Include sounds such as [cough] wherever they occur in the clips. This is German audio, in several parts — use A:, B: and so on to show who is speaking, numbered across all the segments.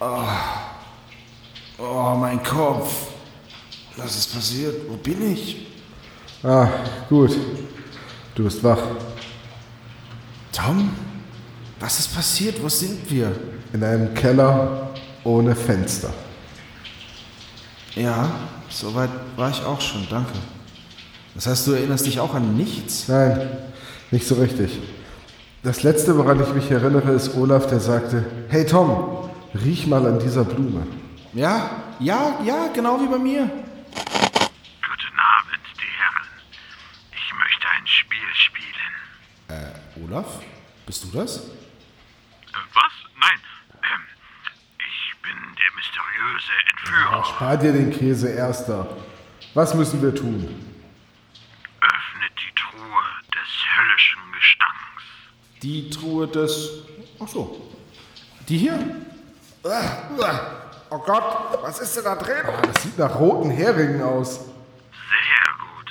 A: Oh. oh, mein Kopf. Was ist passiert? Wo bin ich?
B: Ah, gut. Du bist wach.
A: Tom? Was ist passiert? Wo sind wir?
B: In einem Keller ohne Fenster.
A: Ja, soweit war ich auch schon, danke. Das heißt, du erinnerst dich auch an nichts?
B: Nein, nicht so richtig. Das letzte, woran ich mich erinnere, ist Olaf, der sagte: Hey Tom, riech mal an dieser Blume.
A: Ja, ja, ja, genau wie bei mir.
C: Guten Abend, die Herren. Ich möchte ein Spiel spielen.
A: Äh, Olaf? Bist du das?
C: Äh, was? Nein. Ähm, ich bin der mysteriöse Entführer.
B: Ach, spar dir den Käse, Erster. Was müssen wir tun?
C: Öffnet die Truhe des höllischen Gestanks.
A: Die Truhe des. Ach so. Die hier?
B: Oh Gott, was ist denn da drin? Oh, das sieht nach roten Heringen aus.
C: Sehr gut.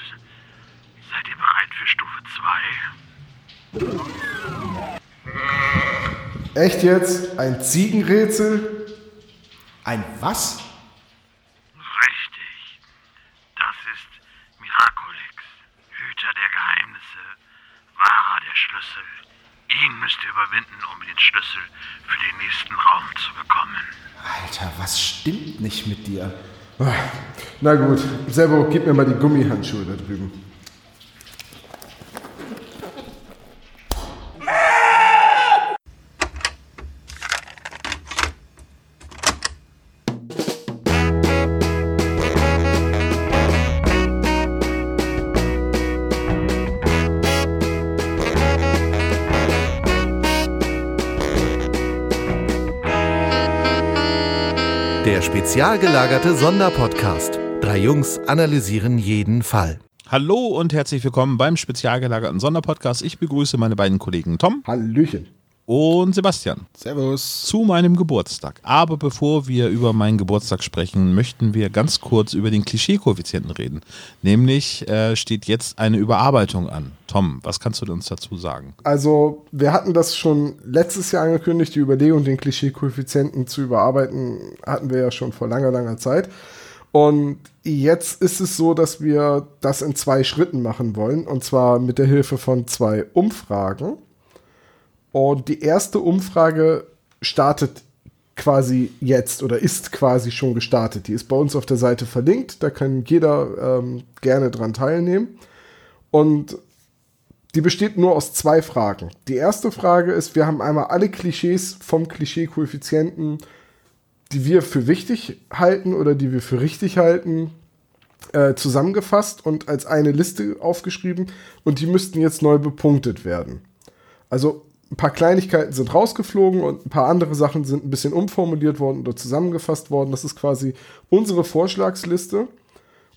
C: Seid ihr bereit für Stufe 2?
B: Echt jetzt? Ein Ziegenrätsel?
A: Ein was?
C: Richtig. Das ist Miraculix, Hüter der Geheimnisse, Wahrer der Schlüssel. Müsst ihr überwinden, um den Schlüssel für den nächsten Raum zu bekommen.
A: Alter, was stimmt nicht mit dir?
B: Na gut, Servo, gib mir mal die Gummihandschuhe da drüben.
D: Spezial gelagerte Sonderpodcast. Drei Jungs analysieren jeden Fall.
E: Hallo und herzlich willkommen beim spezial gelagerten Sonderpodcast. Ich begrüße meine beiden Kollegen Tom
B: Hallöchen.
E: Und Sebastian
A: Servus.
E: zu meinem Geburtstag. Aber bevor wir über meinen Geburtstag sprechen, möchten wir ganz kurz über den Klischee-Koeffizienten reden. Nämlich äh, steht jetzt eine Überarbeitung an. Tom, was kannst du uns dazu sagen?
B: Also, wir hatten das schon letztes Jahr angekündigt, die Überlegung, den Klischee-Koeffizienten zu überarbeiten, hatten wir ja schon vor langer, langer Zeit. Und jetzt ist es so, dass wir das in zwei Schritten machen wollen. Und zwar mit der Hilfe von zwei Umfragen. Und die erste Umfrage startet quasi jetzt oder ist quasi schon gestartet. Die ist bei uns auf der Seite verlinkt. Da kann jeder ähm, gerne dran teilnehmen. Und die besteht nur aus zwei Fragen. Die erste Frage ist, wir haben einmal alle Klischees vom Klischee-Koeffizienten, die wir für wichtig halten oder die wir für richtig halten, äh, zusammengefasst und als eine Liste aufgeschrieben und die müssten jetzt neu bepunktet werden. Also ein paar Kleinigkeiten sind rausgeflogen und ein paar andere Sachen sind ein bisschen umformuliert worden oder zusammengefasst worden. Das ist quasi unsere Vorschlagsliste.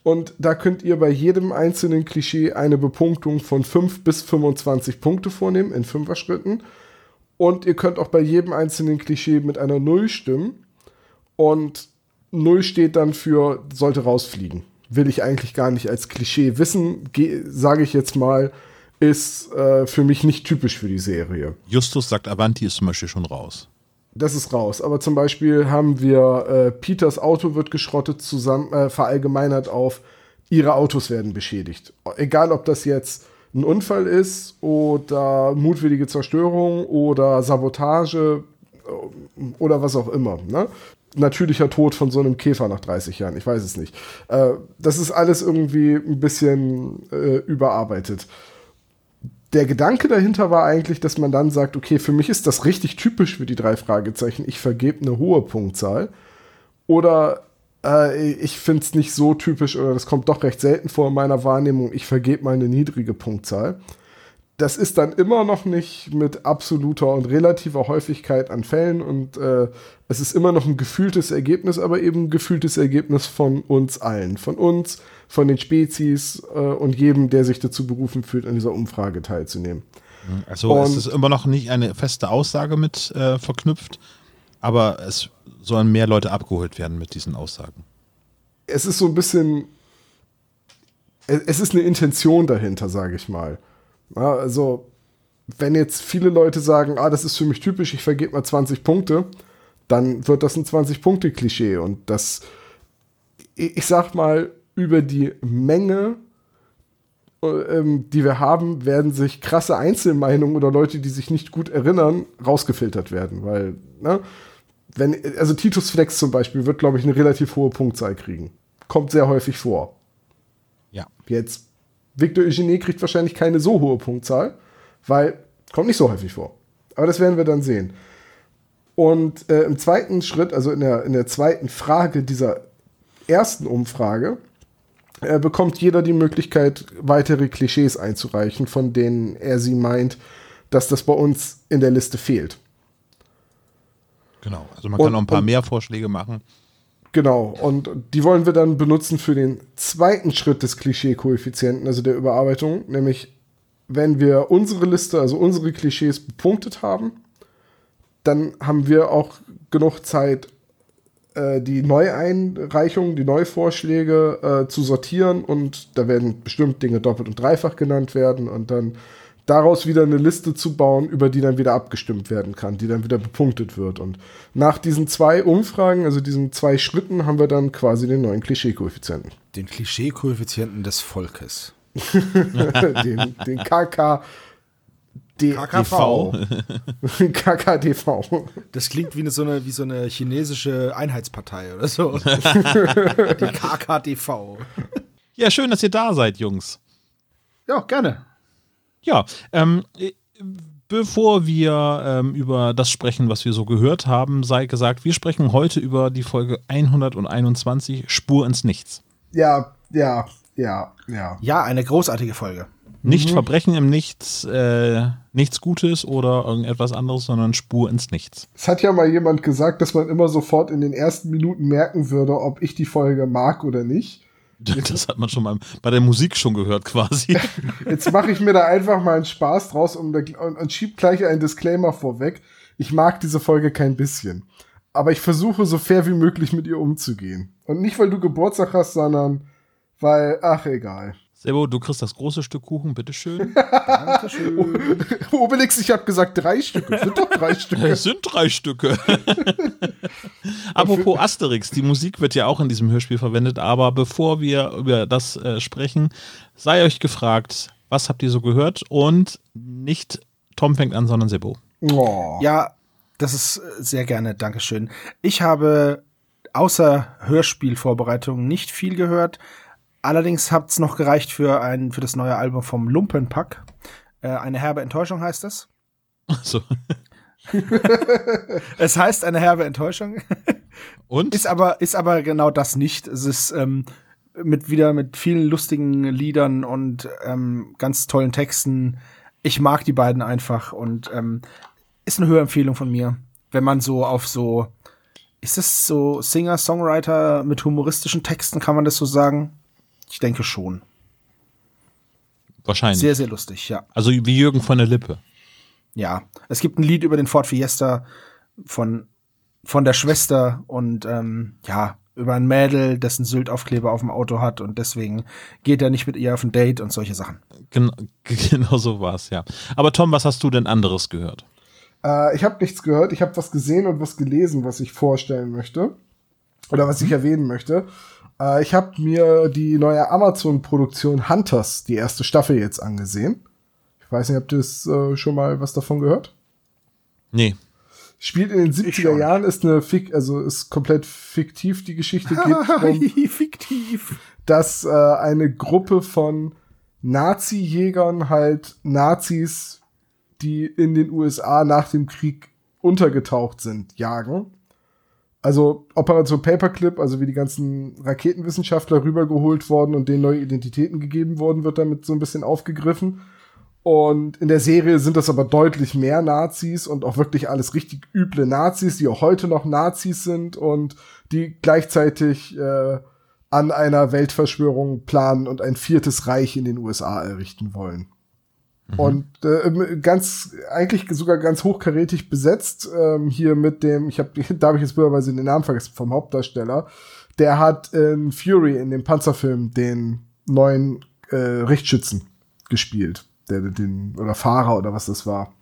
B: Und da könnt ihr bei jedem einzelnen Klischee eine Bepunktung von 5 bis 25 Punkte vornehmen in Fünfer-Schritten. Und ihr könnt auch bei jedem einzelnen Klischee mit einer Null stimmen. Und Null steht dann für sollte rausfliegen. Will ich eigentlich gar nicht als Klischee wissen, sage ich jetzt mal, ist äh, für mich nicht typisch für die Serie.
E: Justus sagt, Avanti ist zum Beispiel schon raus.
B: Das ist raus. Aber zum Beispiel haben wir äh, Peters Auto wird geschrottet, zusammen äh, verallgemeinert auf ihre Autos werden beschädigt. Egal, ob das jetzt ein Unfall ist oder mutwillige Zerstörung oder Sabotage äh, oder was auch immer. Ne? Natürlicher Tod von so einem Käfer nach 30 Jahren, ich weiß es nicht. Äh, das ist alles irgendwie ein bisschen äh, überarbeitet der Gedanke dahinter war eigentlich, dass man dann sagt, okay, für mich ist das richtig typisch für die drei Fragezeichen. Ich vergebe eine hohe Punktzahl. Oder äh, ich finde es nicht so typisch oder das kommt doch recht selten vor in meiner Wahrnehmung. Ich vergebe mal eine niedrige Punktzahl. Das ist dann immer noch nicht mit absoluter und relativer Häufigkeit an Fällen und äh, es ist immer noch ein gefühltes Ergebnis, aber eben ein gefühltes Ergebnis von uns allen. Von uns, von den Spezies äh, und jedem, der sich dazu berufen fühlt, an dieser Umfrage teilzunehmen.
E: Also
B: Und-
E: es ist immer noch nicht eine feste Aussage mit äh, verknüpft, aber es sollen mehr Leute abgeholt werden mit diesen Aussagen.
B: Es ist so ein bisschen, es es ist eine Intention dahinter, sage ich mal. Ja, also, wenn jetzt viele Leute sagen, ah, das ist für mich typisch, ich vergebe mal 20 Punkte, dann wird das ein 20-Punkte-Klischee. Und das, ich sag mal, über die Menge, ähm, die wir haben, werden sich krasse Einzelmeinungen oder Leute, die sich nicht gut erinnern, rausgefiltert werden. Weil, ne, wenn, also Titus Flex zum Beispiel wird, glaube ich, eine relativ hohe Punktzahl kriegen. Kommt sehr häufig vor.
E: Ja.
B: Jetzt, Victor Eugenie kriegt wahrscheinlich keine so hohe Punktzahl, weil kommt nicht so häufig vor. Aber das werden wir dann sehen. Und äh, im zweiten Schritt, also in der, in der zweiten Frage dieser ersten Umfrage, äh, bekommt jeder die Möglichkeit, weitere Klischees einzureichen, von denen er sie meint, dass das bei uns in der Liste fehlt.
E: Genau. Also man
B: Und-
E: kann noch ein paar
B: und-
E: mehr Vorschläge machen.
B: Genau, und die wollen wir dann benutzen für den zweiten Schritt des Klischee-Koeffizienten, also der Überarbeitung, nämlich wenn wir unsere Liste, also unsere Klischees bepunktet haben, dann haben wir auch genug Zeit, äh, die Neueinreichungen, die Neuvorschläge äh, zu sortieren und da werden bestimmt Dinge doppelt und dreifach genannt werden und dann daraus wieder eine Liste zu bauen, über die dann wieder abgestimmt werden kann, die dann wieder bepunktet wird. Und nach diesen zwei Umfragen, also diesen zwei Schritten, haben wir dann quasi den neuen Klischee-Koeffizienten.
A: Den Klischee-Koeffizienten des Volkes. [laughs]
B: den, den KK.
A: KKV.
B: KKDV. [laughs]
A: Das klingt wie eine, so, eine, wie so eine chinesische Einheitspartei oder so. [laughs] Die KKDV.
E: Ja, schön, dass ihr da seid, Jungs.
A: Ja, gerne.
E: Ja, ähm, äh, bevor wir ähm, über das sprechen, was wir so gehört haben, sei gesagt, wir sprechen heute über die Folge 121, Spur ins Nichts.
B: Ja, ja, ja, ja.
A: Ja, eine großartige Folge.
E: Nicht Verbrechen im Nichts, äh, nichts Gutes oder irgendetwas anderes, sondern Spur ins Nichts.
B: Es hat ja mal jemand gesagt, dass man immer sofort in den ersten Minuten merken würde, ob ich die Folge mag oder nicht. [laughs]
E: Das hat man schon mal bei der Musik schon gehört quasi. [laughs]
B: Jetzt mache ich mir da einfach mal einen Spaß draus und, und, und schieb gleich einen Disclaimer vorweg. Ich mag diese Folge kein bisschen. Aber ich versuche so fair wie möglich mit ihr umzugehen. Und nicht, weil du Geburtstag hast, sondern weil, ach egal.
E: Sebo, du kriegst das große Stück Kuchen, bitteschön. [laughs] [laughs]
B: Obelix, ich habe gesagt drei Stücke. Es sind doch drei [laughs] Stücke.
E: Es sind drei Stücke. Apropos Asterix, die Musik wird ja auch in diesem Hörspiel verwendet, aber bevor wir über das äh, sprechen, sei euch gefragt, was habt ihr so gehört? Und nicht Tom fängt an, sondern Sebo.
B: Oh.
A: Ja, das ist äh, sehr gerne, Dankeschön. Ich habe außer Hörspielvorbereitungen nicht viel gehört. Allerdings hat's noch gereicht für ein für das neue Album vom Lumpenpack. Äh, eine herbe Enttäuschung heißt es.
E: So. [laughs]
A: Es heißt eine herbe Enttäuschung.
E: Und?
A: Ist aber, ist aber genau das nicht. Es ist ähm, mit wieder mit vielen lustigen Liedern und ähm, ganz tollen Texten. Ich mag die beiden einfach und ähm, ist eine Hörempfehlung von mir. Wenn man so auf so, ist es so Singer-Songwriter mit humoristischen Texten, kann man das so sagen? Ich denke schon.
E: Wahrscheinlich.
A: Sehr, sehr lustig, ja.
E: also wie Jürgen von der Lippe.
A: Ja. Es gibt ein Lied über den Ford Fiesta von, von der Schwester und ähm, ja, über ein Mädel, dessen Sylt-Aufkleber auf dem Auto hat und deswegen geht er nicht mit ihr auf ein Date und solche Sachen.
E: Gen [laughs] genau so war es, ja. Aber Tom, was hast du denn anderes gehört?
B: Äh, ich habe nichts gehört. Ich habe was gesehen und was gelesen, was ich vorstellen möchte. Oder was ich erwähnen möchte. Äh, ich habe mir die neue Amazon-Produktion Hunters, die erste Staffel jetzt angesehen. Ich weiß nicht, habt ihr das, äh, schon mal was davon gehört?
E: Nee.
B: Spielt in den 70er Jahren, ist eine Fik also ist komplett fiktiv die Geschichte, geht [laughs] drum,
A: Fiktiv.
B: dass äh, eine Gruppe von Nazi-Jägern halt Nazis, die in den USA nach dem Krieg untergetaucht sind, jagen. Also Operation Paperclip, also wie die ganzen Raketenwissenschaftler rübergeholt worden und denen neue Identitäten gegeben worden, wird damit so ein bisschen aufgegriffen. Und in der Serie sind das aber deutlich mehr Nazis und auch wirklich alles richtig üble Nazis, die auch heute noch Nazis sind und die gleichzeitig äh, an einer Weltverschwörung planen und ein viertes Reich in den USA errichten wollen. Und äh, ganz, eigentlich sogar ganz hochkarätig besetzt, ähm, hier mit dem, ich habe, [laughs] da habe ich jetzt blöderweise den Namen vergessen, vom Hauptdarsteller. Der hat in Fury in dem Panzerfilm den neuen äh, Richtschützen gespielt. Der, den, oder Fahrer oder was das war.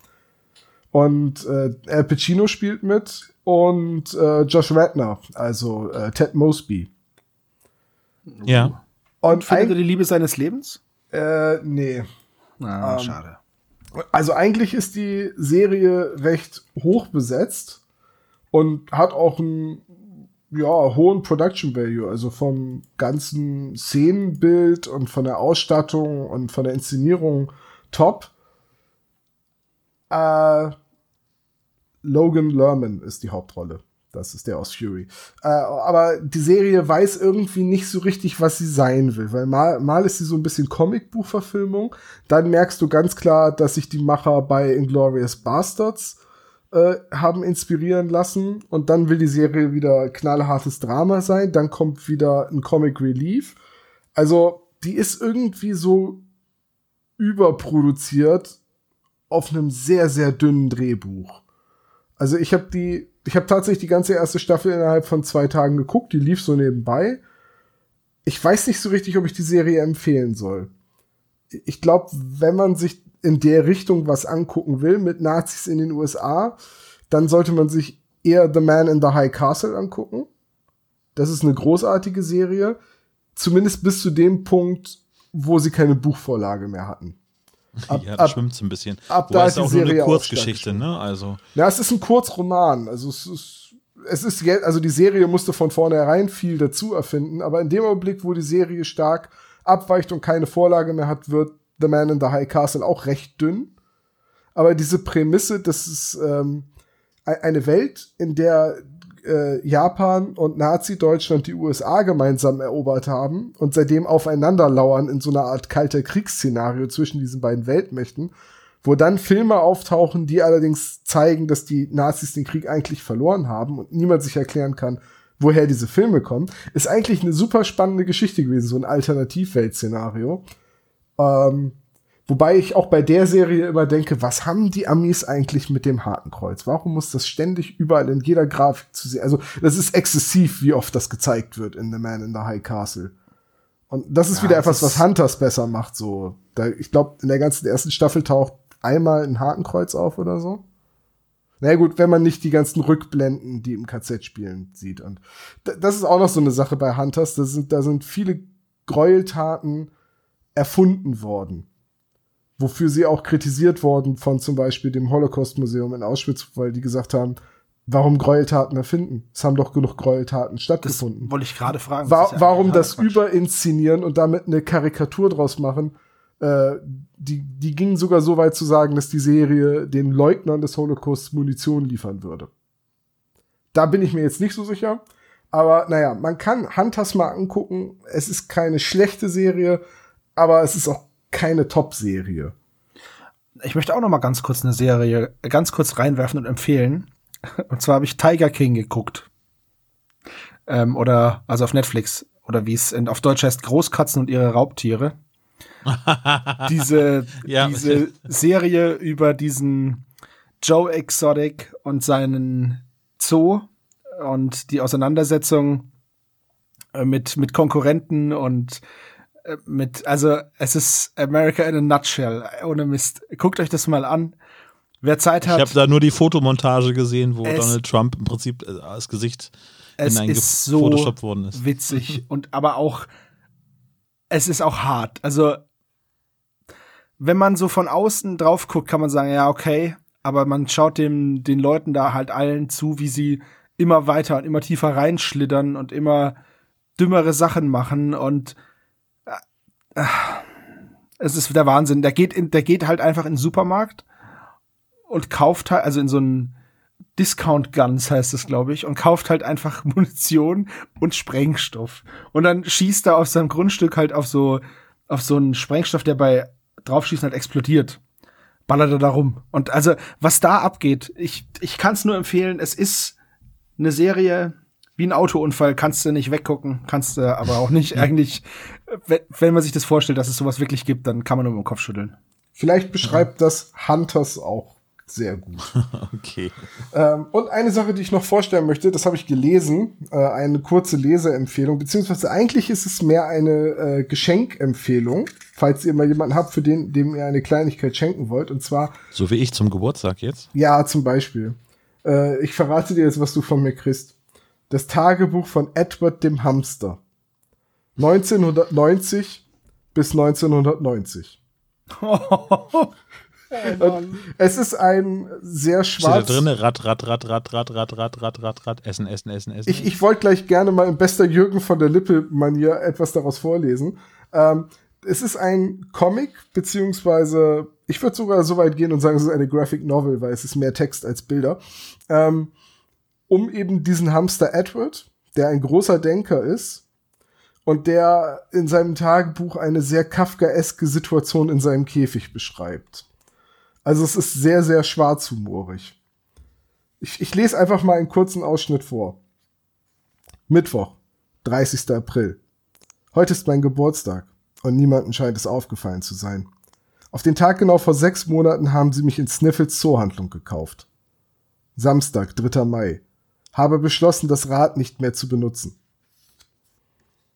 B: Und äh, Al Pacino spielt mit und äh, Josh Radner, also äh, Ted Mosby.
E: Ja.
B: Und
A: Findet er die Liebe seines Lebens?
B: äh, nee.
A: Na,
B: Ähm,
A: schade.
B: Also eigentlich ist die Serie recht hoch besetzt und hat auch einen ja, hohen Production Value, also vom ganzen Szenenbild und von der Ausstattung und von der Inszenierung top. Äh, Logan Lerman ist die Hauptrolle. Das ist der aus Fury. Äh, aber die Serie weiß irgendwie nicht so richtig, was sie sein will, weil mal, mal ist sie so ein bisschen Comicbuchverfilmung, dann merkst du ganz klar, dass sich die Macher bei Inglourious Bastards äh, haben inspirieren lassen und dann will die Serie wieder knallhartes Drama sein, dann kommt wieder ein Comic Relief. Also, die ist irgendwie so überproduziert auf einem sehr, sehr dünnen Drehbuch. Also ich habe die, ich habe tatsächlich die ganze erste Staffel innerhalb von zwei Tagen geguckt, die lief so nebenbei. Ich weiß nicht so richtig, ob ich die Serie empfehlen soll. Ich glaube, wenn man sich in der Richtung was angucken will mit Nazis in den USA, dann sollte man sich eher The Man in the High Castle angucken. Das ist eine großartige Serie, zumindest bis zu dem Punkt, wo sie keine Buchvorlage mehr hatten. [laughs] Ab-
E: ja, da schwimmt es ein bisschen.
B: ab
E: Wobei
B: da
E: es
B: ist die
E: auch nur eine
B: Serie
E: Kurzgeschichte, ne? Also,
B: Ja, es ist ein Kurzroman. Also es ist, es ist jetzt, also die Serie musste von vornherein viel dazu erfinden, aber in dem Augenblick, wo die Serie stark abweicht und keine Vorlage mehr hat, wird The Man in the High Castle auch recht dünn. Aber diese Prämisse, dass es ähm, e- eine Welt, in der äh, Japan und Nazi-Deutschland die USA gemeinsam erobert haben und seitdem aufeinander lauern in so einer Art kalter Kriegsszenario zwischen diesen beiden Weltmächten, wo dann Filme auftauchen, die allerdings zeigen, dass die Nazis den Krieg eigentlich verloren haben und niemand sich erklären kann, woher diese Filme kommen, ist eigentlich eine super spannende Geschichte gewesen, so ein Alternativwelt-Szenario. Ähm, wobei ich auch bei der Serie immer denke, was haben die Amis eigentlich mit dem Hakenkreuz? Warum muss das ständig überall in jeder Grafik zu sehen? Also, das ist exzessiv, wie oft das gezeigt wird in The Man in the High Castle. Und das ist
A: Ja,
B: wieder etwas, was Hunters besser macht, so. Da, ich glaube, in der ganzen ersten Staffel taucht einmal ein Hakenkreuz auf oder so. Na ja, gut, wenn man nicht die ganzen Rückblenden, die im KZ spielen, sieht. Und das ist auch noch so eine Sache bei Hunters. Da sind, da sind viele Gräueltaten erfunden worden. Wofür sie auch kritisiert worden von zum Beispiel dem Holocaust-Museum in Auschwitz, weil die gesagt haben, warum Gräueltaten erfinden? Es haben doch genug Gräueltaten
A: Das
B: stattgefunden.
A: wollte ich gerade fragen.
B: Wa
A: Das ja
B: warum das überinszenieren und damit eine Karikatur draus machen? Äh, die, die gingen sogar so weit zu sagen, dass die Serie den Leugnern des Holocaust Munition liefern würde. Da bin ich mir jetzt nicht so sicher. Aber naja, man kann Hunters mal angucken. Es ist keine schlechte Serie, aber es ist auch keine Top-Serie.
A: Ich möchte auch noch mal ganz kurz eine Serie ganz kurz reinwerfen und empfehlen. [laughs] Und zwar habe ich Tiger King geguckt. Ähm, oder, also auf Netflix. Oder wie es auf Deutsch heißt, Großkatzen und ihre Raubtiere. [laughs] diese,
E: Ja.
A: diese Serie über diesen Joe Exotic und seinen Zoo und die Auseinandersetzung äh, mit, mit Konkurrenten und äh, mit, also es ist America in a nutshell, ohne Mist. Guckt euch das mal an. Wer Zeit
E: ich
A: hat,
E: habe da nur die Fotomontage gesehen, wo Donald Trump im Prinzip äh, das Gesicht
A: es
E: in ein
A: ist so
E: Photoshop worden ist.
A: witzig [laughs] und aber auch, es ist auch hart. Also, wenn man so von außen drauf guckt, kann man sagen, ja, okay, aber man schaut dem, den Leuten da halt allen zu, wie sie immer weiter und immer tiefer reinschlittern und immer dümmere Sachen machen und es ist der Wahnsinn. Der geht, in, der geht halt einfach in den Supermarkt und kauft halt, also in so einen Discount Guns heißt es, glaube ich, und kauft halt einfach [laughs] Munition und Sprengstoff. Und dann schießt er auf seinem Grundstück halt auf so, auf so einen Sprengstoff, der bei Draufschießen halt explodiert. Ballert er da rum. Und also, was da abgeht, ich, ich kann es nur empfehlen, es ist eine Serie wie ein Autounfall, kannst du nicht weggucken, kannst du aber auch nicht [laughs] eigentlich, wenn, wenn man sich das vorstellt, dass es sowas wirklich gibt, dann kann man nur mit dem Kopf schütteln.
B: Vielleicht beschreibt das Hunters auch sehr gut. [laughs]
E: Okay.
B: Ähm, und eine Sache, die ich noch vorstellen möchte, das habe ich gelesen, äh, eine kurze Leseempfehlung, beziehungsweise eigentlich ist es mehr eine äh, Geschenkempfehlung, falls ihr mal jemanden habt, für den, dem ihr eine Kleinigkeit schenken wollt. Und zwar,
E: So wie ich zum Geburtstag jetzt.
B: ja, zum Beispiel. Äh, ich verrate dir jetzt, was du von mir kriegst. Das Tagebuch von Edward dem Hamster. 1990 bis 1990. Und es ist ein sehr
E: Steht da
B: schwarz.
E: drinne, Rad, Rad, Rad, Rad, Rad, Rad, Rad, Rad, Rad, Rad, Essen, Essen, Essen, Essen.
B: Ich, ich wollte gleich gerne mal in bester Jürgen von der Lippe-Manier etwas daraus vorlesen. Ähm, es ist ein Comic, beziehungsweise ich würde sogar so weit gehen und sagen, es ist eine Graphic Novel, weil es ist mehr Text als Bilder. Ähm, um eben diesen Hamster Edward, der ein großer Denker ist und der in seinem Tagebuch eine sehr Kafkaeske Situation in seinem Käfig beschreibt. Also es ist sehr, sehr schwarzhumorig. Ich, ich lese einfach mal einen kurzen Ausschnitt vor. Mittwoch, 30. April. Heute ist mein Geburtstag und niemandem scheint es aufgefallen zu sein. Auf den Tag genau vor sechs Monaten haben sie mich in Sniffels Zoohandlung gekauft. Samstag, 3. Mai. Habe beschlossen, das Rad nicht mehr zu benutzen.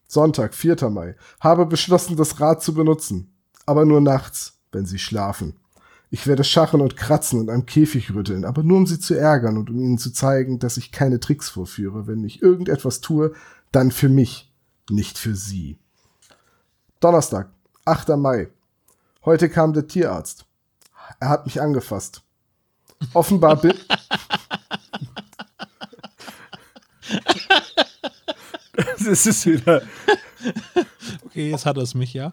B: Sonntag, 4. Mai. Habe beschlossen, das Rad zu benutzen. Aber nur nachts, wenn sie schlafen. Ich werde scharren und kratzen und am Käfig rütteln, aber nur um sie zu ärgern und um ihnen zu zeigen, dass ich keine Tricks vorführe. Wenn ich irgendetwas tue, dann für mich, nicht für sie. Donnerstag, 8. Mai. Heute kam der Tierarzt. Er hat mich angefasst. Offenbar bin, [laughs] [laughs]
A: Das ist wieder. [laughs]
E: okay, jetzt hat er es mich, ja.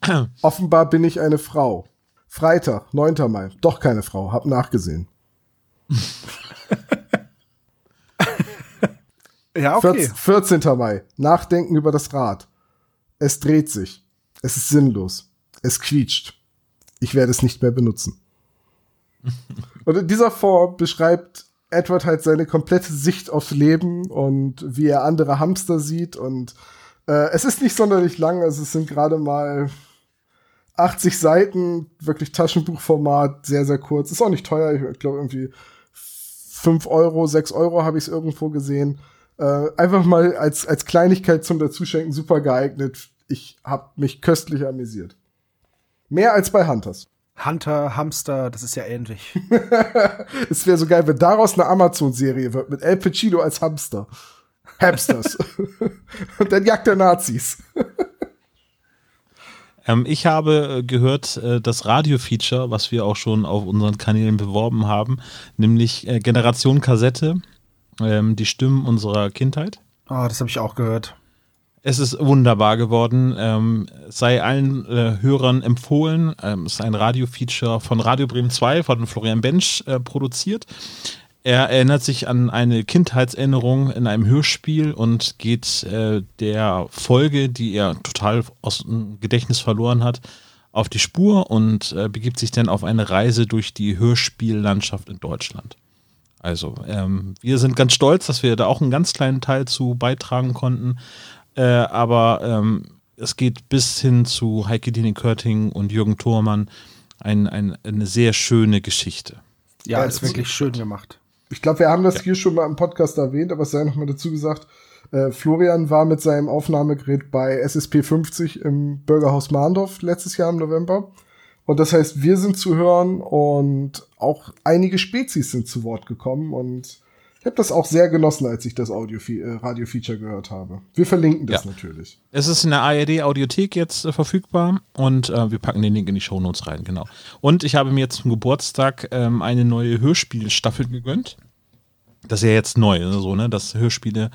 E: [clears throat]
B: offenbar bin ich eine Frau. Freitag, 9. Mai. Doch keine Frau, hab nachgesehen. [laughs]
A: Ja, okay.
B: 14. Mai. Nachdenken über das Rad. Es dreht sich. Es ist sinnlos. Es quietscht. Ich werde es nicht mehr benutzen. Und in dieser Form beschreibt Edward halt seine komplette Sicht auf Leben und wie er andere Hamster sieht. Und äh, es ist nicht sonderlich lang, also es sind gerade mal 80 Seiten, wirklich Taschenbuchformat, sehr, sehr kurz. Ist auch nicht teuer, ich glaube irgendwie 5 Euro, 6 Euro habe ich es irgendwo gesehen. Äh, einfach mal als, als Kleinigkeit zum Dazuschenken super geeignet. Ich habe mich köstlich amüsiert. Mehr als bei Hunters.
A: Hunter, Hamster, das ist ja ähnlich. [laughs]
B: Es wäre so geil, wenn daraus eine Amazon-Serie wird mit El Pacino als Hamster. Hamsters. [laughs] Und dann jagt er Nazis.
E: Ähm, ich habe äh, gehört, äh, das Radio-Feature, was wir auch schon auf unseren Kanälen beworben haben, nämlich äh, Generation Kassette, ähm, die Stimmen unserer Kindheit.
A: Oh, das habe ich auch gehört.
E: Es ist wunderbar geworden. Ähm, sei allen äh, Hörern empfohlen. Ähm, es ist ein Radio-Feature von Radio Bremen 2 von Florian Bench äh, produziert. Er erinnert sich an eine Kindheitserinnerung in einem Hörspiel und geht äh, der Folge, die er total aus dem Gedächtnis verloren hat, auf die Spur und äh, begibt sich dann auf eine Reise durch die Hörspiellandschaft in Deutschland. Also, ähm, wir sind ganz stolz, dass wir da auch einen ganz kleinen Teil zu beitragen konnten. Äh, aber ähm, es geht bis hin zu Heike Dini Körting und Jürgen Thormann. Ein, ein, eine sehr schöne Geschichte.
A: Ja,
B: Ja,
A: ist wirklich schön gemacht.
B: Ich glaube, wir haben das hier schon mal im Podcast erwähnt, aber es sei noch mal dazu gesagt, äh, Florian war mit seinem Aufnahmegerät bei SSP 50 im Bürgerhaus Mahndorf letztes Jahr im November. Und das heißt, wir sind zu hören und auch einige Spezies sind zu Wort gekommen und ich habe das auch sehr genossen, als ich das Audio äh, Radio-Feature gehört habe. Wir verlinken das
E: Ja.
B: natürlich.
E: Es ist in der ARD-Audiothek jetzt äh, verfügbar und äh, wir packen den Link in die Shownotes rein, genau. Und ich habe mir jetzt zum Geburtstag ähm, eine neue Hörspielstaffel gegönnt. Das ist ja jetzt neu, ne, so, ne, dass Hörspiele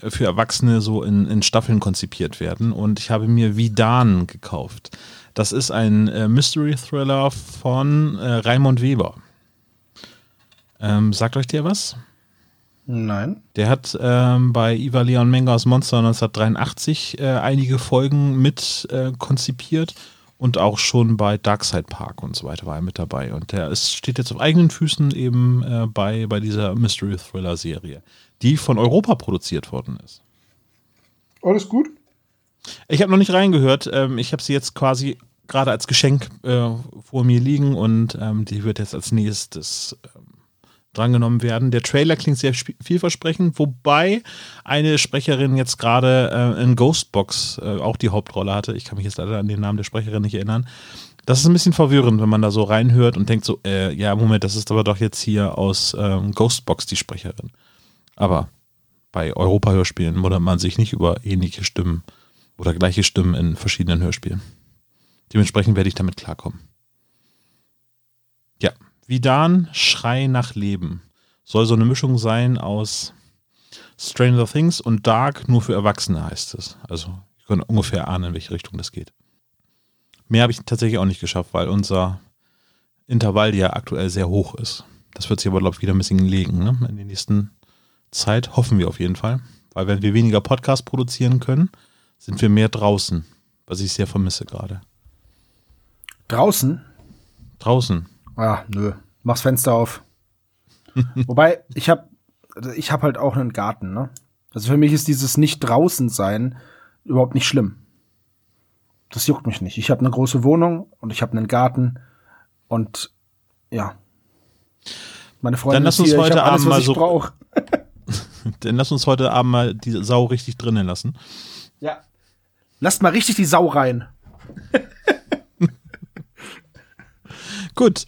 E: äh, für Erwachsene so in, in Staffeln konzipiert werden. Und ich habe mir Vidan gekauft. Das ist ein äh, Mystery-Thriller von äh, Raimond Weber. Ähm, sagt euch der was?
A: Nein.
E: Der hat ähm, bei Iva Leon Mengers Monster 1983 äh, einige Folgen mit äh, konzipiert und auch schon bei Darkside Park und so weiter war er mit dabei. Und der ist, steht jetzt auf eigenen Füßen eben äh, bei, bei dieser Mystery Thriller Serie, die von Europa produziert worden ist.
B: Alles gut?
E: Ich habe noch nicht reingehört. Ähm, ich habe sie jetzt quasi gerade als Geschenk äh, vor mir liegen und ähm, die wird jetzt als nächstes ähm, drangenommen werden. Der Trailer klingt sehr sp- vielversprechend, wobei eine Sprecherin jetzt gerade äh, in Ghostbox äh, auch die Hauptrolle hatte. Ich kann mich jetzt leider an den Namen der Sprecherin nicht erinnern. Das ist ein bisschen verwirrend, wenn man da so reinhört und denkt so, äh, ja, Moment, das ist aber doch jetzt hier aus ähm, Ghostbox die Sprecherin. Aber bei Europa-Hörspielen wundert man sich nicht über ähnliche Stimmen oder gleiche Stimmen in verschiedenen Hörspielen. Dementsprechend werde ich damit klarkommen. Ja, Vidan, Schrei nach Leben. Soll so eine Mischung sein aus Stranger Things und Dark, nur für Erwachsene heißt es. Also, ich kann ungefähr ahnen, in welche Richtung das geht. Mehr habe ich tatsächlich auch nicht geschafft, weil unser Intervall ja aktuell sehr hoch ist. Das wird sich aber, glaube ich, wieder ein bisschen legen, ne? In der nächsten Zeit hoffen wir auf jeden Fall. Weil wenn wir weniger Podcasts produzieren können, sind wir mehr draußen, was ich sehr vermisse gerade.
A: Draußen?
E: Draußen.
A: Ah, nö. Mach's Fenster auf. [laughs] Wobei, ich habe ich hab halt auch einen Garten, ne? Also für mich ist dieses nicht draußen sein überhaupt nicht schlimm. Das juckt mich nicht. Ich habe eine große Wohnung und ich habe einen Garten und ja. Meine Freundin
E: Dann lass uns
A: hier,
E: heute
A: ich hab alles,
E: Abend
A: was
E: mal
A: ich
E: so-. [laughs] Dann lass uns heute Abend mal die Sau richtig drinnen lassen.
A: Ja. Lasst mal richtig die Sau rein. [laughs]
E: Gut.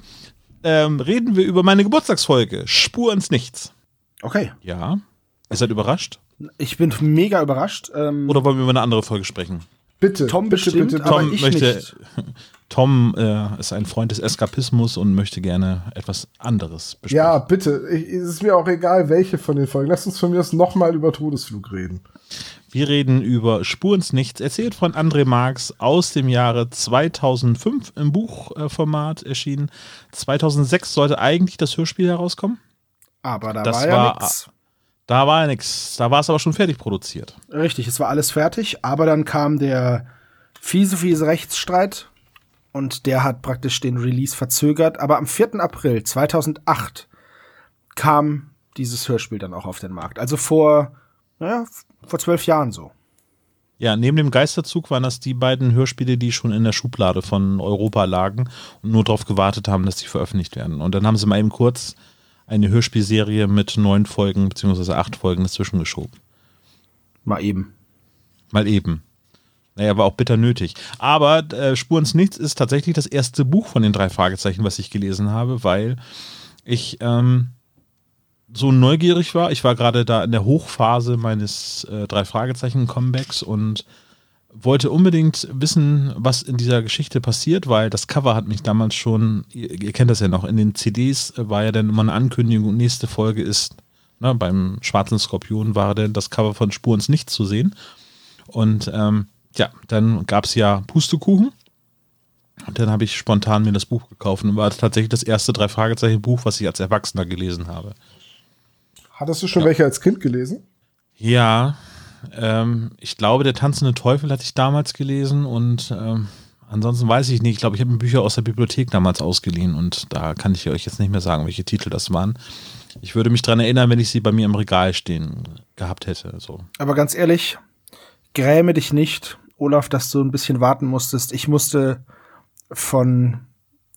E: Ähm, reden wir über meine Geburtstagsfolge. Spur ins Nichts.
A: Okay.
E: Ja. Ihr seid überrascht?
A: Ich bin mega überrascht. Ähm,
E: Oder wollen wir über eine andere Folge sprechen?
B: Bitte.
A: Tom
B: bitte,
A: bestimmt,
B: bitte,
A: aber
E: Tom
A: ich
E: möchte,
A: nicht. [laughs]
E: Tom äh, ist ein Freund des Eskapismus und möchte gerne etwas anderes besprechen.
B: Ja, bitte. Ich, es ist mir auch egal, welche von den Folgen. Lass uns von mir aus nochmal über Todesflug reden.
E: Wir reden über Spur ins Nichts, erzählt von André Marx aus dem Jahre 2005 im Buchformat erschienen. 2006 sollte eigentlich das Hörspiel herauskommen.
A: Aber da
E: das
A: war ja nix.
E: Da war ja nichts. Da war es aber schon fertig produziert.
A: Richtig, es war alles fertig, aber dann kam der fiese, fiese Rechtsstreit und der hat praktisch den Release verzögert. Aber am 4. April 2008 kam dieses Hörspiel dann auch auf den Markt. Also vor, naja, vor zwölf Jahren so.
E: Ja, neben dem Geisterzug waren das die beiden Hörspiele, die schon in der Schublade von Europa lagen und nur darauf gewartet haben, dass sie veröffentlicht werden. Und dann haben sie mal eben kurz eine Hörspielserie mit neun Folgen beziehungsweise acht Folgen dazwischen geschoben.
A: Mal eben.
E: Mal eben. Naja, war auch bitter nötig. Aber äh, Spur ins Nichts ist tatsächlich das erste Buch von den drei Fragezeichen, was ich gelesen habe, weil ich ähm, so neugierig war. Ich war gerade da in der Hochphase meines äh, drei Fragezeichen-Comebacks und wollte unbedingt wissen, was in dieser Geschichte passiert, weil das Cover hat mich damals schon, ihr, ihr kennt das ja noch, in den CDs war ja dann immer eine Ankündigung, nächste Folge ist, ne, beim Schwarzen Skorpion war dann das Cover von Spur ins Nichts zu sehen. Und ähm, ja, dann gab es ja Pustekuchen. Und dann habe ich spontan mir das Buch gekauft und war tatsächlich das erste drei Fragezeichen Buch, was ich als Erwachsener gelesen habe.
B: Hattest du schon welche als Kind gelesen?
E: Ja, ähm, ich glaube, der tanzende Teufel hatte ich damals gelesen und ähm, ansonsten weiß ich nicht. Ich glaube, ich habe mir Bücher aus der Bibliothek damals ausgeliehen und da kann ich euch jetzt nicht mehr sagen, welche Titel das waren. Ich würde mich dran erinnern, wenn ich sie bei mir im Regal stehen gehabt hätte. So.
A: Aber ganz ehrlich, gräme dich nicht, Olaf, dass du ein bisschen warten musstest. Ich musste von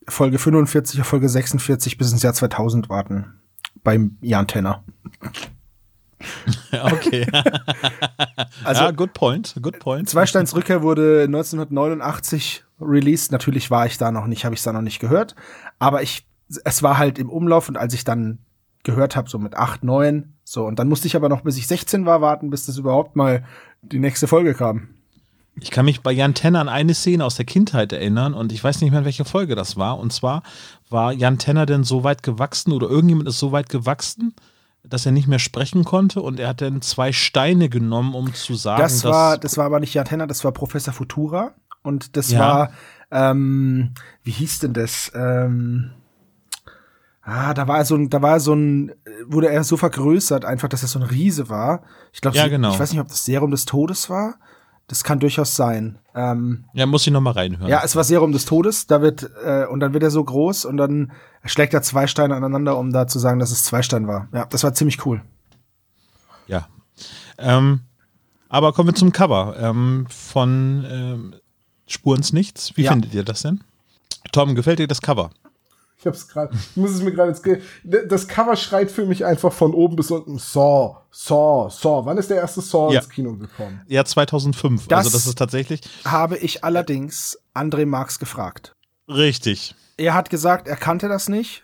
A: Folge 45 auf Folge 46 bis ins Jahr 2000 warten. Beim Jan Tenner. [laughs]
E: Okay. [laughs]
A: Also,
E: ja, good point. Good point.
A: Zweisteins Rückkehr wurde 1989 released. Natürlich war ich da noch nicht, habe ich da noch nicht gehört. Aber ich, es war halt im Umlauf und als ich dann gehört habe, so mit acht, neun, so und dann musste ich aber noch, bis ich 16 war, warten, bis das überhaupt mal die nächste Folge kam.
E: Ich kann mich bei Jan Tenner an eine Szene aus der Kindheit erinnern und ich weiß nicht mehr, in welcher Folge das war. Und zwar war Jan Tenner denn so weit gewachsen oder irgendjemand ist so weit gewachsen, dass er nicht mehr sprechen konnte und er hat dann zwei Steine genommen, um zu sagen,
A: Das
E: dass
A: war, das war aber nicht Jan Tenner, das war Professor Futura und das
E: Ja.
A: war, ähm, wie hieß denn das? Ähm, ah, da war so ein, da war so ein, wurde er so vergrößert, einfach, dass er so ein Riese war. Ich glaube,
E: Ja, genau.
A: ich weiß nicht, ob das Serum des Todes war. Das kann durchaus sein. Ähm,
E: ja, muss ich nochmal reinhören.
A: ja, es war Serum des Todes. Da wird äh, und dann wird er so groß und dann schlägt er zwei Steine aneinander, um da zu sagen, dass es zwei Steine war. Ja, das war ziemlich cool.
E: Ja. Ähm, aber kommen wir zum Cover ähm, von ähm, Spur ins Nichts. Wie
A: Ja.
E: findet ihr das denn? Tom, gefällt dir das Cover?
B: Ich hab's gerade, ich muss es mir gerade jetzt, das Cover schreit für mich einfach von oben bis unten Saw, Saw, Saw. Wann ist der erste Saw
E: Ja.
B: ins Kino gekommen?
E: Ja, 2005.
A: Das-
E: also das ist tatsächlich.
A: Habe ich allerdings André Marx gefragt.
E: Richtig.
A: Er hat gesagt, er kannte das nicht.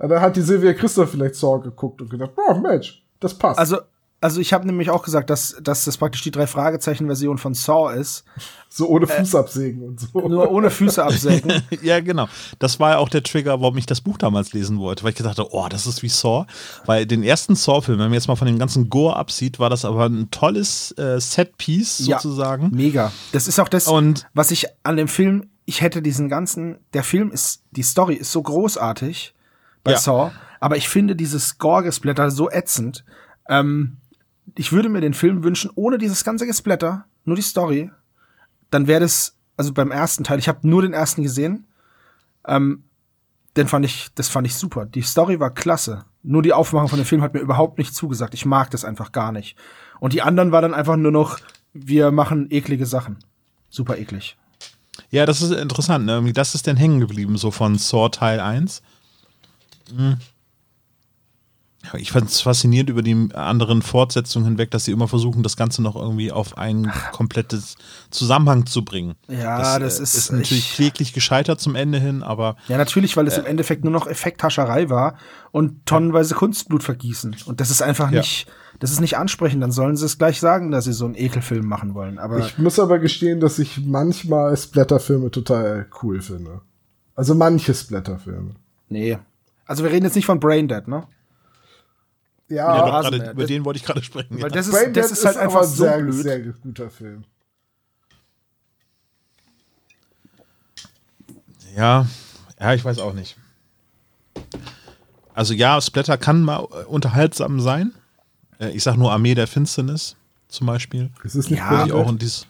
B: Ja, Da hat die Silvia Christoph vielleicht Saw geguckt und gedacht, oh Mensch, das passt.
A: Also, also ich habe nämlich auch gesagt, dass, dass das praktisch die drei Fragezeichen-Version von Saw ist.
B: so ohne Fuß absägen und so.
A: äh, Nur ohne Füße absägen. [laughs]
E: ja, genau. Das war ja auch der Trigger, warum ich das Buch damals lesen wollte, weil ich gedacht habe, oh, das ist wie Saw. Weil den ersten Saw-Film, wenn man jetzt mal von dem ganzen Gore absieht, war das aber ein tolles äh, Set-Piece
A: Ja.
E: sozusagen.
A: Mega. Das ist auch das,
E: Und-
A: was ich an dem Film, ich hätte diesen ganzen, der Film ist, die Story ist so großartig bei
E: Ja.
A: Saw, aber ich finde dieses Gore-Gesplatter so ätzend. Ähm, ich würde mir den Film wünschen, ohne dieses ganze Gesplatter, nur die Story. Dann wäre das, also beim ersten Teil, ich habe nur den ersten gesehen, ähm, den fand ich, das fand ich super. Die Story war klasse. Nur die Aufmachung von dem Film hat mir überhaupt nicht zugesagt. Ich mag das einfach gar nicht. Und die anderen war dann einfach nur noch, wir machen eklige Sachen. Super eklig.
E: Ja, das ist interessant. Ne? Das ist denn hängen geblieben, so von Saw Teil 1. Hm. Ich fand es faszinierend über die anderen Fortsetzungen hinweg, dass sie immer versuchen, das Ganze noch irgendwie auf ein komplettes Zusammenhang zu bringen.
A: Ja, das
E: äh,
A: ist-
E: ist natürlich
A: ich-
E: kläglich gescheitert zum Ende hin, aber
A: Ja, natürlich, weil es im Endeffekt nur noch Effekthascherei war und tonnenweise Kunstblut vergießen. Und das ist einfach
E: Ja.
A: nicht, das ist nicht ansprechend. Dann sollen sie es gleich sagen, dass sie so einen Ekelfilm machen wollen. Aber
B: Ich muss aber gestehen, dass ich manchmal Splatterfilme total cool finde. Also manche Splatterfilme.
A: nee. Also wir reden jetzt nicht von Braindead, ne?
B: Ja,
E: ja, doch, gerade über
A: Das-
E: den wollte ich gerade sprechen.
A: Weil
E: ja.
A: das ist,
B: Braindead
A: das ist halt einfach
B: aber
A: so
B: sehr,
A: blöd.
B: sehr guter Film.
E: Ja, ja, ich weiß auch nicht. Also ja, Splatter kann mal unterhaltsam sein. Äh, Ich sag nur Armee der Finsternis zum Beispiel.
B: Es ist nicht
A: Ja,
E: auch in dies,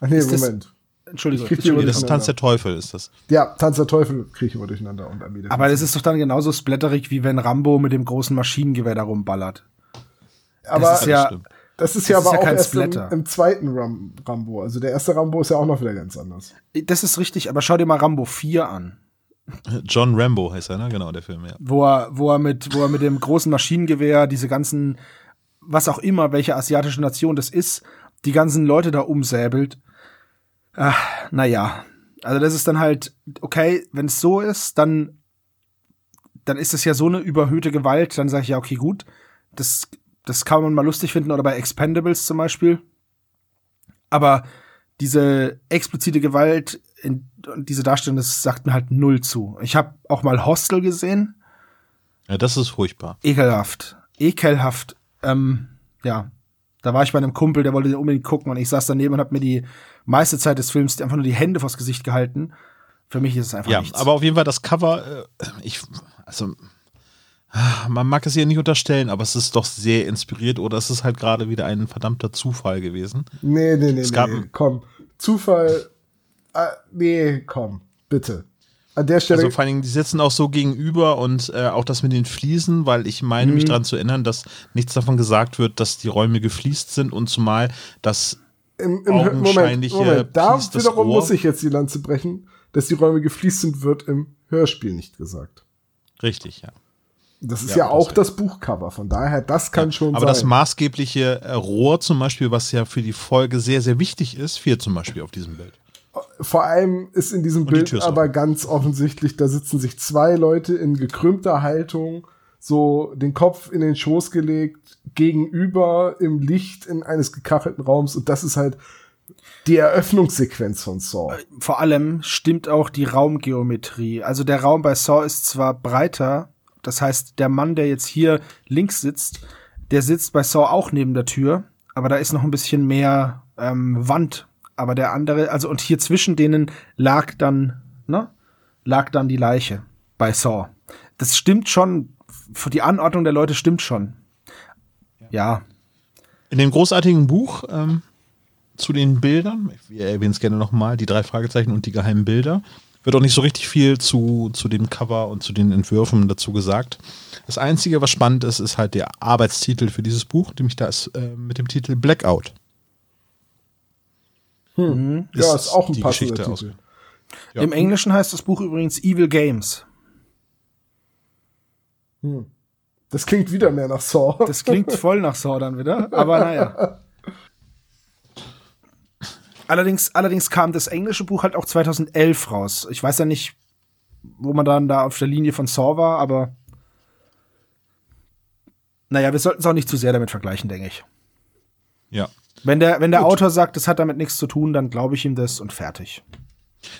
B: Ach nee,
A: Ist das-
B: Moment.
A: Entschuldigung.
B: Ich krieg die
A: Entschuldigung.
E: das ist Tanz der Teufel, ist das.
B: Ja, Tanz der Teufel kriege ich immer durcheinander und Armee
A: Aber das ist doch dann genauso splatterig, wie wenn Rambo mit dem großen Maschinengewehr da rumballert.
B: aber
A: das ist ja,
B: das ist ja
A: das ist
B: aber
A: ja
B: auch
A: kein
B: erst im,
A: Splatter.
B: im zweiten Ram Rambo. Also der erste Rambo ist ja auch noch wieder ganz anders.
A: das ist richtig, aber schau dir mal Rambo 4 an.
E: John Rambo heißt er, ne? Genau, der Film, ja.
A: wo er, wo er mit, wo er mit dem großen Maschinengewehr diese ganzen, was auch immer, welche asiatische Nation das ist, die ganzen Leute da umsäbelt. Ach, naja. Also das ist dann halt, okay, wenn es so ist, dann, dann ist es ja so eine überhöhte Gewalt, dann sage ich ja, okay, gut, das, das kann man mal lustig finden, oder bei Expendables zum Beispiel. Aber diese explizite Gewalt in, und diese Darstellung, das sagt mir halt null zu. Ich habe auch mal Hostel gesehen
E: Ja, das ist furchtbar.
A: ekelhaft. Ekelhaft. Ähm, ja. Da war ich bei einem Kumpel, der wollte den unbedingt gucken und ich saß daneben und habe mir die meiste Zeit des Films einfach nur die Hände vors Gesicht gehalten. Für mich ist es einfach
E: Ja,
A: nichts.
E: aber auf jeden Fall das Cover, äh, ich, also, man mag es ihr nicht unterstellen, aber es ist doch sehr inspiriert oder es ist halt gerade wieder ein verdammter Zufall gewesen.
B: Nee, nee, nee,
E: Es gab-
B: nee. Komm. Zufall. Ah, nee, komm. Bitte. An der Stelle.
E: Also vor allen Dingen, die sitzen auch so gegenüber und äh, auch das mit den Fliesen, weil ich meine
B: Mhm.
E: mich daran zu erinnern, dass nichts davon gesagt wird, dass die Räume gefliest sind und zumal das
B: im, im Moment,
E: augenscheinliche
B: Moment, da
E: Piece, das
B: wiederum
E: Rohr.
B: muss ich jetzt die Lanze brechen, dass die Räume gefliest sind, wird im Hörspiel nicht gesagt.
E: richtig, ja.
B: Das ist
E: Ja,
B: ja,
E: das
B: auch
E: ist-
B: das Buchcover, von daher, das kann schon
E: Aber
B: sein.
E: das maßgebliche äh, Rohr zum Beispiel, was ja für die Folge sehr, sehr wichtig ist, fehlt zum Beispiel auf diesem Bild.
B: Vor allem ist in diesem
E: die
B: Bild aber ganz offensichtlich, da sitzen sich zwei Leute in gekrümmter Haltung, so den Kopf in den Schoß gelegt, gegenüber im Licht in eines gekachelten Raums und das ist halt die Eröffnungssequenz von Saw.
A: Vor allem stimmt auch die Raumgeometrie. Also der Raum bei Saw ist zwar breiter, das heißt, der Mann, der jetzt hier links sitzt, der sitzt bei Saw auch neben der Tür, aber da ist noch ein bisschen mehr ähm, Wand. Aber der andere, also und hier zwischen denen lag dann, ne, lag dann die Leiche bei Saw. Das stimmt schon, für die Anordnung der Leute stimmt schon. Ja,
E: In dem großartigen Buch ähm, zu den Bildern, wir erwähnen es gerne nochmal, die drei Fragezeichen und die geheimen Bilder, wird auch nicht so richtig viel zu, zu dem Cover und zu den Entwürfen dazu gesagt. Das Einzige, was spannend ist, ist halt der Arbeitstitel für dieses Buch, nämlich da ist äh, mit dem Titel Blackout.
B: Ja, ist auch ein passender
E: Geschichte
B: Titel.
E: aus. Ja.
A: im Englischen heißt das Buch übrigens Evil Games.
B: Das klingt wieder mehr nach Saw.
A: Das klingt [laughs] voll nach Saw dann wieder, aber naja. Allerdings, allerdings kam das englische Buch halt auch 2011 raus. Ich weiß ja nicht, wo man dann da auf der Linie von Saw war, aber naja, wir sollten es auch nicht zu sehr damit vergleichen, denke ich.
E: Ja.
A: Wenn der, wenn der Autor sagt, das hat damit nichts zu tun, dann glaube ich ihm das und fertig.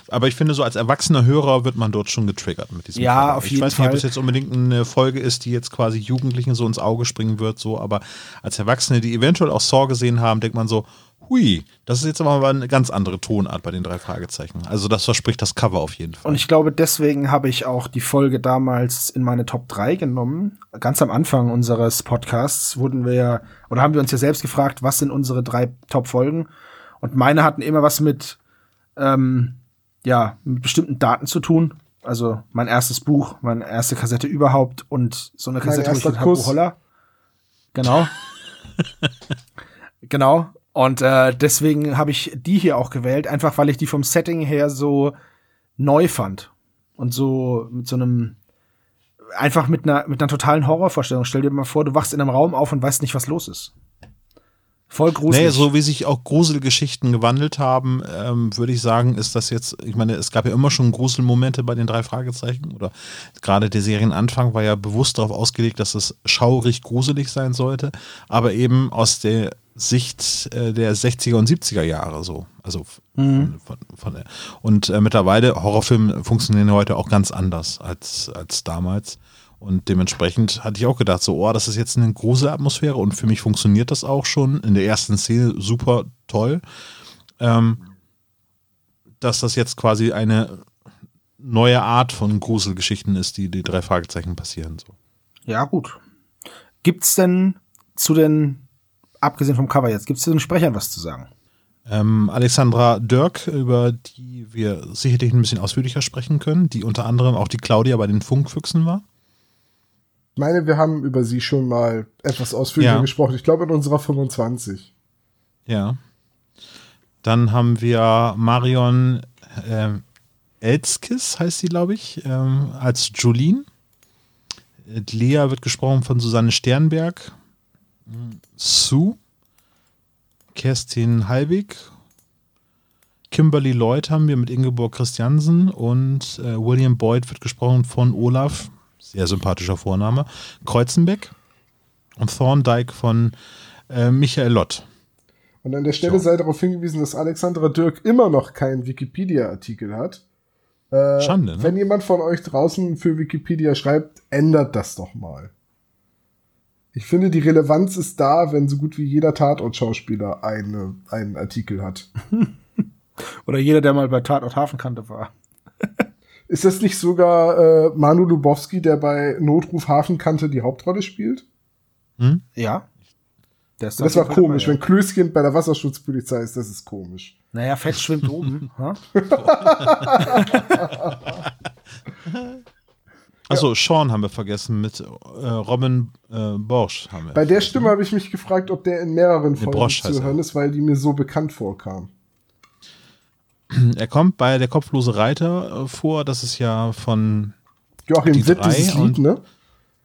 E: Aber ich finde, so als erwachsener Hörer wird man dort schon getriggert mit diesem
A: Ja,
E: Cover.
A: auf
E: Ich
A: jeden
E: weiß nicht, ob
A: Fall.
E: es jetzt unbedingt eine Folge ist, die jetzt quasi Jugendlichen so ins Auge springen wird, so, aber als Erwachsene, die eventuell auch Saw gesehen haben, denkt man so, hui, das ist jetzt aber mal eine ganz andere Tonart bei den drei Fragezeichen. Also das verspricht das Cover auf jeden Fall.
A: Und ich glaube, deswegen habe ich auch die Folge damals in meine Top 3 genommen. Ganz am Anfang unseres Podcasts wurden wir ja, oder haben wir uns ja selbst gefragt, was sind unsere drei Top-Folgen? Und meine hatten immer was mit, ähm, ja, mit bestimmten Daten zu tun. Also mein erstes Buch, meine erste Kassette überhaupt und so eine Kassette wo ich. Holler. Genau. [laughs] genau. Und äh, deswegen habe ich die hier auch gewählt, einfach weil ich die vom Setting her so neu fand. Und so mit so einem, einfach mit einer, mit einer totalen Horrorvorstellung. Stell dir mal vor, du wachst in einem Raum auf und weißt nicht, was los ist. Voll gruselig.
E: Nee, so wie sich auch Gruselgeschichten gewandelt haben, ähm, würde ich sagen, ist das jetzt, ich meine, es gab ja immer schon Gruselmomente bei den drei Fragezeichen oder gerade der Serienanfang war ja bewusst darauf ausgelegt, dass es schaurig gruselig sein sollte, aber eben aus der Sicht äh, der 60er und 70er Jahre so. Also von, von, von der, und äh, mittlerweile Horrorfilme funktionieren heute auch ganz anders als, als damals. Und dementsprechend hatte ich auch gedacht, so, oh, das ist jetzt eine Gruselatmosphäre und für mich funktioniert das auch schon in der ersten Szene super toll. Ähm, dass das jetzt quasi eine neue Art von Gruselgeschichten ist, die die drei Fragezeichen passieren. So.
A: Ja, gut. Gibt's denn zu den, abgesehen vom Cover jetzt, gibt's zu den Sprechern was zu sagen?
E: Ähm, Alexandra Dirk, über die wir sicherlich ein bisschen ausführlicher sprechen können, die unter anderem auch die Claudia bei den Funkfüchsen war.
B: Ich meine, wir haben über sie schon mal etwas ausführlicher
E: Ja.
B: gesprochen. Ich glaube in unserer 25.
E: Ja. Dann haben wir Marion ähm, Elskis, heißt sie, glaube ich, ähm, als Jolene. Äh, Lea wird gesprochen von Susanne Sternberg. Sue. Kerstin Halbig. Kimberly Lloyd haben wir mit Ingeborg Christiansen und äh, William Boyd wird gesprochen von Olaf, sehr sympathischer Vorname, Kreuzenbeck und Thorndike von äh, Michael Lott.
B: Und an der Stelle sei darauf hingewiesen, dass Alexandra Dirk immer noch keinen Wikipedia-Artikel hat. Äh,
E: Schande, ne?
B: Wenn jemand von euch draußen für Wikipedia schreibt, ändert das doch mal. Ich finde, die Relevanz ist da, wenn so gut wie jeder Tatort-Schauspieler eine, einen Artikel hat. [laughs]
A: Oder jeder, der mal bei Tatort Hafenkante war. [laughs]
B: Ist das nicht sogar äh, Manu Lubowski, der bei Notruf Hafenkante die Hauptrolle spielt?
A: Ja. Der ist
B: Das
A: auf
B: war komisch.
A: dabei,
B: Wenn Klößchen bei der Wasserschutzpolizei ist, das ist komisch.
A: ja. Naja, Fett schwimmt oben. [laughs]
E: Achso, Sean haben wir vergessen mit äh, Robin äh, Borsch haben wir.
B: Bei der Stimme habe ich mich gefragt, ob der in mehreren Folgen
E: Brosch
B: zu hören ist, weil die mir so bekannt vorkam. [clears throat]
E: Er kommt bei der kopflose Reiter äh, vor, das ist ja von
B: Joachim
E: Die
B: Witt,
E: drei
B: dieses
E: und-
B: Lied, ne?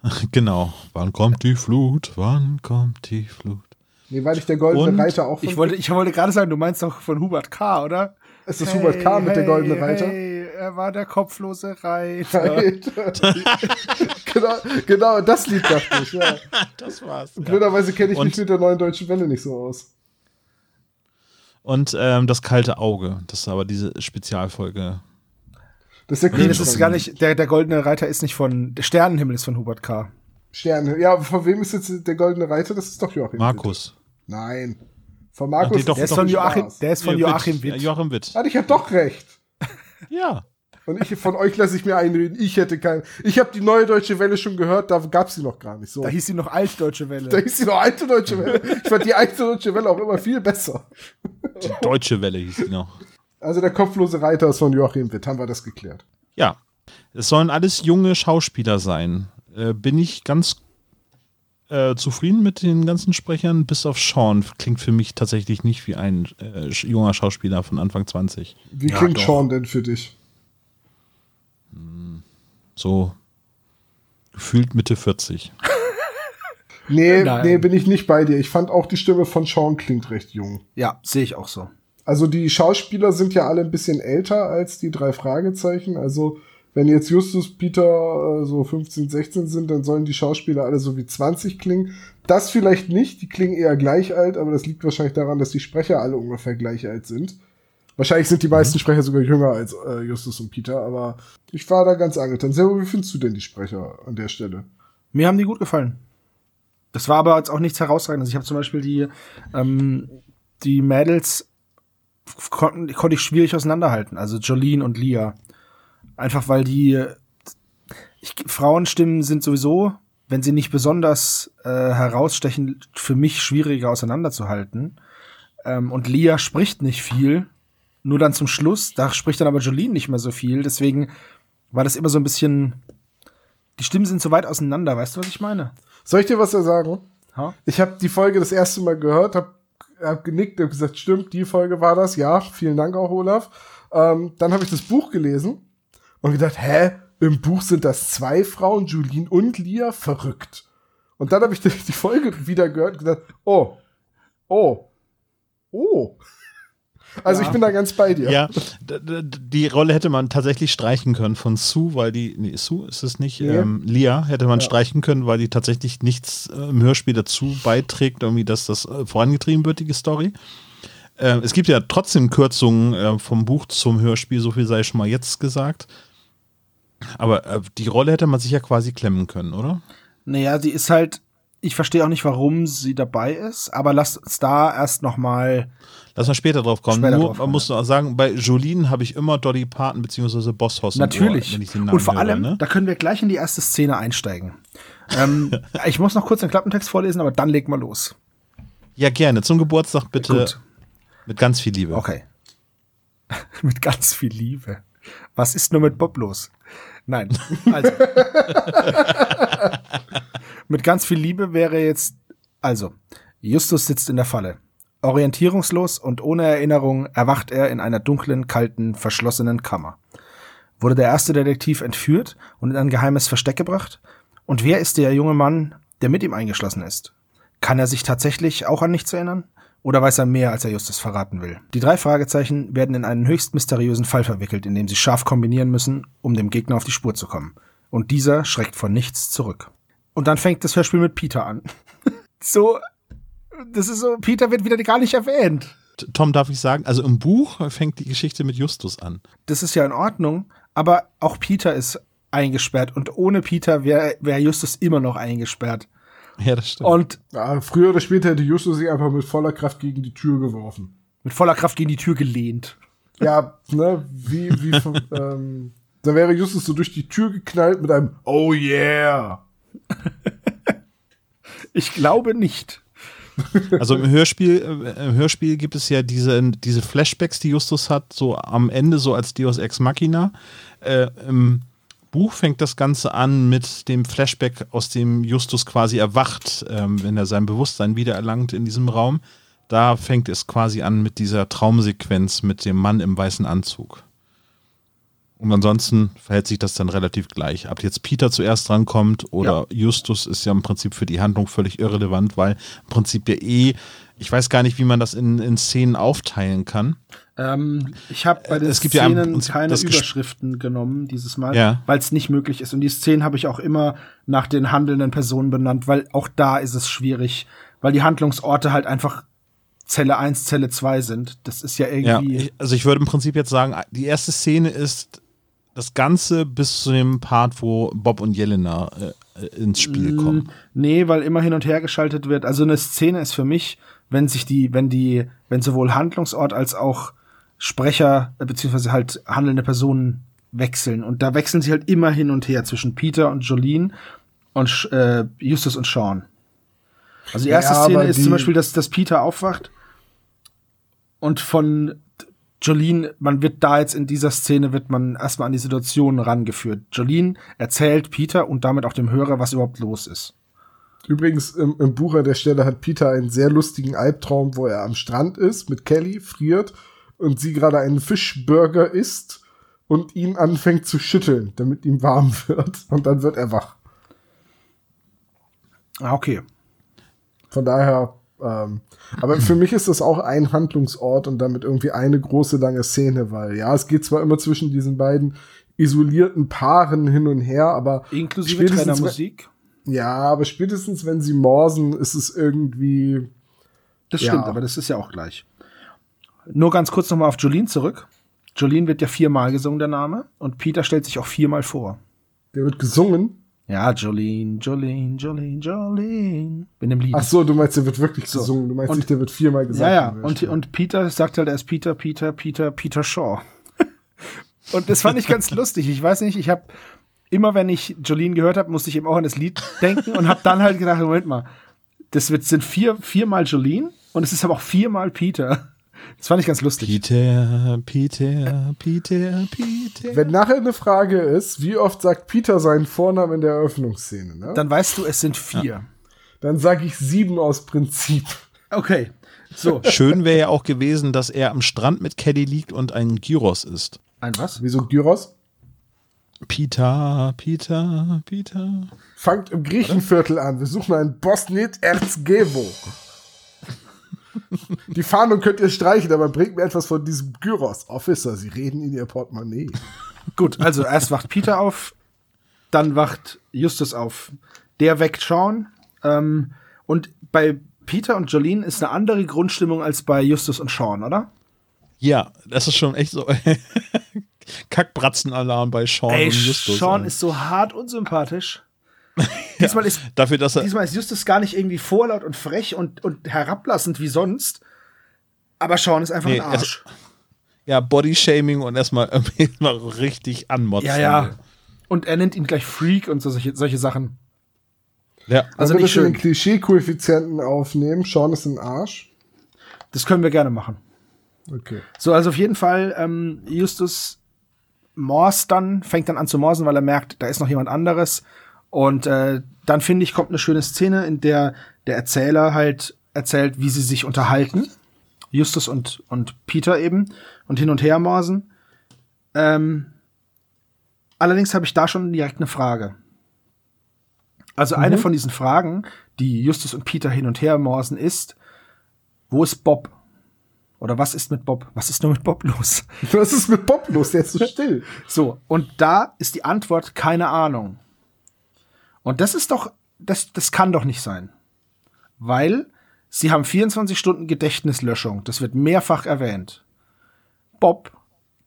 B: [laughs]
E: genau. Wann kommt die Flut? Wann kommt die Flut?
B: Nee, weil ich der Goldene
E: Und
B: Reiter auch von
A: Ich wollte, ich wollte gerade sagen, du meinst doch von Hubert K., oder?
B: Ist das Hubert K. mit der Goldene
A: hey,
B: Reiter?
A: Er war der kopflose Reiter. [laughs]
B: Reiter. [laughs] genau, genau, das Lied dachte ich, ja. [laughs]
E: Das war's.
B: Blöderweise kenne ich
E: Und-
B: mich mit der neuen deutschen Welle nicht so aus.
E: Und ähm, das kalte Auge. Das ist aber diese Spezialfolge.
B: Das ist der
A: Nee, das ist gar nicht, der, der goldene Reiter ist nicht von, der Sternenhimmel ist von Hubert K.
B: Sterne. Ja, von wem ist jetzt der Goldene Reiter? Das ist doch Joachim Witt.
E: Markus.
B: Nein. Von Markus.
E: Ach, nee, doch,
A: Der ist
E: doch,
A: von Joachim, der ist von
E: Nee,
A: Joachim
E: Ja,
A: Witt.
E: Joachim Witt.
B: Ah, ich hab doch recht.
E: Ja.
B: Und ich, von euch lasse ich mir einreden, ich hätte keinen. Ich habe die neue deutsche Welle schon gehört, da gab's sie noch gar nicht. So.
A: Da hieß sie noch Altdeutsche Welle.
B: Da hieß sie noch alte deutsche Welle. Ich fand die alte deutsche Welle auch immer viel besser.
E: Die deutsche Welle hieß die noch.
B: Also der kopflose Reiter ist von Joachim Witt, haben wir das geklärt.
E: Ja. Es sollen alles junge Schauspieler sein. Äh, bin ich ganz äh, zufrieden mit den ganzen Sprechern, bis auf Sean. Klingt für mich tatsächlich nicht wie ein äh, junger Schauspieler von Anfang 20.
B: Wie
A: Ja,
B: klingt
A: doch.
B: Sean denn für dich?
E: So gefühlt Mitte 40. [laughs]
B: Nee,
A: Nein.
B: nee, bin ich nicht bei dir. Ich fand auch die Stimme von Sean klingt recht jung.
A: Ja, sehe ich auch so.
B: Also die Schauspieler sind ja alle ein bisschen älter als die drei Fragezeichen. Also wenn jetzt Justus, Peter äh, so 15, 16 sind, dann sollen die Schauspieler alle so wie 20 klingen. Das vielleicht nicht, die klingen eher gleich alt, aber das liegt wahrscheinlich daran, dass die Sprecher alle ungefähr gleich alt sind. Wahrscheinlich sind die meisten
A: Mhm.
B: Sprecher sogar jünger als äh, Justus und Peter, aber ich war da ganz angetan. Servo, wie findest du denn die Sprecher an der Stelle?
A: Mir haben die gut gefallen. Das war aber jetzt auch nichts herausragendes. Ich habe zum Beispiel die, ähm, die Mädels konnten, konnte ich schwierig auseinanderhalten. Also Jolene und Lia. Einfach weil die ich, Frauenstimmen sind sowieso, wenn sie nicht besonders äh, herausstechen, für mich schwieriger auseinanderzuhalten. Ähm, und Lia spricht nicht viel. Nur dann zum Schluss, da spricht dann aber Jolene nicht mehr so viel. Deswegen war das immer so ein bisschen. Die Stimmen sind so weit auseinander, weißt du, was ich meine?
B: Soll ich dir was da sagen?
A: Ha?
B: Ich habe die Folge das erste Mal gehört, habe hab genickt und gesagt, stimmt, die Folge war das. Ja, vielen Dank auch, Olaf. Ähm, dann habe ich das Buch gelesen und gedacht, hä, im Buch sind das zwei Frauen, Julien und Lia, verrückt. Und dann habe ich die, die Folge wieder gehört und gedacht, oh, oh, oh. Also
A: Ja.
B: ich bin da ganz bei dir.
E: Ja, die Rolle hätte man tatsächlich streichen können von Sue, weil die, nee, Sue ist es nicht,
B: Nee.
E: ähm, Lia hätte man
B: Ja.
E: streichen können, weil die tatsächlich nichts äh, im Hörspiel dazu beiträgt, irgendwie, dass das äh, vorangetrieben wird, die Story. Äh, es gibt ja trotzdem Kürzungen äh, vom Buch zum Hörspiel, so viel sei schon mal jetzt gesagt. Aber äh, die Rolle hätte man sich ja quasi klemmen können, oder?
A: Naja, sie ist halt. Ich verstehe auch nicht, warum sie dabei ist, aber lass uns da erst noch mal.
E: Lass mal später drauf kommen.
A: Später
E: Nur,
A: drauf
E: man
A: kommen,
E: muss auch sagen, bei Jolene habe ich immer Dolly Parton bzw. Boss Hoss im Ohr,
A: Natürlich.
E: wenn ich den Namen
A: Und vor
E: höre,
A: allem,
E: ne?
A: da können wir gleich in die erste Szene einsteigen. ähm, [laughs] ich muss noch kurz den Klappentext vorlesen, aber dann leg mal los.
E: Ja, gerne. Zum Geburtstag bitte
A: Gut.
E: mit ganz viel Liebe.
A: Okay. [laughs] mit ganz viel Liebe. Was ist nur mit Bob los? Nein. [laughs] Also. mit ganz viel Liebe wäre jetzt. Also, Justus sitzt in der Falle. Orientierungslos und ohne Erinnerung erwacht er in einer dunklen, kalten, verschlossenen Kammer. Wurde der erste Detektiv entführt und in ein geheimes Versteck gebracht? Und wer ist der junge Mann, der mit ihm eingeschlossen ist? Kann er sich tatsächlich auch an nichts erinnern? Oder weiß er mehr, als er Justus verraten will? Die drei Fragezeichen werden in einen höchst mysteriösen Fall verwickelt, in dem sie scharf kombinieren müssen, um dem Gegner auf die Spur zu kommen. Und dieser schreckt vor nichts zurück. Und dann fängt das Hörspiel mit Peter an. [laughs] so, das ist so, Peter wird wieder gar nicht erwähnt.
E: Tom, darf ich sagen, also im Buch fängt die Geschichte mit Justus an.
A: Das ist ja in Ordnung, aber auch Peter ist eingesperrt und ohne Peter wäre wär Justus immer noch eingesperrt. [laughs]
E: Ja, das stimmt.
A: Und
B: Ja, früher oder später hätte Justus sich einfach mit voller Kraft gegen die Tür geworfen.
A: mit voller Kraft gegen die Tür gelehnt.
B: Ja, ne, wie, wie, von, [laughs] ähm, da wäre Justus so durch die Tür geknallt mit einem Oh yeah. [laughs]
A: Ich glaube nicht.
E: Also im Hörspiel, äh, im Hörspiel gibt es ja diese, diese Flashbacks, die Justus hat, so am Ende, so als Deus Ex Machina. Äh, Im Buch fängt das Ganze an mit dem Flashback, aus dem Justus quasi erwacht, ähm, wenn er sein Bewusstsein wiedererlangt in diesem Raum. Da fängt es quasi an mit dieser Traumsequenz mit dem Mann im weißen Anzug. Und ansonsten verhält sich das dann relativ gleich. Ob jetzt Peter zuerst drankommt oder Justus ist ja im Prinzip für die Handlung völlig irrelevant, weil im Prinzip ja eh, ich weiß gar nicht, wie man das in, in Szenen aufteilen kann.
A: Ähm, ich habe bei den
E: Es gibt ja im
A: Szenen
E: Prinzip
A: keine Überschriften genommen dieses Mal,
E: Ja.
A: weil es nicht möglich ist. Und die Szenen habe ich auch immer nach den handelnden Personen benannt, weil auch da ist es schwierig, weil die Handlungsorte halt einfach Zelle 1, Zelle 2 sind. Das ist ja
E: Ja,
A: irgendwie.
E: ich, also ich würde im Prinzip jetzt sagen, die erste Szene ist das Ganze bis zu dem Part, wo Bob und Jelena äh, äh, ins Spiel kommen.
A: Nee, weil immer hin und her geschaltet wird. Also eine Szene ist für mich, wenn sich die, wenn die, wenn sowohl Handlungsort als auch Sprecher äh, beziehungsweise halt handelnde Personen wechseln. Und da wechseln sie halt immer hin und her zwischen Peter und Jolene und äh, Justus und Sean. Also die erste
B: Ja,
A: Szene ist zum Beispiel, dass, dass Peter aufwacht und von Jolene, man wird da jetzt in dieser Szene, wird man erstmal an die Situation rangeführt. Jolene erzählt Peter und damit auch dem Hörer, was überhaupt los ist.
B: Übrigens, im, im Buch an der Stelle hat Peter einen sehr lustigen Albtraum, wo er am Strand ist mit Kelly, friert und sie gerade einen Fischburger isst und ihn anfängt zu schütteln, damit ihm warm [laughs] wird. Und dann wird er wach.
A: Ah, okay.
B: Von daher Ähm, aber für mich ist das auch ein Handlungsort und damit irgendwie eine große lange Szene, weil ja, es geht zwar immer zwischen diesen beiden isolierten Paaren hin und her, aber
A: Inklusive Trainermusik.
B: wenn- Ja, aber spätestens wenn sie morsen, ist es irgendwie
A: Das
B: Ja.
A: stimmt, aber das ist ja auch gleich. Nur ganz kurz nochmal auf Jolene zurück. Jolene wird ja viermal gesungen, der Name. Und Peter stellt sich auch viermal vor.
B: der wird gesungen.
A: Ja, Jolene, Jolene, Jolene, Jolene. In dem Lied.
B: Ach so, du meinst, der wird wirklich
A: So.
B: gesungen. Du meinst
A: Und-
B: nicht, der wird viermal gesagt.
A: ja, ja. Und, und Peter sagt halt, er ist Peter, Peter, Peter, Peter Shaw. [laughs] und das fand ich ganz lustig. Ich weiß nicht, ich habe immer, wenn ich Jolene gehört habe, musste ich eben auch an das Lied denken und habe dann halt gedacht, Moment mal, das wird, sind vier, viermal Jolene und es ist aber auch viermal Peter. Das fand ich ganz lustig.
E: Peter, Peter, Peter, Peter.
B: Wenn nachher eine Frage ist, wie oft sagt Peter seinen Vornamen in der Eröffnungsszene, ne? dann,
A: weißt du, es sind vier.
B: dann sage ich sieben aus Prinzip.
A: Okay. So. [laughs]
E: Schön wäre ja auch gewesen, dass er am Strand mit Caddy liegt und ein Gyros isst.
A: Ein was?
B: Wieso Gyros?
E: Peter, Peter, Peter.
B: Fangt im Griechenviertel an. Wir suchen einen Bosnit Erzgevo. [laughs] Die Fahndung könnt ihr streichen, aber bringt mir etwas von diesem Gyros. Officer, sie reden in ihr Portemonnaie. [laughs]
A: Gut, also erst wacht Peter auf, dann wacht Justus auf. Der weckt Sean. Ähm, und bei Peter und Jolene ist eine andere Grundstimmung als bei Justus und Sean, oder?
E: Ja, das ist schon echt so. [laughs] Kackbratzenalarm bei Sean
A: Ey,
E: und Justus.
A: Sean ist so hart unsympathisch. [laughs] Diesmal ist
E: Dafür, dass er.
A: Diesmal ist Justus gar nicht irgendwie vorlaut und frech und, und herablassend wie sonst. Aber Sean ist einfach
E: Nee,
A: ein Arsch.
E: ja, Bodyshaming und erstmal irgendwie [laughs] mal richtig anmotzen.
A: Ja, ja. Und er nennt ihn gleich Freak und so, solche, solche Sachen.
E: Ja,
A: Also
B: Also wir in den
A: schön.
B: Klischee-Koeffizienten aufnehmen. Sean ist ein Arsch.
A: Das können wir gerne machen.
B: Okay.
A: So, also auf jeden Fall, ähm, Justus morst dann, fängt dann an zu morsen, weil er merkt, da ist noch jemand anderes. Und äh, dann finde ich, kommt eine schöne Szene, in der der Erzähler halt erzählt, wie sie sich unterhalten. Justus und, und Peter eben und hin und her morsen. Ähm, allerdings habe ich da schon direkt eine Frage. Also eine von diesen Fragen, die Justus und Peter hin und her morsen, ist, wo ist Bob? Oder was ist mit Bob? Was ist nur mit Bob los?
B: Was ist mit Bob los? Der ist so [laughs] still.
A: So, und da ist die Antwort keine Ahnung. Und das ist doch, das, das kann doch nicht sein. Weil sie haben 24 Stunden Gedächtnislöschung. Das wird mehrfach erwähnt. Bob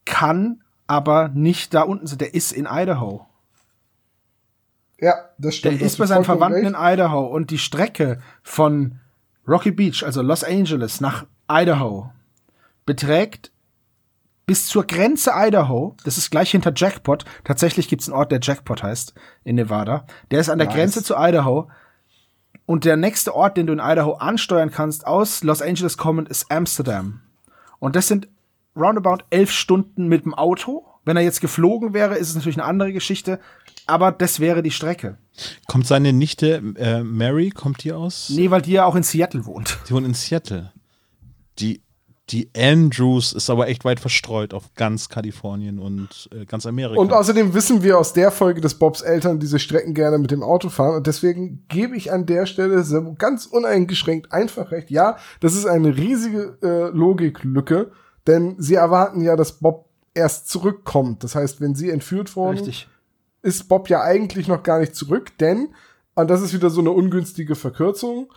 A: kann aber nicht da unten sein. Der ist in Idaho.
B: Ja, das
A: Der
B: stimmt.
A: ist
B: hast
A: bei seinen Verwandten in
B: recht.
A: Idaho. Und die Strecke von Rocky Beach, also Los Angeles, nach Idaho, beträgt bis zur Grenze Idaho, das ist gleich hinter Jackpot, tatsächlich gibt es einen Ort, der Jackpot heißt, in Nevada, der ist an der
B: Nice.
A: Grenze zu Idaho und der nächste Ort, den du in Idaho ansteuern kannst, aus Los Angeles kommend, ist Amsterdam. Und das sind roundabout elf Stunden mit dem Auto. Wenn er jetzt geflogen wäre, ist es natürlich eine andere Geschichte, aber das wäre die Strecke.
E: kommt seine Nichte äh, Mary, kommt die aus?
A: Nee, weil die ja auch in Seattle wohnt.
E: Die wohnt in Seattle. Die, die Andrews ist aber echt weit verstreut auf ganz Kalifornien und äh, ganz Amerika.
B: Und außerdem wissen wir aus der Folge, dass Bobs Eltern diese Strecken gerne mit dem Auto fahren. Und deswegen gebe ich an der Stelle ganz uneingeschränkt einfach recht. Ja, das ist eine riesige äh, Logiklücke, denn sie erwarten ja, dass Bob erst zurückkommt. Das heißt, wenn sie entführt wurden,
A: Richtig.
B: ist Bob ja eigentlich noch gar nicht zurück, denn, und das ist wieder so eine ungünstige Verkürzung,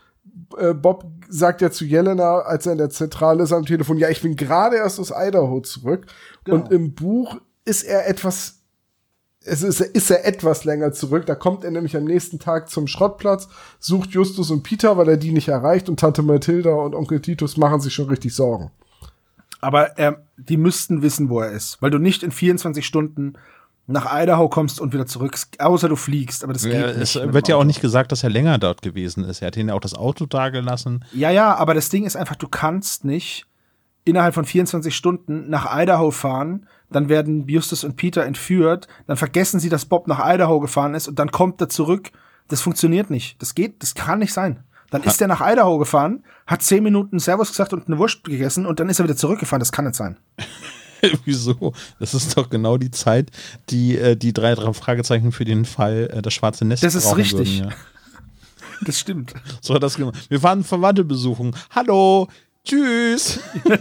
B: äh, Bob sagt ja zu Jelena, als er in der Zentrale ist am Telefon, ja, ich bin gerade erst aus Idaho zurück.
A: Genau.
B: Und im Buch ist er etwas, es ist, ist er etwas länger zurück. Da kommt er nämlich am nächsten Tag zum Schrottplatz, sucht Justus und Peter, weil er die nicht erreicht und Tante Mathilda und Onkel Titus machen sich schon richtig Sorgen.
A: Aber ähm, die müssten wissen, wo er ist, weil du nicht in 24 Stunden nach Idaho kommst und wieder zurück, außer du fliegst. Aber das geht
E: ja,
A: nicht.
E: es wird ja auch nicht gesagt, dass er länger dort gewesen ist. Er hat ihnen ja auch das Auto dagelassen.
A: Ja, ja, aber das Ding ist einfach, du kannst nicht innerhalb von 24 Stunden nach Idaho fahren, dann werden Justus und Peter entführt, dann vergessen sie, dass Bob nach Idaho gefahren ist und dann kommt er zurück. Das funktioniert nicht. Das geht, das kann nicht sein. Dann ist er nach Idaho gefahren, hat 10 Minuten Servus gesagt und eine Wurst gegessen und dann ist er wieder zurückgefahren. Das kann nicht sein. [laughs] [laughs]
E: Wieso? Das ist doch genau die Zeit, die äh, die drei, drei Fragezeichen für den Fall äh, das schwarze Nest
A: Das ist richtig.
E: Würden, ja. [laughs]
A: Das stimmt.
E: So hat das gemacht. Wir fahren Verwandte besuchen. Hallo, tschüss. [laughs]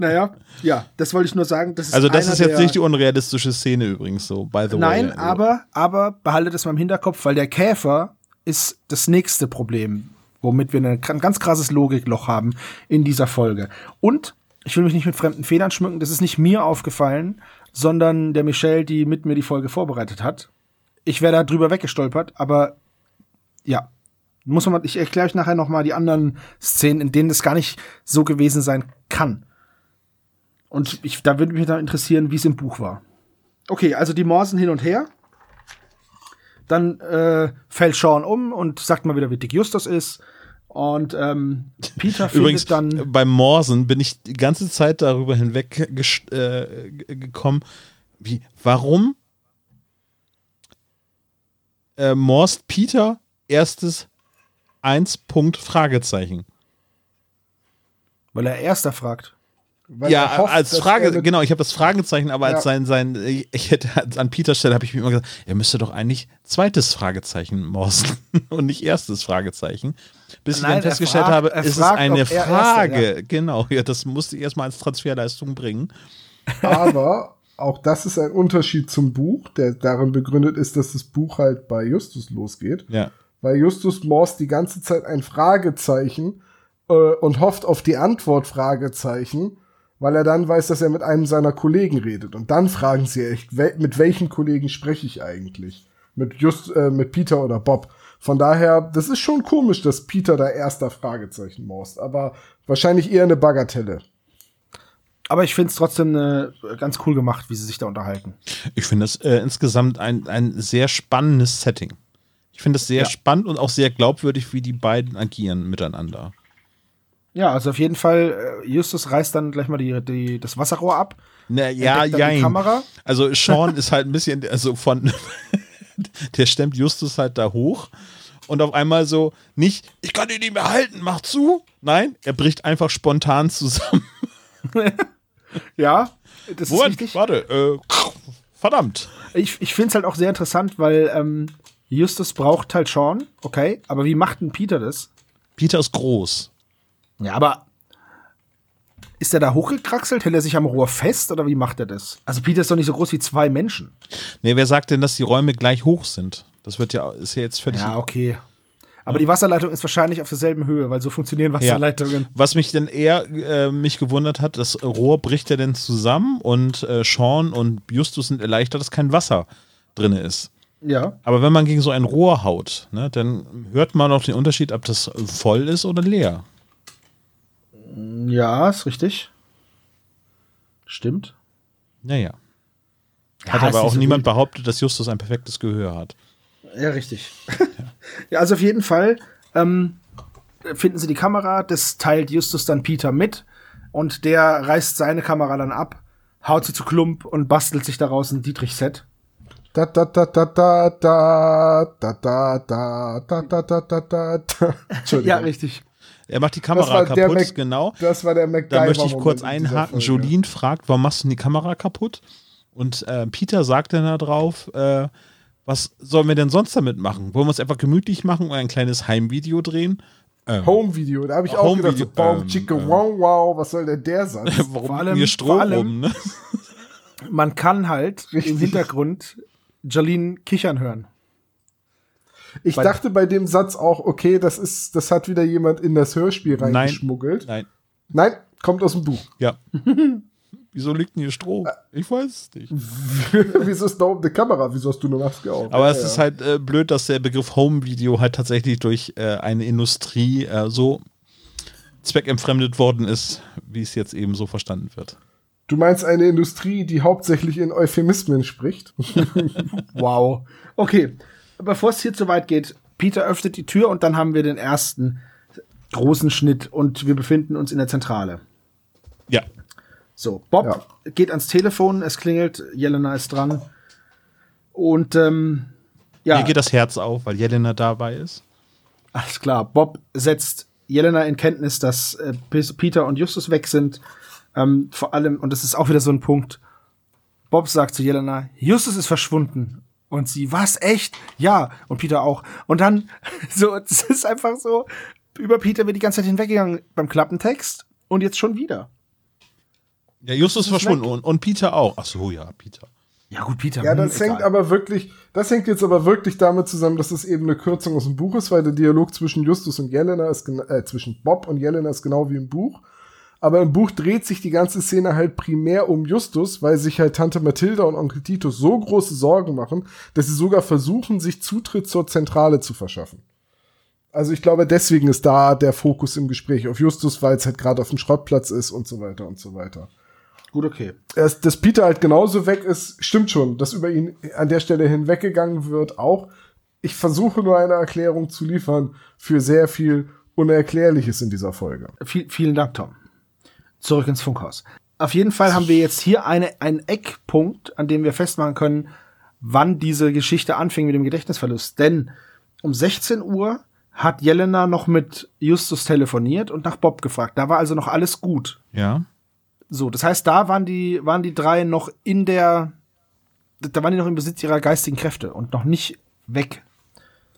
A: Naja, ja, das wollte ich nur sagen. Das
E: Also das ist jetzt nicht die unrealistische Szene übrigens so, by the way.
A: Nein,
E: Also,
A: aber, aber behaltet es mal im Hinterkopf, weil der Käfer ist das nächste Problem, womit wir ein ganz krasses Logikloch haben in dieser Folge. Und ich will mich nicht mit fremden Federn schmücken, das ist nicht mir aufgefallen, sondern der Michelle, die mit mir die Folge vorbereitet hat. Ich wäre da drüber weggestolpert, aber ja, muss man ich erkläre euch nachher noch mal die anderen Szenen, in denen das gar nicht so gewesen sein kann. Und ich, da würde mich dann interessieren, wie es im Buch war. Okay, also die morsen hin und her. Dann äh, fällt Sean um und sagt mal wieder, wie dick Justus ist. Und ähm, Peter [laughs]
E: Übrigens,
A: findet dann.
E: beim Morsen bin ich die ganze Zeit darüber hinweg äh, gekommen, wie, warum äh, morst Peter erstes 1 Punkt Fragezeichen.
A: Weil er erster fragt.
B: Weil
E: ja,
B: hofft,
E: als Frage, genau, ich habe das Fragezeichen, aber als
B: Ja.
E: sein, sein, ich hätte an Peters Stelle habe ich mir immer gesagt, er müsste doch eigentlich zweites Fragezeichen morsen [laughs] und nicht erstes Fragezeichen. Bis ich
A: Nein,
E: dann
A: er
E: festgestellt
A: fragt-
E: habe, ist es
A: fragt,
E: eine
A: ob er Erster,
E: Frage. Genau, ja, das musste ich erstmal als Transferleistung bringen.
B: Aber [laughs] auch das ist ein Unterschied zum Buch, der darin begründet ist, dass das Buch halt bei Justus losgeht.
E: Ja.
B: Weil Justus morst die ganze Zeit ein Fragezeichen äh, und hofft auf die Antwort Fragezeichen, weil er dann weiß, dass er mit einem seiner Kollegen redet. Und dann fragen sie echt, wel mit welchen Kollegen spreche ich eigentlich? Mit Just, äh, mit Peter oder Bob. Von daher, das ist schon komisch, dass Peter da erster Fragezeichen morst, aber wahrscheinlich eher eine Bagatelle.
A: Aber ich finde es trotzdem äh, ganz cool gemacht, wie sie sich da unterhalten.
E: Ich finde das äh, insgesamt ein, ein sehr spannendes Setting. Ich finde es sehr
A: Ja.
E: spannend und auch sehr glaubwürdig, wie die beiden agieren miteinander.
A: Ja, also auf jeden Fall, äh, Justus reißt dann gleich mal die, die, das Wasserrohr ab.
E: Na, ja, ja.
A: Kamera.
E: Also Sean [laughs] ist halt ein bisschen, also von, [laughs] der stemmt Justus halt da hoch und auf einmal so, nicht, ich kann ihn nicht mehr halten, mach zu. Nein, er bricht einfach spontan zusammen. [laughs]
A: Ja, das ist
E: Moment,
A: wichtig.
E: warte, äh, verdammt.
A: Ich, ich finde es halt auch sehr interessant, weil ähm, Justus braucht halt Sean, okay, aber wie macht denn Peter das?
E: Peter ist groß.
A: Ja, aber ist er da hochgekraxelt? Hält er sich am Rohr fest oder wie macht er das? Also Peter ist doch nicht so groß wie zwei Menschen.
E: Nee, wer sagt denn, dass die Räume gleich hoch sind? Das wird ja, ist ja jetzt völlig
A: Ja, okay. Aber die Wasserleitung ist wahrscheinlich auf derselben Höhe, weil so funktionieren Wasserleitungen.
E: Was mich dann eher äh, mich gewundert hat, das Rohr bricht ja dann zusammen und äh, Sean und Justus sind erleichtert, dass kein Wasser drin ist.
A: Ja.
E: Aber wenn man gegen so ein Rohr haut, ne, dann hört man auch den Unterschied, ob das voll ist oder leer.
A: Ja, ist richtig. Stimmt.
E: Naja.
A: Ja,
E: Hat
A: ist
E: aber auch
A: so
E: niemand
A: wild.
E: behauptet, dass Justus ein perfektes Gehör hat.
A: Ja, richtig. ja, also auf jeden Fall ähm, finden sie die Kamera, das teilt Justus dann Peter mit und der reißt seine Kamera dann ab, haut sie zu Klump und bastelt sich daraus ein Dietrich-Set.
B: Da da da da da da da da da da da da da da.
A: Ja, richtig.
E: Er macht die Kamera kaputt,
B: Mac-
E: genau.
B: Das war der MacGyver.
E: Da möchte ich kurz einhaken.
B: Folge.
E: Jolene fragt, warum machst du denn die Kamera kaputt? Und äh, Peter sagt dann da drauf, äh, was sollen wir denn sonst damit machen? Wollen wir uns einfach gemütlich machen und ein kleines Heimvideo drehen? Ähm,
B: Home-Video, da habe ich auch gedacht, so,
E: Home-Video,
B: Baum,
E: ähm,
B: chicka,
E: ähm.
B: wow, wow, was soll denn der Satz? [laughs]
E: warum
A: vor allem-
E: hier
A: vor
E: Strom
A: allem-
E: rum? Ne?
A: Man kann halt
B: Richtig.
A: im Hintergrund Jolene kichern hören.
B: Ich
A: Bei-
B: dachte bei dem Satz auch, okay, das ist, das hat wieder jemand in das Hörspiel
E: Nein.
B: reingeschmuggelt.
E: Nein.
B: Nein, kommt aus dem Buch.
E: Ja. [laughs] Wieso liegt denn hier Strom? Ich weiß es nicht. [laughs]
B: Wieso ist da oben eine Kamera? Wieso hast du eine Maske auf?
E: Aber
B: Ja,
E: es
B: ja.
E: ist halt äh, blöd, dass der Begriff Home-Video halt tatsächlich durch äh, eine Industrie äh, so zweckentfremdet worden ist, wie es jetzt eben so verstanden wird.
B: Du meinst eine Industrie, die hauptsächlich in Euphemismen spricht? [laughs]
A: Wow. Okay, bevor es hier zu weit geht, Peter öffnet die Tür und dann haben wir den ersten großen Schnitt und wir befinden uns in der Zentrale.
E: Ja.
A: So, Bob
B: Ja.
A: geht ans Telefon, es klingelt, Jelena ist dran. Und ähm, ja,
E: Hier geht das Herz auf, weil Jelena dabei ist.
A: alles klar. Bob setzt Jelena in Kenntnis, dass äh, Peter und Justus weg sind. Ähm, vor allem, und das ist auch wieder so ein Punkt, Bob sagt zu Jelena, Justus ist verschwunden. Und sie, was, echt? Ja. Und Peter auch. Und dann, [laughs] so, es ist einfach so, über Peter wird die ganze Zeit hinweggegangen beim Klappentext und jetzt schon wieder.
E: Ja, Justus verschwunden und, und Peter auch. Ach so, ja, Peter.
A: Ja, gut, Peter.
B: Ja,
A: hm,
B: das hängt
A: egal.
B: aber wirklich, das hängt jetzt aber wirklich damit zusammen, dass es eben eine Kürzung aus dem Buch ist, weil der Dialog zwischen Justus und Jelena ist, äh, zwischen Bob und Jelena ist genau wie im Buch. Aber im Buch dreht sich die ganze Szene halt primär um Justus, weil sich halt Tante Mathilda und Onkel Titus so große Sorgen machen, dass sie sogar versuchen, sich Zutritt zur Zentrale zu verschaffen. Also ich glaube, deswegen ist da der Fokus im Gespräch auf Justus, weil es halt gerade auf dem Schrottplatz ist und so weiter und so weiter.
A: Gut, okay.
B: Erst, dass Peter halt genauso weg ist, stimmt schon. Dass über ihn an der Stelle hinweggegangen wird, auch. Ich versuche nur eine Erklärung zu liefern für sehr viel Unerklärliches in dieser Folge.
A: Viel, vielen Dank, Tom. Zurück ins Funkhaus. Auf jeden Fall haben wir jetzt hier eine, einen Eckpunkt, an dem wir festmachen können, wann diese Geschichte anfing mit dem Gedächtnisverlust. Denn um 16 Uhr hat Jelena noch mit Justus telefoniert und nach Bob gefragt. Da war also noch alles gut.
E: Ja.
A: So, das heißt, da waren die, waren die drei noch in der, da waren die noch im Besitz ihrer geistigen Kräfte und noch nicht weg.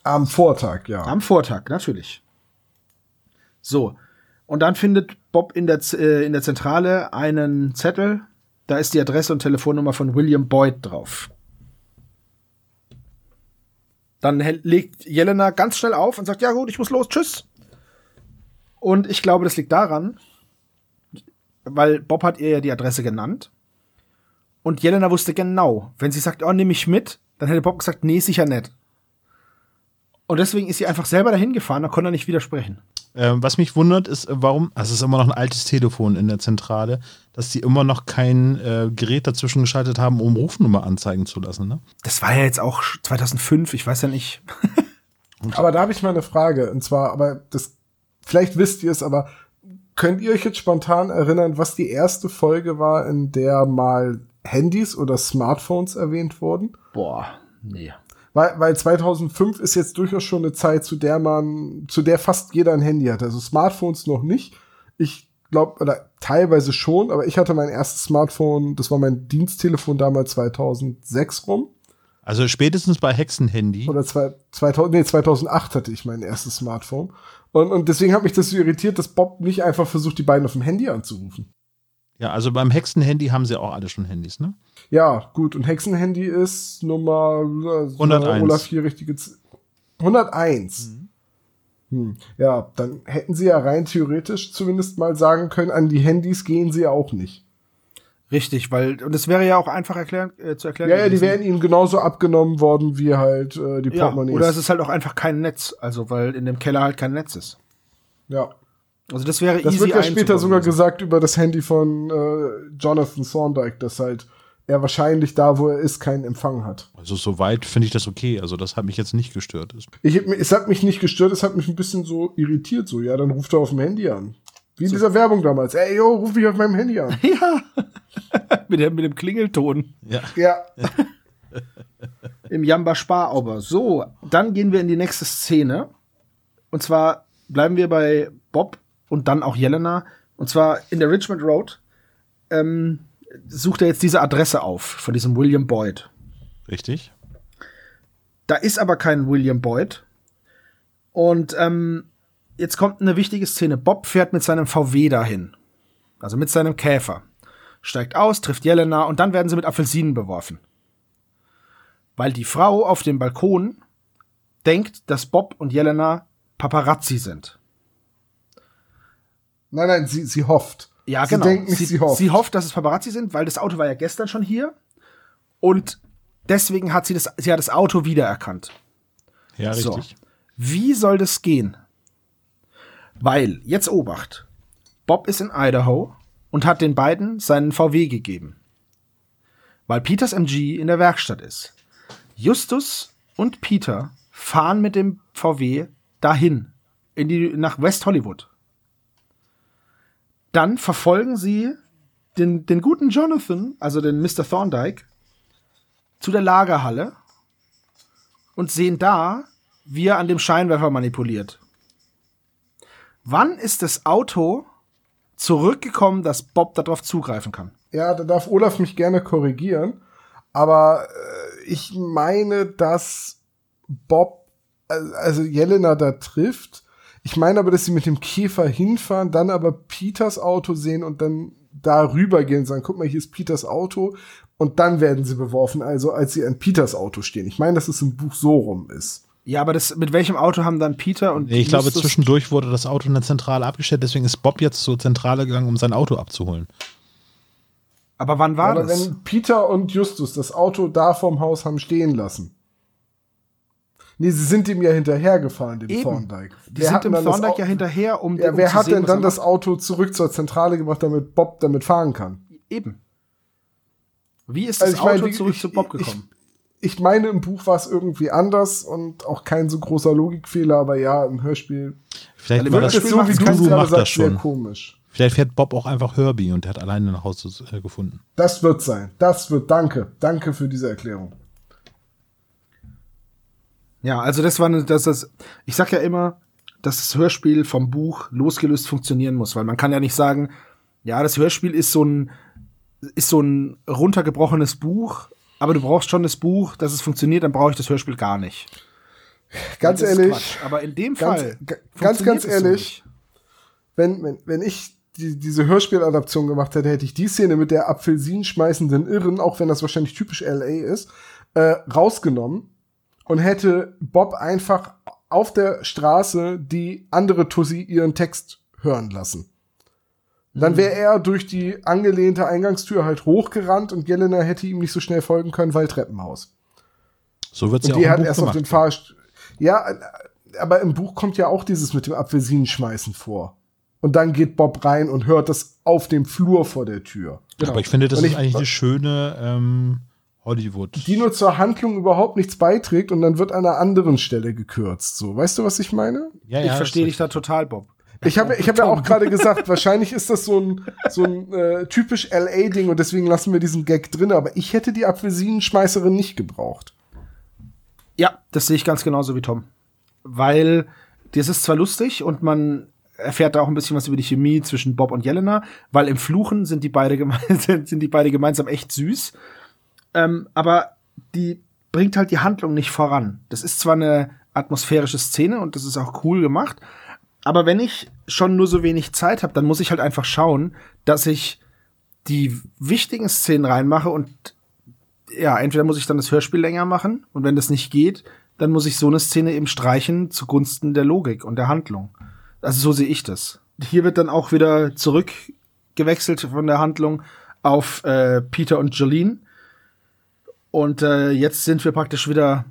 B: Am Vortag, ja.
A: Am Vortag, natürlich. So. Und dann findet Bob in der, äh, in der Zentrale einen Zettel. Da ist die Adresse und Telefonnummer von William Boyd drauf. Dann legt Jelena ganz schnell auf und sagt, ja gut, ich muss los, tschüss. Und ich glaube, das liegt daran, weil Bob hat ihr ja die Adresse genannt. Und Jelena wusste genau, wenn sie sagt, oh, nimm mich mit, dann hätte Bob gesagt, nee, sicher nicht. Und deswegen ist sie einfach selber dahin gefahren, da konnte er nicht widersprechen.
E: Ähm, was mich wundert, ist, äh, warum, also es ist immer noch ein altes Telefon in der Zentrale, dass die immer noch kein äh, Gerät dazwischen geschaltet haben, um Rufnummer anzeigen zu lassen. Ne?
A: Das war ja jetzt auch 2005, ich weiß ja nicht.
B: Aber da habe ich mal eine Frage. Und zwar, aber das, vielleicht wisst ihr es, aber könnt ihr euch jetzt spontan erinnern, was die erste Folge war, in der mal Handys oder Smartphones erwähnt wurden?
A: Boah, nee.
B: Weil, weil 2005 ist jetzt durchaus schon eine Zeit, zu der man, zu der fast jeder ein Handy hat. Also Smartphones noch nicht. Ich glaube, oder teilweise schon, aber ich hatte mein erstes Smartphone, das war mein Diensttelefon damals 2006 rum.
E: Also spätestens bei Hexenhandy.
B: Oder zwei, 2000, nee, 2008 hatte ich mein erstes Smartphone. Und, und deswegen hat mich das so irritiert, dass Bob nicht einfach versucht, die beiden auf dem Handy anzurufen.
E: Ja, also beim Hexenhandy haben sie auch alle schon Handys, ne?
B: Ja, gut. Und Hexenhandy ist Nummer äh,
E: 101.
B: Olaf hier richtige Z 101. Hm. Ja, dann hätten sie ja rein theoretisch zumindest mal sagen können, an die Handys gehen sie ja auch nicht.
A: Richtig, weil, und es wäre ja auch einfach erklären, äh, zu erklären.
B: Ja, ja, die wären ihnen genauso abgenommen worden wie halt äh, die
A: ja,
B: Portemonnaies.
A: Oder es ist halt auch einfach kein Netz, also weil in dem Keller halt kein Netz ist.
B: ja.
A: Also das wäre
B: Das
A: easy
B: wird ja später sogar gesagt über das Handy von äh, Jonathan Thorndike, dass halt er wahrscheinlich da, wo er ist, keinen Empfang hat.
E: Also soweit finde ich das okay. Also das hat mich jetzt nicht gestört. Das-
B: Ich, es hat mich nicht gestört, es hat mich ein bisschen so irritiert. So, ja, dann ruft er auf dem Handy an. Wie in dieser Werbung damals. Ey, yo, ruf mich auf meinem Handy an. [laughs]
A: Ja. [laughs] mit, dem, mit dem Klingelton
E: Ja.
B: ja.
A: im Jamba Sparauber. So, dann gehen wir in die nächste Szene. Und zwar bleiben wir bei Bob und dann auch Jelena. Und zwar in der Richmond Road. Ähm, sucht er jetzt diese Adresse auf von diesem William Boyd.
E: Richtig?
A: Da ist aber kein William Boyd. Und ähm, jetzt kommt eine wichtige Szene. Bob fährt mit seinem VW dahin. Also mit seinem Käfer. Steigt aus, trifft Jelena und dann werden sie mit Apfelsinen beworfen. Weil die Frau auf dem Balkon denkt, dass Bob und Jelena Paparazzi sind.
B: Nein, nein, sie, sie hofft.
A: Ja,
B: sie
A: genau.
B: Denkt nicht, sie, hofft.
A: sie hofft, dass es Paparazzi sind, weil das Auto war ja gestern schon hier. Und deswegen hat sie das, sie hat das Auto wiedererkannt.
E: Ja,
A: So.
E: richtig.
A: Wie soll das gehen? Weil, jetzt Obacht, Bob ist in Idaho und hat den beiden seinen VW gegeben. Weil Peters MG in der Werkstatt ist. Justus und Peter fahren mit dem VW dahin, in die, nach West Hollywood. Dann verfolgen sie den, den guten Jonathan, also den Mr. Thorndike, zu der Lagerhalle und sehen da, wie er an dem Scheinwerfer manipuliert. Wann ist das Auto zurückgekommen, dass Bob darauf zugreifen kann?
B: Ja, da darf Olaf mich gerne korrigieren. Aber äh, ich meine, dass Bob, also Jelena da trifft. Ich meine aber, dass sie mit dem Käfer hinfahren, dann aber Peters Auto sehen und dann da rübergehen und sagen, guck mal, hier ist Peters Auto. Und dann werden sie beworfen, also als sie an Peters Auto stehen. Ich meine, dass es im Buch so rum ist.
A: Ja, aber das, mit welchem Auto haben dann Peter und
E: Nee, ich glaube, zwischendurch wurde das Auto in der Zentrale abgestellt, deswegen ist Bob jetzt zur Zentrale gegangen, um sein Auto abzuholen.
A: Aber wann war
B: Aber
A: das?
B: wenn Peter und Justus das Auto da vorm Haus haben stehen lassen. Nee, sie sind ihm ja hinterhergefahren, dem
A: Eben.
B: Thorndike.
A: Die
B: Wer
A: sind
B: hat
A: dem
B: das
A: Thorndike ja hinterher, um,
B: Ja,
A: um
B: wer
A: zu
B: hat
A: sehen,
B: denn dann
A: er
B: das. Auto zurück zur Zentrale gebracht, damit Bob damit fahren kann?
A: Eben. Wie ist das
B: Also ich meine,
A: Auto
B: wie-
A: zurück
B: ich-
A: zu Bob
B: ich-
A: gekommen?
B: Ich meine, im Buch war es irgendwie anders und auch kein so großer Logikfehler, aber ja, im Hörspiel
E: Vielleicht
A: Weil
E: war das,
B: es so, wie gerade
E: macht das schon.
B: komisch.
E: Vielleicht fährt Bob auch einfach Herbie und der hat alleine nach Hause äh, gefunden.
B: Das wird sein. Das wird, danke. Danke für diese Erklärung.
A: Ja, also das war eine, das, das, ich sag ja immer, dass das Hörspiel vom Buch losgelöst funktionieren muss, weil man kann ja nicht sagen, ja, das Hörspiel ist so ein, ist so ein runtergebrochenes Buch, aber du brauchst schon das Buch, dass es funktioniert, dann brauche ich das Hörspiel gar nicht.
B: Ganz
A: ist
B: ehrlich,
A: Quatsch. Aber in dem
B: ganz-
A: Fall.
B: ga- ganz, ganz
A: so
B: ehrlich,
A: nicht.
B: wenn, wenn, wenn ich die, diese Hörspieladaption gemacht hätte, hätte ich die Szene mit der Apfelsin schmeißenden Irren, auch wenn das wahrscheinlich typisch LA ist, äh, rausgenommen und hätte Bob einfach auf der Straße die andere Tussi ihren Text hören lassen. Dann wäre er durch die angelehnte Eingangstür halt hochgerannt und Jelena hätte ihm nicht so schnell folgen können, weil Treppenhaus.
E: So wird es
B: Und
E: ja
B: die
E: auch
B: hat
E: im Buch
B: erst auf
E: gemacht.
B: den Fahrst Ja, aber im Buch kommt ja auch dieses mit dem Apfelsinenschmeißen vor. Und dann geht Bob rein und hört das auf dem Flur vor der Tür.
E: Aber ich finde, das
B: Und
E: ist
B: ich-
E: eigentlich eine schöne ähm, Hollywood.
B: Die nur zur Handlung überhaupt nichts beiträgt und dann wird an einer anderen Stelle gekürzt. So, weißt du, was ich meine?
E: ja,
A: Ich
E: ja,
A: verstehe
E: das-
A: dich da total, Bob.
B: Ich habe ich hab ja auch gerade gesagt, [laughs] wahrscheinlich ist das so ein, so ein äh, typisch LA-Ding und deswegen lassen wir diesen Gag drin, aber ich hätte die Apfelsinenschmeißerin nicht gebraucht.
A: Ja, das sehe ich ganz genauso wie Tom. Weil das ist zwar lustig und man erfährt da auch ein bisschen was über die Chemie zwischen Bob und Jelena, weil im Fluchen sind die beide, geme [laughs] sind sind die beide gemeinsam echt süß. Ähm, aber die bringt halt die Handlung nicht voran. Das ist zwar eine atmosphärische Szene und das ist auch cool gemacht, aber wenn ich schon nur so wenig Zeit habe, dann muss ich halt einfach schauen, dass ich die wichtigen Szenen reinmache und ja, entweder muss ich dann das Hörspiel länger machen und wenn das nicht geht, dann muss ich so eine Szene eben streichen zugunsten der Logik und der Handlung. Also so sehe ich das. Hier wird dann auch wieder zurückgewechselt von der Handlung auf äh, Peter und Jolene. Und äh, jetzt sind wir praktisch wieder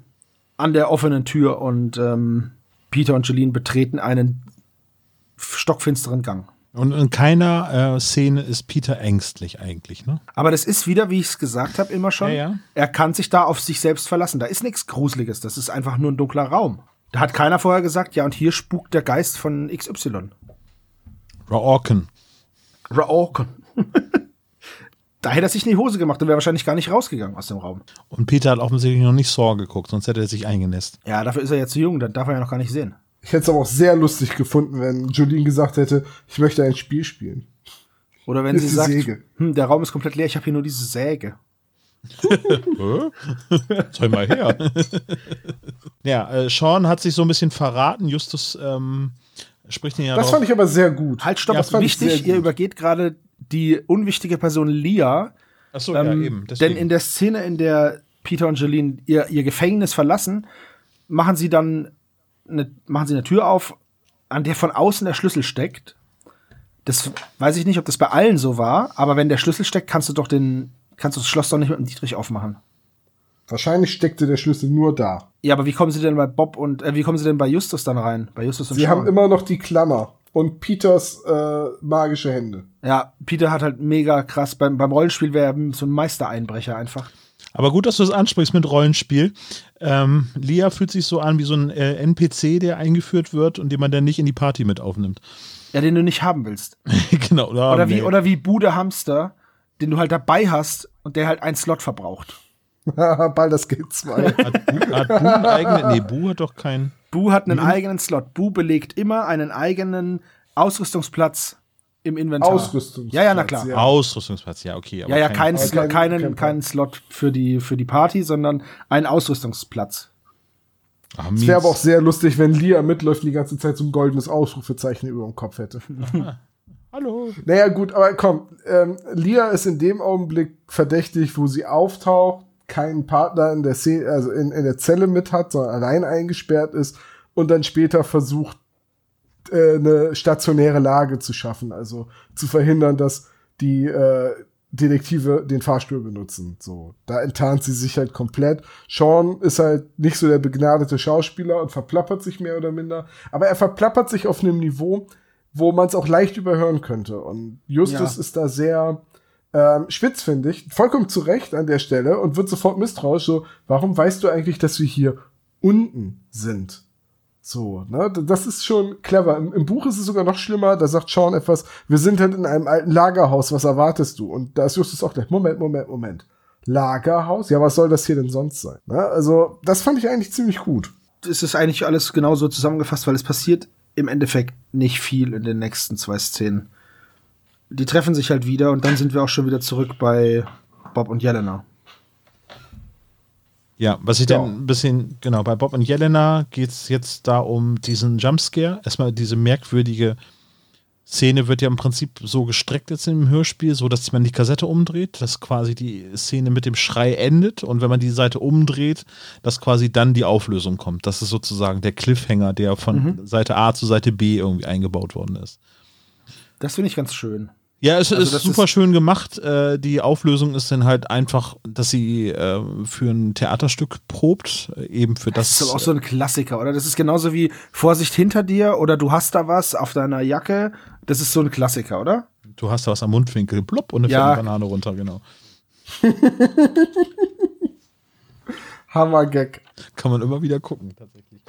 A: an der offenen Tür und ähm, Peter und Jolene betreten einen stockfinsteren Gang.
E: Und in keiner äh, Szene ist Peter ängstlich eigentlich, ne?
A: Aber das ist wieder, wie ich es gesagt habe, immer schon.
E: Ja, ja.
A: Er kann sich da auf sich selbst verlassen. Da ist nichts Gruseliges. Das ist einfach nur ein dunkler Raum. Da hat keiner vorher gesagt, ja, und hier spukt der Geist von XY.
E: Raorken.
A: Raorken. [laughs] da hätte er sich in die Hose gemacht und wäre wahrscheinlich gar nicht rausgegangen aus dem Raum.
E: Und Peter hat offensichtlich noch nicht Saw geguckt, sonst hätte er sich eingenässt.
A: Ja, dafür ist er ja zu jung, dann darf er ja noch gar nicht sehen.
B: Ich hätte es aber auch sehr lustig gefunden, wenn Jolene gesagt hätte, ich möchte ein Spiel spielen.
A: Oder wenn
B: Ist
A: sie sagt,
B: Säge.
A: hm, der Raum ist komplett leer, ich habe hier nur diese Säge. [laughs]
E: Zeig mal her. [laughs] ja, äh, Sean hat sich so ein bisschen verraten. Justus ähm, spricht ihn ja
B: Das
E: drauf-
B: fand ich aber sehr gut.
A: Halt, stopp,
B: das fand ich
A: wichtig, ihr übergeht gerade die unwichtige Person Lia,
E: Ach so,
A: Ähm,
E: ja, eben.
A: denn
E: Deswegen.
A: in der Szene, in der Peter und Jolene ihr, ihr Gefängnis verlassen, machen sie dann eine, machen sie eine Tür auf, an der von außen der Schlüssel steckt. Das weiß ich nicht, ob das bei allen so war, aber wenn der Schlüssel steckt, kannst du doch den, kannst du das Schloss doch nicht mit dem Dietrich aufmachen.
B: Wahrscheinlich steckte der Schlüssel nur da.
A: Ja, aber wie kommen sie denn bei Bob und äh, wie kommen sie denn bei Justus dann rein? Bei Justus und
B: Sie
A: Sean?
B: haben immer noch die Klammer und Peters äh, magische Hände.
A: Ja, Peter hat halt mega krass beim, beim Rollenspiel wäre er so ein Meistereinbrecher einfach.
E: Aber gut, dass du es ansprichst mit Rollenspiel. Ähm, Lia fühlt sich so an wie so ein äh, NPC, der eingeführt wird und den man dann nicht in die Party mit aufnimmt.
A: Ja, den du nicht haben willst. [laughs]
E: genau, oder?
A: Oder wie,
E: nee.
A: oder wie Bude Hamster, den du halt dabei hast und der halt einen Slot verbraucht.
B: Baldur's Gate 2.
E: Hat Bu, hat Bu einen eigenen? Nee, Bu hat doch keinen.
A: Bu hat einen eigenen Slot. Bu belegt immer einen eigenen Ausrüstungsplatz Im Inventar.
B: Ausrüstungsplatz.
A: Ja, ja, na klar.
B: Ja.
E: Auslösungsplatz, ja, okay.
A: Ja, ja, kein,
B: kein-
A: keinen,
B: kein
A: keinen Slot für die, für die Party, sondern ein Ausrüstungsplatz.
E: Ah,
B: Es wäre aber auch sehr lustig, wenn Lia mitläuft und die ganze Zeit so ein goldenes Ausrufezeichen über dem Kopf hätte. [laughs]
E: Hallo.
B: Naja, gut, aber komm, ähm, Lia ist in dem Augenblick verdächtig, wo sie auftaucht, keinen Partner in der, Szene, also in, in der Zelle mit hat, sondern allein eingesperrt ist und dann später versucht, äh, eine stationäre Lage zu schaffen, also zu verhindern, dass die äh, Detektive den Fahrstuhl benutzen. So, da enttarnt sie sich halt komplett. Sean ist halt nicht so der begnadete Schauspieler und verplappert sich mehr oder minder, aber er verplappert sich auf einem Niveau, wo man es auch leicht überhören könnte. Und Justus
A: Ja.
B: ist da sehr ähm, spitz, finde ich. Vollkommen zu Recht an der Stelle und wird sofort misstrauisch. So, warum weißt du eigentlich, dass wir hier unten sind? So, ne? Das ist schon clever. Im, Im Buch ist es sogar noch schlimmer. Da sagt Sean etwas, wir sind halt in einem alten Lagerhaus, was erwartest du? Und da ist Justus auch gleich, Moment, Moment, Moment. Lagerhaus? Ja, was soll das hier denn sonst sein? Ne? Also, das fand ich eigentlich ziemlich gut.
A: Es ist eigentlich alles genauso zusammengefasst, weil es passiert im Endeffekt nicht viel in den nächsten zwei Szenen. Die treffen sich halt wieder und dann sind wir auch schon wieder zurück bei Bob und Jelena.
E: Ja, was ich
B: Ja.
E: dann ein bisschen, genau, bei Bob und Jelena geht es jetzt da um diesen Jumpscare. Erstmal diese merkwürdige Szene wird ja im Prinzip so gestreckt jetzt im Hörspiel, so dass man die Kassette umdreht, dass quasi die Szene mit dem Schrei endet und wenn man die Seite umdreht, dass quasi dann die Auflösung kommt. Das ist sozusagen der Cliffhanger, der von Seite A zu Seite B irgendwie eingebaut worden ist.
A: Das finde ich ganz schön.
E: Ja, es
A: Also
E: ist super
A: ist-
E: schön gemacht. Äh, die Auflösung ist dann halt einfach, dass sie äh, für ein Theaterstück probt, äh, eben für das.
A: Das ist aber auch so ein Klassiker, oder? Das ist genauso wie Vorsicht hinter dir oder du hast da was auf deiner Jacke. Das ist so ein Klassiker, oder?
E: du hast da was am Mundwinkel, blub, und eine
A: Ja.
E: Banane runter, genau. [laughs]
B: Hammer-Gag.
E: Kann man immer wieder gucken, tatsächlich.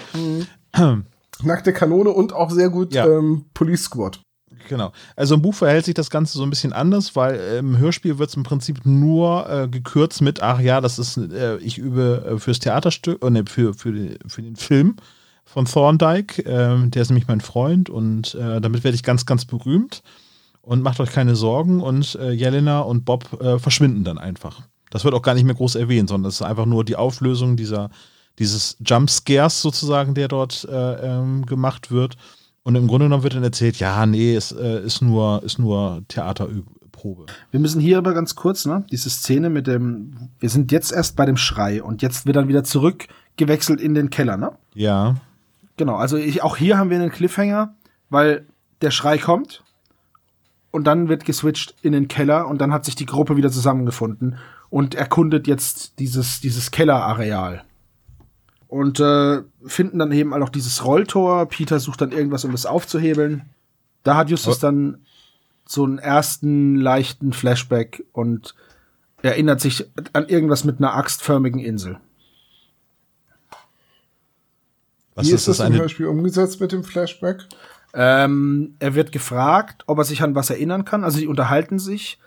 B: Nackte Kanone und auch sehr gut
E: Ja.
B: ähm, Police Squad.
E: Genau. Also im Buch verhält sich das Ganze so ein bisschen anders, weil äh, im Hörspiel wird es im Prinzip nur äh, gekürzt mit, ach ja, das ist, äh, ich übe äh, fürs Theaterstück, ne, für, für, für den Film von Thorndike, äh, der ist nämlich mein Freund und äh, damit werde ich ganz, ganz berühmt und macht euch keine Sorgen und Jelena und Bob verschwinden dann einfach. Das wird auch gar nicht mehr groß erwähnt, sondern es ist einfach nur die Auflösung dieser, dieses Jumpscares sozusagen, der dort äh, ähm, gemacht wird. Und im Grunde genommen wird dann erzählt, ja, nee, es äh, ist nur, ist nur Theaterprobe.
A: Wir müssen hier aber ganz kurz, ne? Diese Szene mit dem, wir sind jetzt erst bei dem Schrei und jetzt wird dann wieder zurückgewechselt in den Keller, ne?
E: Ja.
A: Genau, also ich, auch hier haben wir einen Cliffhanger, weil der Schrei kommt und dann wird geswitcht in den Keller und dann hat sich die Gruppe wieder zusammengefunden und erkundet jetzt dieses, dieses Kellerareal. Und äh, finden dann eben auch dieses Rolltor. Peter sucht dann irgendwas, um das aufzuhebeln. Da hat Justus dann so einen ersten leichten Flashback und erinnert sich an irgendwas mit einer axtförmigen Insel.
E: Was
B: Wie
E: ist das
B: das im
E: eine?
B: Hörspiel umgesetzt mit dem Flashback?
A: Ähm, er wird gefragt, ob er sich an was erinnern kann. Also die unterhalten sich.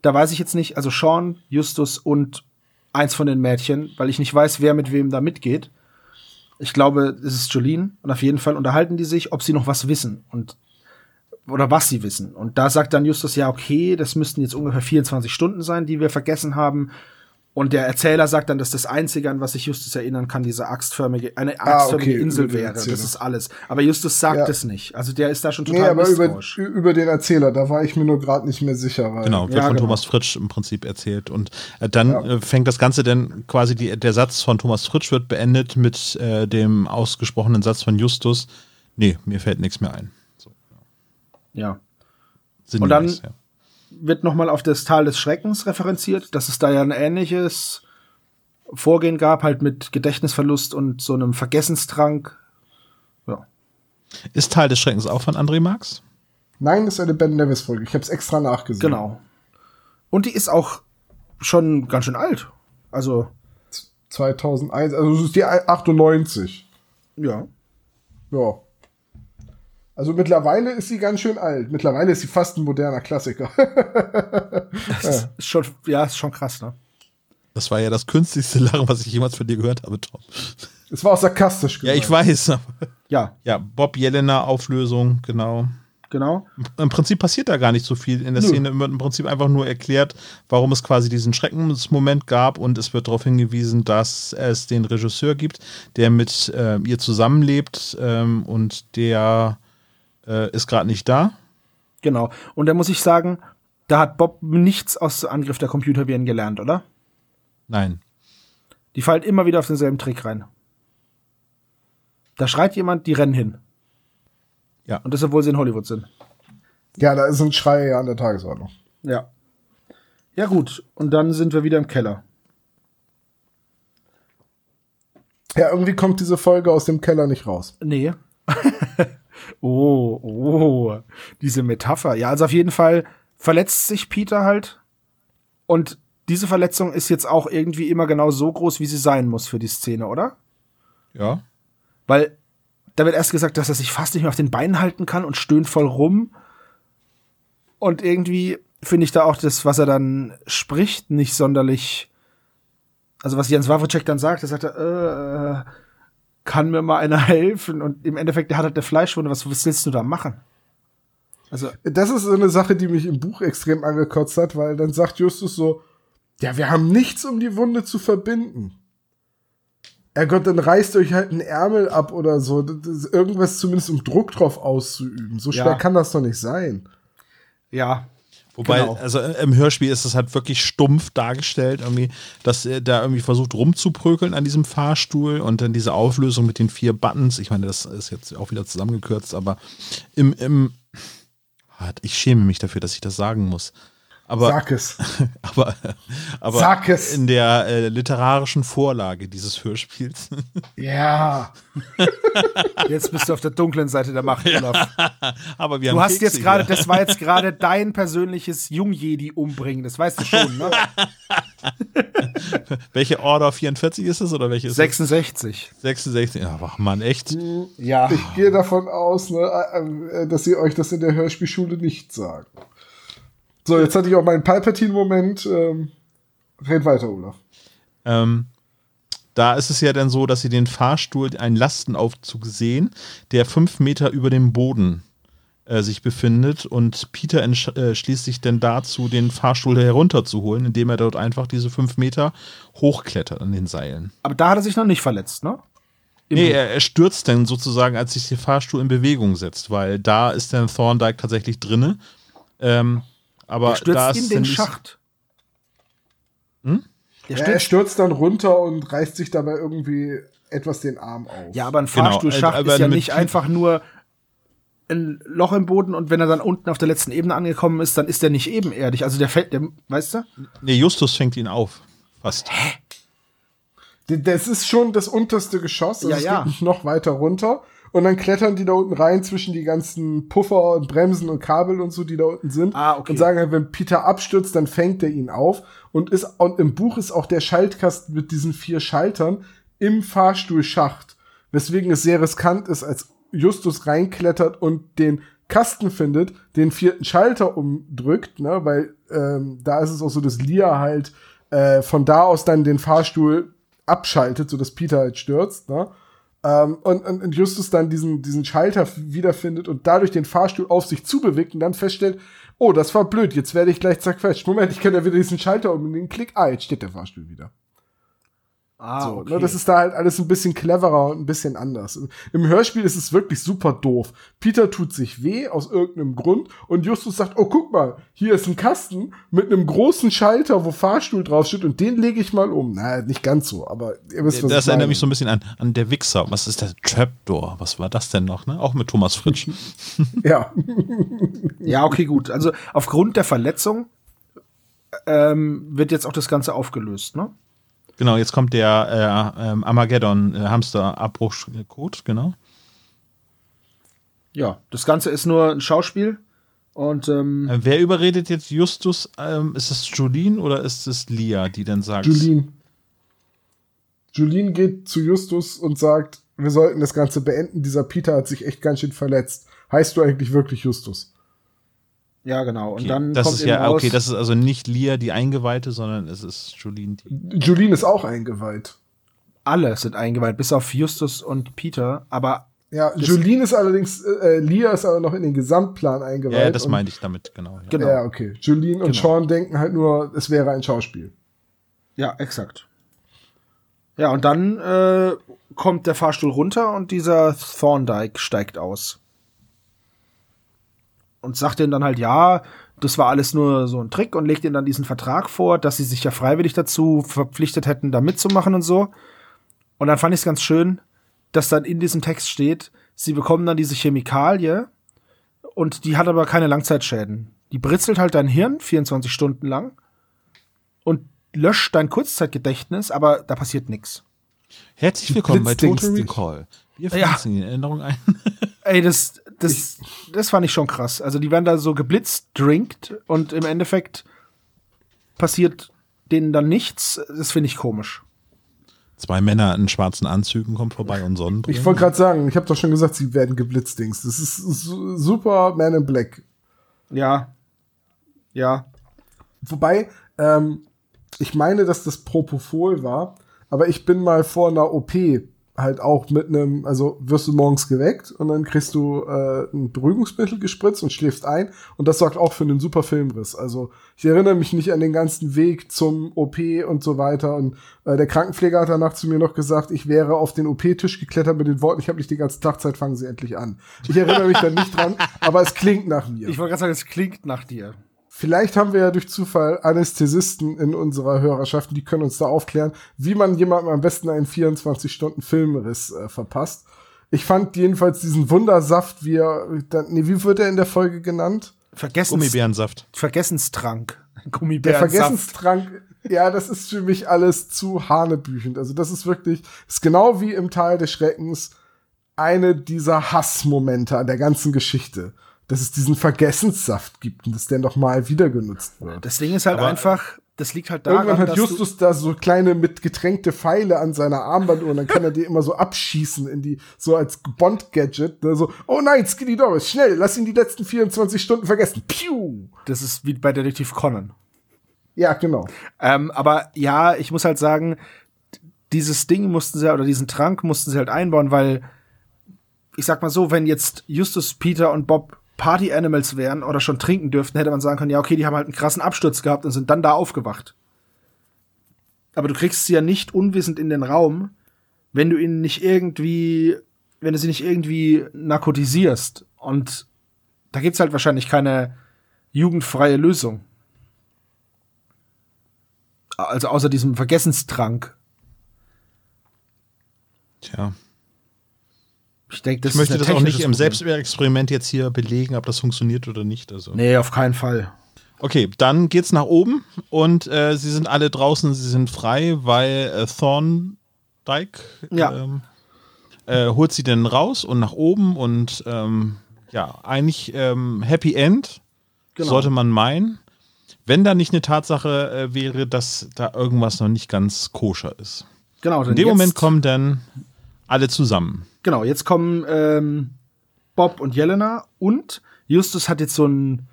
A: Da weiß ich jetzt nicht, also Sean, Justus und eins von den Mädchen, weil ich nicht weiß, wer mit wem da mitgeht. Ich glaube, es ist Jolene und auf jeden Fall unterhalten die sich, ob sie noch was wissen und oder was sie wissen. Und da sagt dann Justus, ja, okay, das müssten jetzt ungefähr 24 Stunden sein, die wir vergessen haben. Und der Erzähler sagt dann, dass das Einzige, an was sich Justus erinnern kann, diese axtförmige, eine axtförmige
B: Ah, okay,
A: Insel wäre. Das ist alles. Aber Justus sagt
B: Ja.
A: es nicht. Also der ist da schon
B: Nee,
A: total
B: aber über,
A: misstrauisch.
B: über den Erzähler, da war ich mir nur gerade nicht mehr sicher. Weil
E: Genau, wird
A: Ja,
E: von
A: genau.
E: Thomas Fritsch im Prinzip erzählt. Und äh, dann
B: Ja.
E: äh, fängt das Ganze dann quasi, die, der Satz von Thomas Fritsch wird beendet mit äh, dem ausgesprochenen Satz von Justus, nee, mir fällt nichts mehr ein. So,
A: ja.
E: sinngemäß,
A: Und dann-
E: ja.
A: Wird nochmal auf das Tal des Schreckens referenziert, dass es da ja ein ähnliches Vorgehen gab, halt mit Gedächtnisverlust und so einem Vergessenstrank. Ja.
E: Ist Teil des Schreckens auch von André Marx?
B: Nein, das ist eine Ben Nevis Folge. Ich habe es extra nachgesehen.
A: Genau. Und die ist auch schon ganz schön alt. Also,
B: 2001, also es ist die 98.
A: ja.
B: Ja. Also mittlerweile ist sie ganz schön alt. Mittlerweile ist sie fast ein moderner Klassiker. [laughs]
A: Ist schon, ja, ist schon krass, ne?
E: Das war ja das künstlichste Lachen, was ich jemals von dir gehört habe, Tom.
B: Es war auch sarkastisch
E: Ja,
B: gemeint.
E: ich weiß.
A: Ja.
E: Ja, Bob Jelena Auflösung, genau.
A: genau.
E: Im Prinzip passiert da gar nicht so viel. In der
A: Nö.
E: Szene wird im Prinzip einfach nur erklärt, warum es quasi diesen Schreckensmoment gab und es wird darauf hingewiesen, dass es den Regisseur gibt, der mit äh, ihr zusammenlebt ähm, und der äh, ist gerade nicht da.
A: Genau. Und da muss ich sagen, da hat Bob nichts aus Angriff der Computerviren gelernt, oder?
E: Nein.
A: Die fallen immer wieder auf denselben Trick rein. Da schreit jemand, die rennen hin.
E: Ja.
A: Und das, obwohl sie in Hollywood sind.
B: Ja, da ist ein Schrei ja an der Tagesordnung.
A: Ja. Ja, gut. Und dann sind wir wieder im Keller.
B: Ja, irgendwie kommt diese Folge aus dem Keller nicht raus.
A: Nee. [laughs] oh, oh. Diese Metapher. Ja, also auf jeden Fall verletzt sich Peter halt. Und diese Verletzung ist jetzt auch irgendwie immer genau so groß, wie sie sein muss für die Szene, oder?
E: Ja.
A: Weil da wird erst gesagt, dass er sich fast nicht mehr auf den Beinen halten kann und stöhnt voll rum. Und irgendwie finde ich da auch das, was er dann spricht, nicht sonderlich. Also was Jens Wawrczyk dann sagt, er sagt, er, äh, kann mir mal einer [laughs] helfen? Und im Endeffekt, der hat halt eine Fleischwunde. Was, was willst du da machen? Also
B: Das ist so eine Sache, die mich im Buch extrem angekotzt hat, weil dann sagt Justus so, ja, wir haben nichts, um die Wunde zu verbinden. Herrgott, dann reißt euch halt einen Ärmel ab oder so. Irgendwas zumindest um Druck drauf auszuüben. So schwer
A: Ja.
B: kann das doch nicht sein.
A: ja,
E: Wobei,
A: Genau.
E: also im Hörspiel ist es halt wirklich stumpf dargestellt, irgendwie, dass er da irgendwie versucht rumzuprökeln an diesem Fahrstuhl und dann diese Auflösung mit den vier Buttons. Ich meine, das ist jetzt auch wieder zusammengekürzt, aber im, im ich schäme mich dafür, dass ich das sagen muss. Aber,
B: Sag es. [laughs]
E: aber, aber
B: Sag es.
E: in der äh, literarischen Vorlage dieses Hörspiels [laughs]
B: Ja. [laughs]
A: jetzt bist du auf der dunklen Seite der Macht, Olaf.
E: aber wir
A: Du
E: haben
A: hast
E: Kekse
A: jetzt gerade, das war jetzt gerade dein persönliches Jungjedi umbringen, das weißt du schon, ne?
E: Welche Order 44 ist es oder welche ist
A: 66.
E: es? 66. Ja, ach Mann, echt?
A: Ja.
B: Ich gehe davon aus, ne, äh, äh, dass sie euch das in der Hörspielschule nicht sagen. So, jetzt hatte ich auch meinen Palpatine-Moment. Ähm, red weiter, Olaf.
E: Ähm, da ist es ja dann so, dass sie den Fahrstuhl, einen Lastenaufzug sehen, der fünf Meter über dem Boden äh, sich befindet und Peter äh, schließt sich dann dazu, den Fahrstuhl herunterzuholen, indem er dort einfach diese fünf Meter hochklettert an den Seilen.
A: Aber da hat er sich noch nicht verletzt, ne? Im
E: Nee, er, er stürzt dann sozusagen, als sich der Fahrstuhl in Bewegung setzt, weil da ist dann Thorndike tatsächlich drinne. Ähm, aber
A: Er stürzt
E: da ist
A: in den Schacht.
E: Hm?
A: Der
B: Ja, er
A: stürzt,
B: stürzt dann runter und reißt sich dabei irgendwie etwas den Arm auf.
A: ja, aber ein
E: Genau,
A: Fahrstuhlschacht
E: äh, aber
A: ist ja nicht einfach nur ein Loch im Boden und wenn er dann unten auf der letzten Ebene angekommen ist, dann ist der nicht ebenerdig. Also der fällt, der, weißt du?
E: Nee, Justus fängt ihn auf. Fast.
B: D- Das ist schon das unterste Geschoss. Also
A: Ja,
B: es
A: ja.
B: geht noch weiter runter. Und dann klettern die da unten rein zwischen die ganzen Puffer und Bremsen und Kabel und so, die da unten sind.
A: Ah, okay.
B: Und sagen halt, wenn Peter abstürzt, dann fängt er ihn auf. Und, ist, und im Buch ist auch der Schaltkasten mit diesen vier Schaltern im Fahrstuhlschacht. Weswegen es sehr riskant ist, als Justus reinklettert und den Kasten findet, den vierten Schalter umdrückt, ne, weil ähm, da ist es auch so, dass Lia halt äh, von da aus dann den Fahrstuhl abschaltet, so dass Peter halt stürzt, ne? Ähm, und, und, und Justus dann diesen, diesen Schalter wiederfindet und dadurch den Fahrstuhl auf sich zubewegt und dann feststellt, oh, das war blöd, jetzt werde ich gleich zerquetscht. Moment, ich kann ja wieder diesen Schalter umlegen, klick, ah, jetzt steht der Fahrstuhl wieder.
A: Ah,
B: So, ne, das ist da halt alles ein bisschen cleverer und ein bisschen anders. Im Hörspiel ist es wirklich super doof. Peter tut sich weh aus irgendeinem Grund und Justus sagt, oh, guck mal, hier ist ein Kasten mit einem großen Schalter, wo Fahrstuhl draufsteht und den lege ich mal um. Na, nicht ganz so, aber ihr wisst, was
E: Das
B: ich
E: erinnert
B: meine.
E: mich so ein bisschen an, an der Wichser. Was ist der Trapdoor? Was war das denn noch? Ne? Auch mit Thomas Fritsch. [laughs]
B: Ja.
A: Ja, okay, gut. Also aufgrund der Verletzung ähm, wird jetzt auch das Ganze aufgelöst, ne?
E: Genau, jetzt kommt der äh, ähm, Armageddon äh, Hamster-Abbruchcode, genau.
A: Ja, das Ganze ist nur ein Schauspiel und ähm,
E: Äh, wer überredet jetzt Justus? Ähm, ist es Julien oder ist es Lia, die dann sagt?
B: Julien. Julien geht zu Justus und sagt, wir sollten das Ganze beenden. Dieser Peter hat sich echt ganz schön verletzt. Heißt du eigentlich wirklich Justus?
A: Ja, genau. Und
E: Okay,
A: dann
E: das
A: kommt
E: ist
A: eben
E: ja,
A: raus,
E: okay, das ist also nicht Lia, die Eingeweihte, sondern es ist Julien, die.
B: Julien ist auch eingeweiht.
A: alle sind eingeweiht, bis auf Justus und Peter. Aber
B: Ja, Jolene ist allerdings, äh, Lia ist aber noch in den Gesamtplan eingeweiht.
E: Ja, das
B: und-
E: meinte ich damit, genau. Ja.
A: Genau.
B: Ja, okay. Jolene und
A: Genau.
B: Sean denken halt nur, es wäre ein Schauspiel.
A: Ja, exakt. Ja, und dann äh, kommt der Fahrstuhl runter und dieser Thorndike steigt aus. Und sagt denen dann halt, ja, das war alles nur so ein Trick und legt ihnen dann diesen Vertrag vor, dass sie sich ja freiwillig dazu verpflichtet hätten, da mitzumachen und so. Und dann fand ich es ganz schön, dass dann in diesem Text steht, sie bekommen dann diese Chemikalie und die hat aber keine Langzeitschäden. Die britzelt halt dein Hirn 24 Stunden lang und löscht dein Kurzzeitgedächtnis, aber da passiert nichts.
E: Herzlich willkommen bei Total. Recall. Wir
A: Ja.
E: pflanzen die Erinnerung ein.
A: Ey, das, das, das fand ich schon krass. Also die werden da so geblitzt, drinkt und im Endeffekt passiert denen dann nichts. Das finde ich komisch.
E: Zwei Männer in schwarzen Anzügen kommen vorbei und Sonnenbrillen.
B: Ich wollte gerade sagen, ich habe doch schon gesagt, sie werden geblitzdings. Das ist su super Man in Black.
A: Ja. Ja.
B: Wobei, ähm, ich meine, dass das Propofol war, aber ich bin mal vor einer OP halt auch mit einem, also wirst du morgens geweckt und dann kriegst du äh, ein Beruhigungsmittel gespritzt und schläfst ein und das sorgt auch für einen super Filmriss. Also ich erinnere mich nicht an den ganzen Weg zum OP und so weiter und äh, der Krankenpfleger hat danach zu mir noch gesagt, ich wäre auf den OP-Tisch geklettert mit den Worten, ich habe nicht die ganze Tag Zeit, fangen Sie endlich an. Ich erinnere mich dann nicht dran, aber es klingt nach mir.
A: Ich wollte gerade sagen, es klingt nach dir.
B: Vielleicht haben wir ja durch Zufall Anästhesisten in unserer Hörerschaft, die können uns da aufklären, wie man jemandem am besten einen 24-Stunden-Filmriss äh, verpasst. Ich fand jedenfalls diesen Wundersaft, wie er, dann, nee, wie wird er in der Folge genannt?
A: Vergessens
E: Gummibärensaft.
A: Vergessenstrank. [laughs]
B: Der
A: Gummibärensaft.
B: Vergessenstrank. Ja, das ist für mich alles zu hanebüchend. Also das ist wirklich, ist genau wie im Tal des Schreckens eine dieser Hassmomente an der ganzen Geschichte. Dass es diesen Vergessenssaft gibt und dass der nochmal wieder genutzt wird.
A: Das Ding ist halt
E: Aber-
A: einfach, das liegt halt daran,
B: Irgendwann hat Justus da so kleine mit getränkte Pfeile an seiner Armbanduhr und dann kann er die immer so abschießen in die, so als Bond-Gadget. Ne? So, oh nein, Skinny Doris, schnell, lass ihn die letzten 24 Stunden vergessen. Piu!
A: das ist wie bei Detektiv Conan.
B: Ja, genau.
A: Ähm, aber ja, ich muss halt sagen, dieses Ding mussten sie, oder diesen Trank mussten sie halt einbauen, weil, ich sag mal so, wenn jetzt Justus, Peter und Bob Party Animals wären oder schon trinken dürften, hätte man sagen können, ja, okay, die haben halt einen krassen Absturz gehabt und sind dann da aufgewacht. Aber du kriegst sie ja nicht unwissend in den Raum, wenn du ihnen nicht irgendwie, wenn du sie nicht irgendwie narkotisierst. Und da gibt's halt wahrscheinlich keine jugendfreie Lösung. Also außer diesem Vergessenstrank.
E: Tja.
A: Ich denke, das
E: Ich möchte das auch nicht im. Selbstexperiment jetzt hier belegen, ob das funktioniert oder nicht. Also.
A: Nee, auf keinen Fall.
E: Okay, dann geht's nach oben und äh, sie sind alle draußen, sie sind frei, weil äh, Thorndike
A: Ja.
E: ähm, äh, holt sie denn raus und nach oben und ähm, ja, eigentlich ähm, Happy End,
A: Genau.
E: sollte man meinen. Wenn da nicht eine Tatsache äh, wäre, dass da irgendwas noch nicht ganz koscher ist.
A: Genau,
E: In dem Moment kommen dann alle zusammen.
A: Genau, jetzt kommen ähm, Bob und Jelena und Justus hat jetzt so ein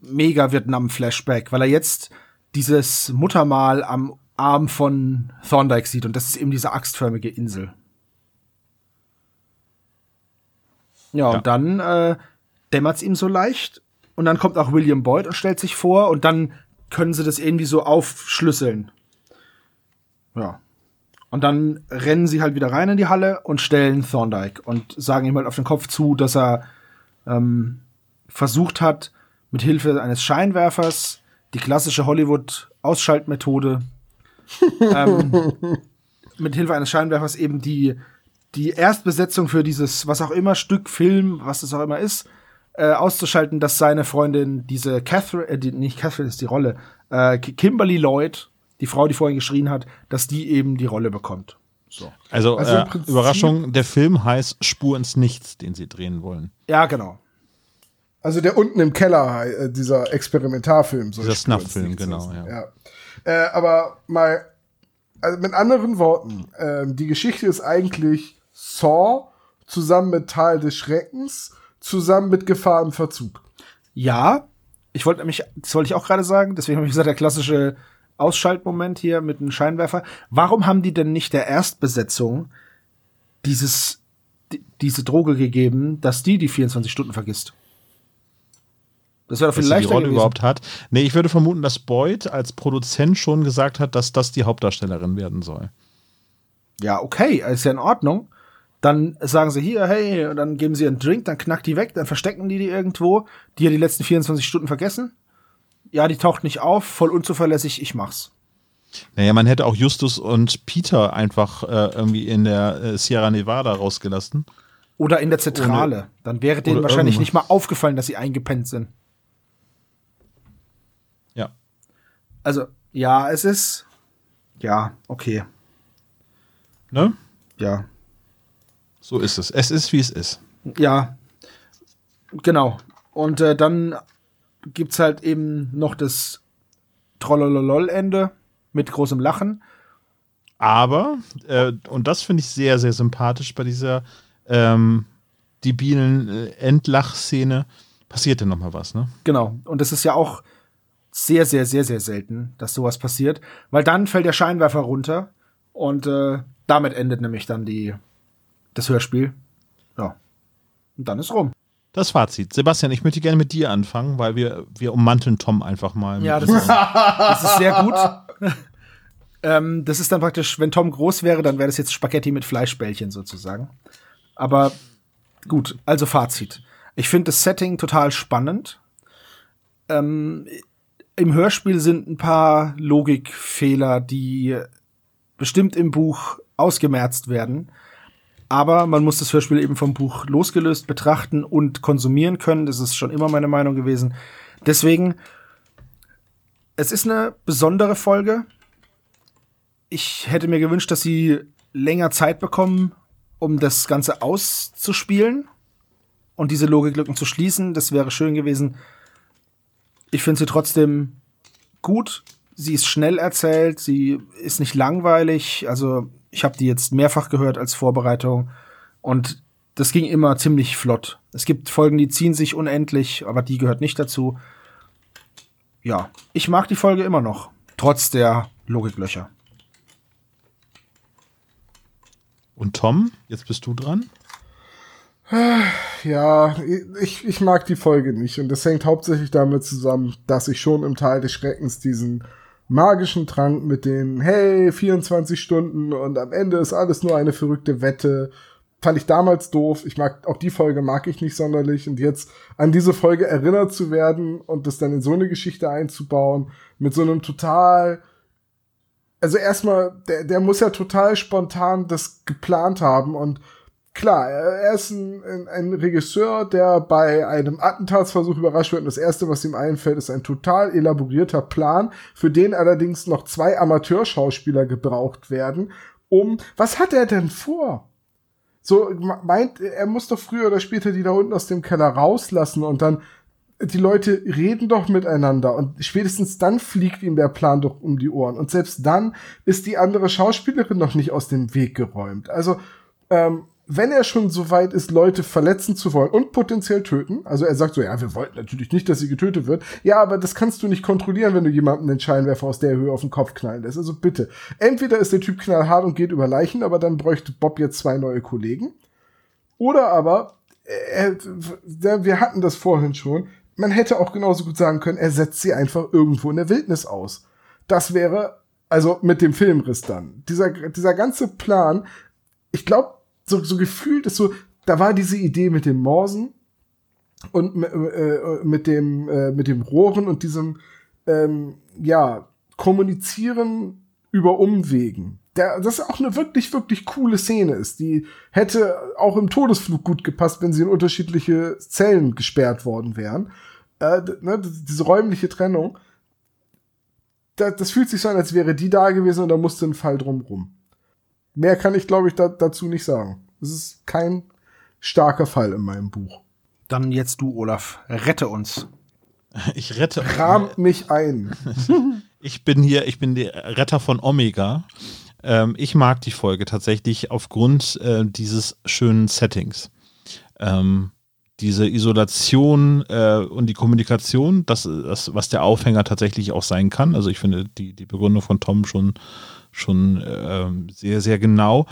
A: mega Vietnam-Flashback, weil er jetzt dieses Muttermal am Arm von Thorndike sieht und das ist eben diese axtförmige Insel. Ja,
E: Ja.
A: und dann äh, dämmert's ihm so leicht und dann kommt auch William Boyd und stellt sich vor und dann können sie das irgendwie so aufschlüsseln. Ja. Und dann rennen sie halt wieder rein in die Halle und stellen Thorndike und sagen ihm halt auf den Kopf zu, dass er ähm, versucht hat, mit Hilfe eines Scheinwerfers die klassische Hollywood-Ausschaltmethode [laughs] ähm, mit Hilfe eines Scheinwerfers eben die die Erstbesetzung für dieses was auch immer Stück Film, was es auch immer ist, äh, auszuschalten, dass seine Freundin diese Catherine, äh, die, nicht Catherine ist die Rolle, äh, Ki- Kimberly Lloyd, die Frau, die vorhin geschrien hat, dass die eben die Rolle bekommt. So.
E: Also,
B: Also
E: äh, Überraschung, der Film heißt Spur ins Nichts, den sie drehen wollen.
A: Ja, genau.
B: Also der unten im Keller, äh, dieser Experimentarfilm. So
E: Dieser Snuff-Film, genau, ja.
B: ja. Äh, aber mal, also mit anderen Worten, ähm, die Geschichte ist eigentlich Saw zusammen mit Tal des Schreckens, zusammen mit Gefahr im Verzug.
A: Ja, ich wollte nämlich, das wollte ich auch gerade sagen, deswegen habe ich gesagt, der klassische Ausschaltmoment hier mit einem Scheinwerfer. Warum haben die denn nicht der Erstbesetzung dieses di- diese Droge gegeben, dass die die 24 Stunden vergisst. Das wäre doch viel
E: dass sie die
A: leichter
E: Rolle
A: gewesen.
E: überhaupt hat. Nee, ich würde vermuten, dass Boyd als Produzent schon gesagt hat, dass das die Hauptdarstellerin werden soll.
A: Ja, okay, ist ja in Ordnung. Dann sagen sie hier, hey, und dann geben sie einen Drink, dann knackt die weg, dann verstecken die die irgendwo, die ja die letzten 24 Stunden vergessen. Ja, die taucht nicht auf, voll unzuverlässig, ich mach's.
E: Naja, man hätte auch Justus und Peter einfach äh, irgendwie in der äh, Sierra Nevada rausgelassen.
A: Oder in der Zentrale. dann wäre denen wahrscheinlich
E: irgendwas.
A: nicht mal aufgefallen, dass sie eingepennt sind.
E: Ja.
A: Also, ja, es ist. Ja, okay.
E: Ne?
A: Ja.
E: So ist es. Es ist, wie es ist.
A: Ja. Genau. Und äh, dann gibt's halt eben noch das Trollololol-Ende mit großem Lachen.
E: Aber, äh, und das finde ich sehr, sehr sympathisch bei dieser ähm, debilen äh, Endlach-Szene, passiert denn noch mal was, ne?
A: Genau. Und das ist ja auch sehr, sehr, sehr, sehr selten, dass sowas passiert. Weil dann fällt der Scheinwerfer runter und äh, damit endet nämlich dann die, das Hörspiel. Ja. Und dann ist rum.
E: Das Fazit. Sebastian, ich möchte gerne mit dir anfangen, weil wir, wir ummanteln Tom einfach mal.
A: Ja, das ist, das ist sehr gut. [laughs] ähm, das ist dann praktisch, wenn Tom groß wäre, dann wäre das jetzt Spaghetti mit Fleischbällchen sozusagen. Aber gut, also Fazit. Ich finde das Setting total spannend. Ähm, Im Hörspiel sind ein paar Logikfehler, die bestimmt im Buch ausgemerzt werden. Aber man muss das Hörspiel eben vom Buch losgelöst betrachten und konsumieren können. Das ist schon immer meine Meinung gewesen. Deswegen es ist eine besondere Folge. Ich hätte mir gewünscht, dass sie länger Zeit bekommen, um das Ganze auszuspielen und diese Logiklücken zu schließen. Das wäre schön gewesen. Ich finde sie trotzdem gut. Sie ist schnell erzählt, sie ist nicht langweilig. Also ich habe die jetzt mehrfach gehört als Vorbereitung und das ging immer ziemlich flott. Es gibt Folgen, die ziehen sich unendlich, aber die gehört nicht dazu ja, ich mag die Folge immer noch, trotz der Logiklöcher.
E: Und Tom, jetzt bist du dran.
B: Ja, ich, ich mag die Folge nicht und das hängt hauptsächlich damit zusammen, dass ich schon im Tal des Schreckens diesen magischen Trank mit den, hey, 24 Stunden und am Ende ist alles nur eine verrückte Wette, fand ich damals doof. Ich mag, auch die Folge mag ich nicht sonderlich und jetzt an diese Folge erinnert zu werden und das dann in so eine Geschichte einzubauen, mit so einem total, also erstmal, der, der muss ja total spontan das geplant haben und klar, er ist ein, ein, Regisseur, der bei einem Attentatsversuch überrascht wird und das erste, was ihm einfällt, ist ein total elaborierter Plan, für den allerdings noch zwei Amateurschauspieler gebraucht werden, um, was hat er denn vor? So, meint, er muss doch früher oder später die da unten aus dem Keller rauslassen und dann, die Leute reden doch miteinander und spätestens dann fliegt ihm der Plan doch um die Ohren und selbst dann ist die andere Schauspielerin noch nicht aus dem Weg geräumt. Also, ähm, wenn er schon so weit ist, Leute verletzen zu wollen und potenziell töten, also er sagt so, ja, wir wollten natürlich nicht, dass sie getötet wird, ja, aber das kannst du nicht kontrollieren, wenn du jemandem den Scheinwerfer aus der Höhe auf den Kopf knallen lässt. Also bitte, entweder ist der Typ knallhart und geht über Leichen, aber dann bräuchte Bob jetzt zwei neue Kollegen, oder aber, äh, wir hatten das vorhin schon, man hätte auch genauso gut sagen können, er setzt sie einfach irgendwo in der Wildnis aus. Das wäre, also mit dem Filmriss dann, dieser, dieser ganze Plan, ich glaube, so, so gefühlt ist so, da war diese Idee mit dem Morsen und äh, mit dem äh, mit dem Rohren und diesem ähm, ja kommunizieren über Umwegen. Der, das auch eine wirklich wirklich coole Szene ist. Die hätte auch im Todesflug gut gepasst, wenn sie in unterschiedliche Zellen gesperrt worden wären. Äh, ne, diese räumliche Trennung. Das, das fühlt sich so an, als wäre die da gewesen und da musste ein Fall drumrum. Mehr kann ich, glaube ich, da, dazu nicht sagen. Es ist kein starker Fall in meinem Buch.
A: Dann jetzt du, Olaf. Rette uns. [laughs]
E: Ich rette.
B: Rahmt [laughs] mich ein. [laughs]
E: Ich bin hier, ich bin der Retter von Omega. Ähm, ich mag die Folge tatsächlich aufgrund äh, dieses schönen Settings. Ähm, diese Isolation äh, und die Kommunikation, das, das, was der Aufhänger tatsächlich auch sein kann. Also ich finde die, die Begründung von Tom schon, schon äh, sehr, sehr genau.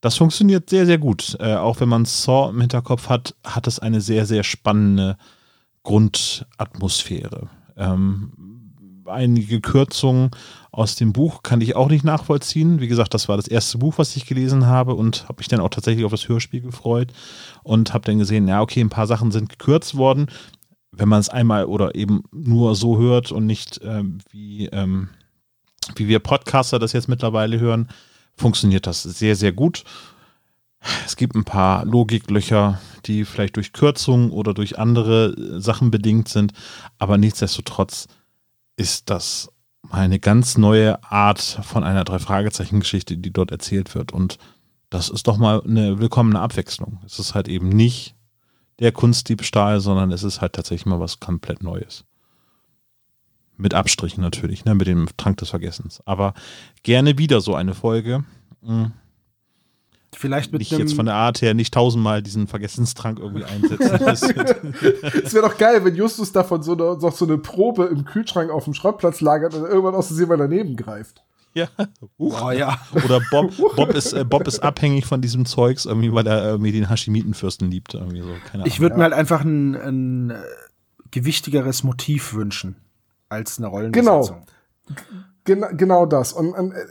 E: Das funktioniert sehr, sehr gut. Äh, auch wenn man Saw im Hinterkopf hat, hat es eine sehr, sehr spannende Grundatmosphäre. Ähm, einige Kürzungen aus dem Buch kann ich auch nicht nachvollziehen. Wie gesagt, das war das erste Buch, was ich gelesen habe und habe mich dann auch tatsächlich auf das Hörspiel gefreut und habe dann gesehen, ja, okay, ein paar Sachen sind gekürzt worden. Wenn man es einmal oder eben nur so hört und nicht ähm, wie, ähm, wie wir Podcaster das jetzt mittlerweile hören, funktioniert das sehr, sehr gut. Es gibt ein paar Logiklöcher, die vielleicht durch Kürzungen oder durch andere Sachen bedingt sind, aber nichtsdestotrotz ist das eine ganz neue Art von einer Drei-Fragezeichen-Geschichte, die dort erzählt wird. Und das ist doch mal eine willkommene Abwechslung. Es ist halt eben nicht der Kunstdiebstahl, sondern es ist halt tatsächlich mal was komplett Neues. Mit Abstrichen natürlich, ne, mit dem Trank des Vergessens. Aber gerne wieder so eine Folge. Mhm.
A: Vielleicht mit
E: nicht jetzt von der Art her nicht tausendmal diesen Vergessenstrank irgendwie einsetzen. [laughs]
B: es wäre doch geil, wenn Justus davon so eine, so eine Probe im Kühlschrank auf dem Schrottplatz lagert und irgendwann aus Versehen mal daneben greift.
E: Ja.
A: Uh. Oh, ja.
E: Oder Bob, [laughs] Bob, ist, äh, Bob ist abhängig von diesem Zeugs, irgendwie, weil er irgendwie den Hashimitenfürsten liebt. Irgendwie so. Keine
A: ich würde mir halt einfach ein, ein äh, gewichtigeres Motiv wünschen als eine Rollenbesetzung.
B: Genau. Gen genau das. Und, und äh,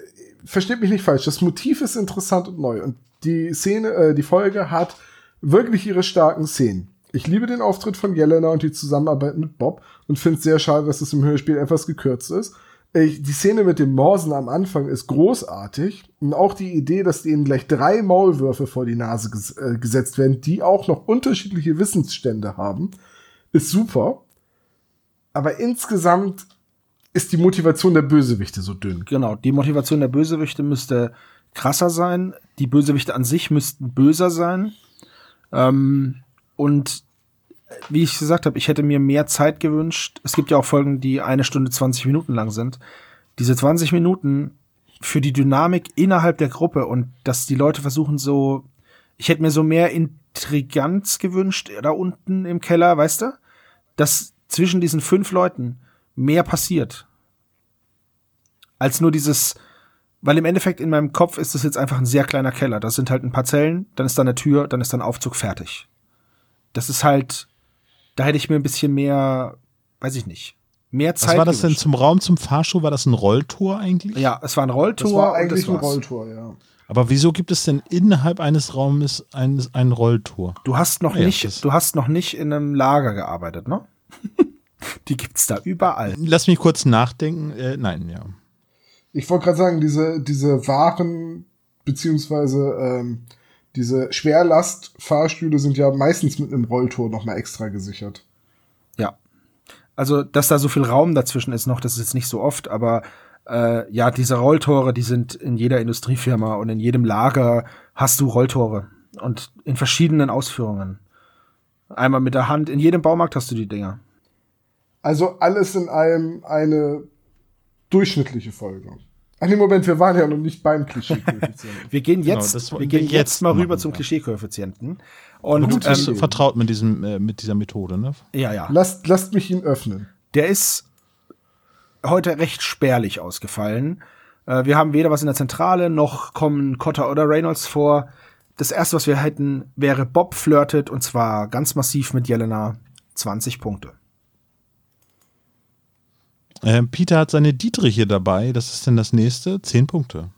B: versteht mich nicht falsch, das Motiv ist interessant und neu. Und die Szene, äh, die Folge hat wirklich ihre starken Szenen. Ich liebe den Auftritt von Jelena und die Zusammenarbeit mit Bob und finde es sehr schade, dass es im Hörspiel etwas gekürzt ist. Ich, die Szene mit dem Morsen am Anfang ist großartig und auch die Idee, dass ihnen gleich drei Maulwürfe vor die Nase ges äh, gesetzt werden, die auch noch unterschiedliche Wissensstände haben, ist super. Aber insgesamt ist die Motivation der Bösewichte so dünn.
A: Genau, die Motivation der Bösewichte müsste krasser sein. Die Bösewichte an sich müssten böser sein. Ähm, und wie ich gesagt habe, ich hätte mir mehr Zeit gewünscht. Es gibt ja auch Folgen, die eine Stunde 20 Minuten lang sind. Diese 20 Minuten für die Dynamik innerhalb der Gruppe und dass die Leute versuchen so, ich hätte mir so mehr Intriganz gewünscht da unten im Keller, weißt du? Dass zwischen diesen fünf Leuten mehr passiert. Als nur dieses, weil im Endeffekt in meinem Kopf ist es jetzt einfach ein sehr kleiner Keller. Das sind halt ein paar Zellen, dann ist da eine Tür, dann ist da ein Aufzug fertig. Das ist halt, da hätte ich mir ein bisschen mehr, weiß ich nicht, mehr Zeit.
E: Was war das gewünscht. denn zum Raum zum Fahrstuhl? War das ein Rolltor eigentlich?
A: Ja, es war ein Rolltor.
B: Das war eigentlich ein Rolltor, ja.
E: Aber wieso gibt es denn innerhalb eines Raumes ein, ein Rolltor?
A: Du hast noch ja, nicht, du hast noch nicht in einem Lager gearbeitet, ne? [laughs] Die gibt's da überall.
E: Lass mich kurz nachdenken. Äh, nein, ja
B: ich wollte gerade sagen, diese, diese Waren, beziehungsweise ähm, diese Schwerlastfahrstühle sind ja meistens mit einem Rolltor nochmal extra gesichert.
A: Ja. Also, dass da so viel Raum dazwischen ist noch, das ist jetzt nicht so oft, aber äh, ja, diese Rolltore, die sind in jeder Industriefirma und in jedem Lager hast du Rolltore und in verschiedenen Ausführungen. Einmal mit der Hand, in jedem Baumarkt hast du die Dinger.
B: Also alles in allem eine durchschnittliche Folge. Ach nee, Moment, wir waren ja noch nicht beim Klischee-Koeffizienten. [laughs]
A: wir gehen genau, jetzt, genau, wir gehen jetzt, mal rüber zum Klischee-Koeffizienten. Und
E: du bist ähm, vertraut mit diesem, äh, mit dieser Methode, ne?
A: Ja, ja.
B: Lasst, lasst mich ihn öffnen.
A: Der ist heute recht spärlich ausgefallen. Äh, wir haben weder was in der Zentrale, noch kommen Cotter oder Reynolds vor. Das erste, was wir hätten, wäre Bob flirtet und zwar ganz massiv mit Jelena. 20 Punkte.
E: Äh, Peter hat seine Dietriche dabei. Das ist denn das nächste. Zehn Punkte.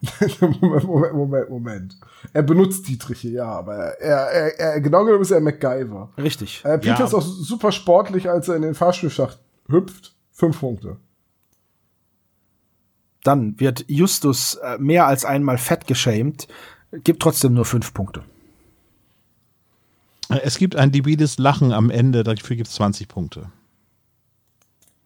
E: [laughs]
B: Moment, Moment, Moment, Moment. Er benutzt Dietriche, ja, aber er, er, er genau genommen ist er MacGyver.
A: Richtig.
B: Äh, Peter ja. ist auch super sportlich, als er in den Fahrstuhlschacht hüpft. Fünf Punkte.
A: Dann wird Justus äh, mehr als einmal fett geschämt, gibt trotzdem nur fünf Punkte.
E: Es gibt ein debiles Lachen am Ende, dafür gibt es 20 Punkte.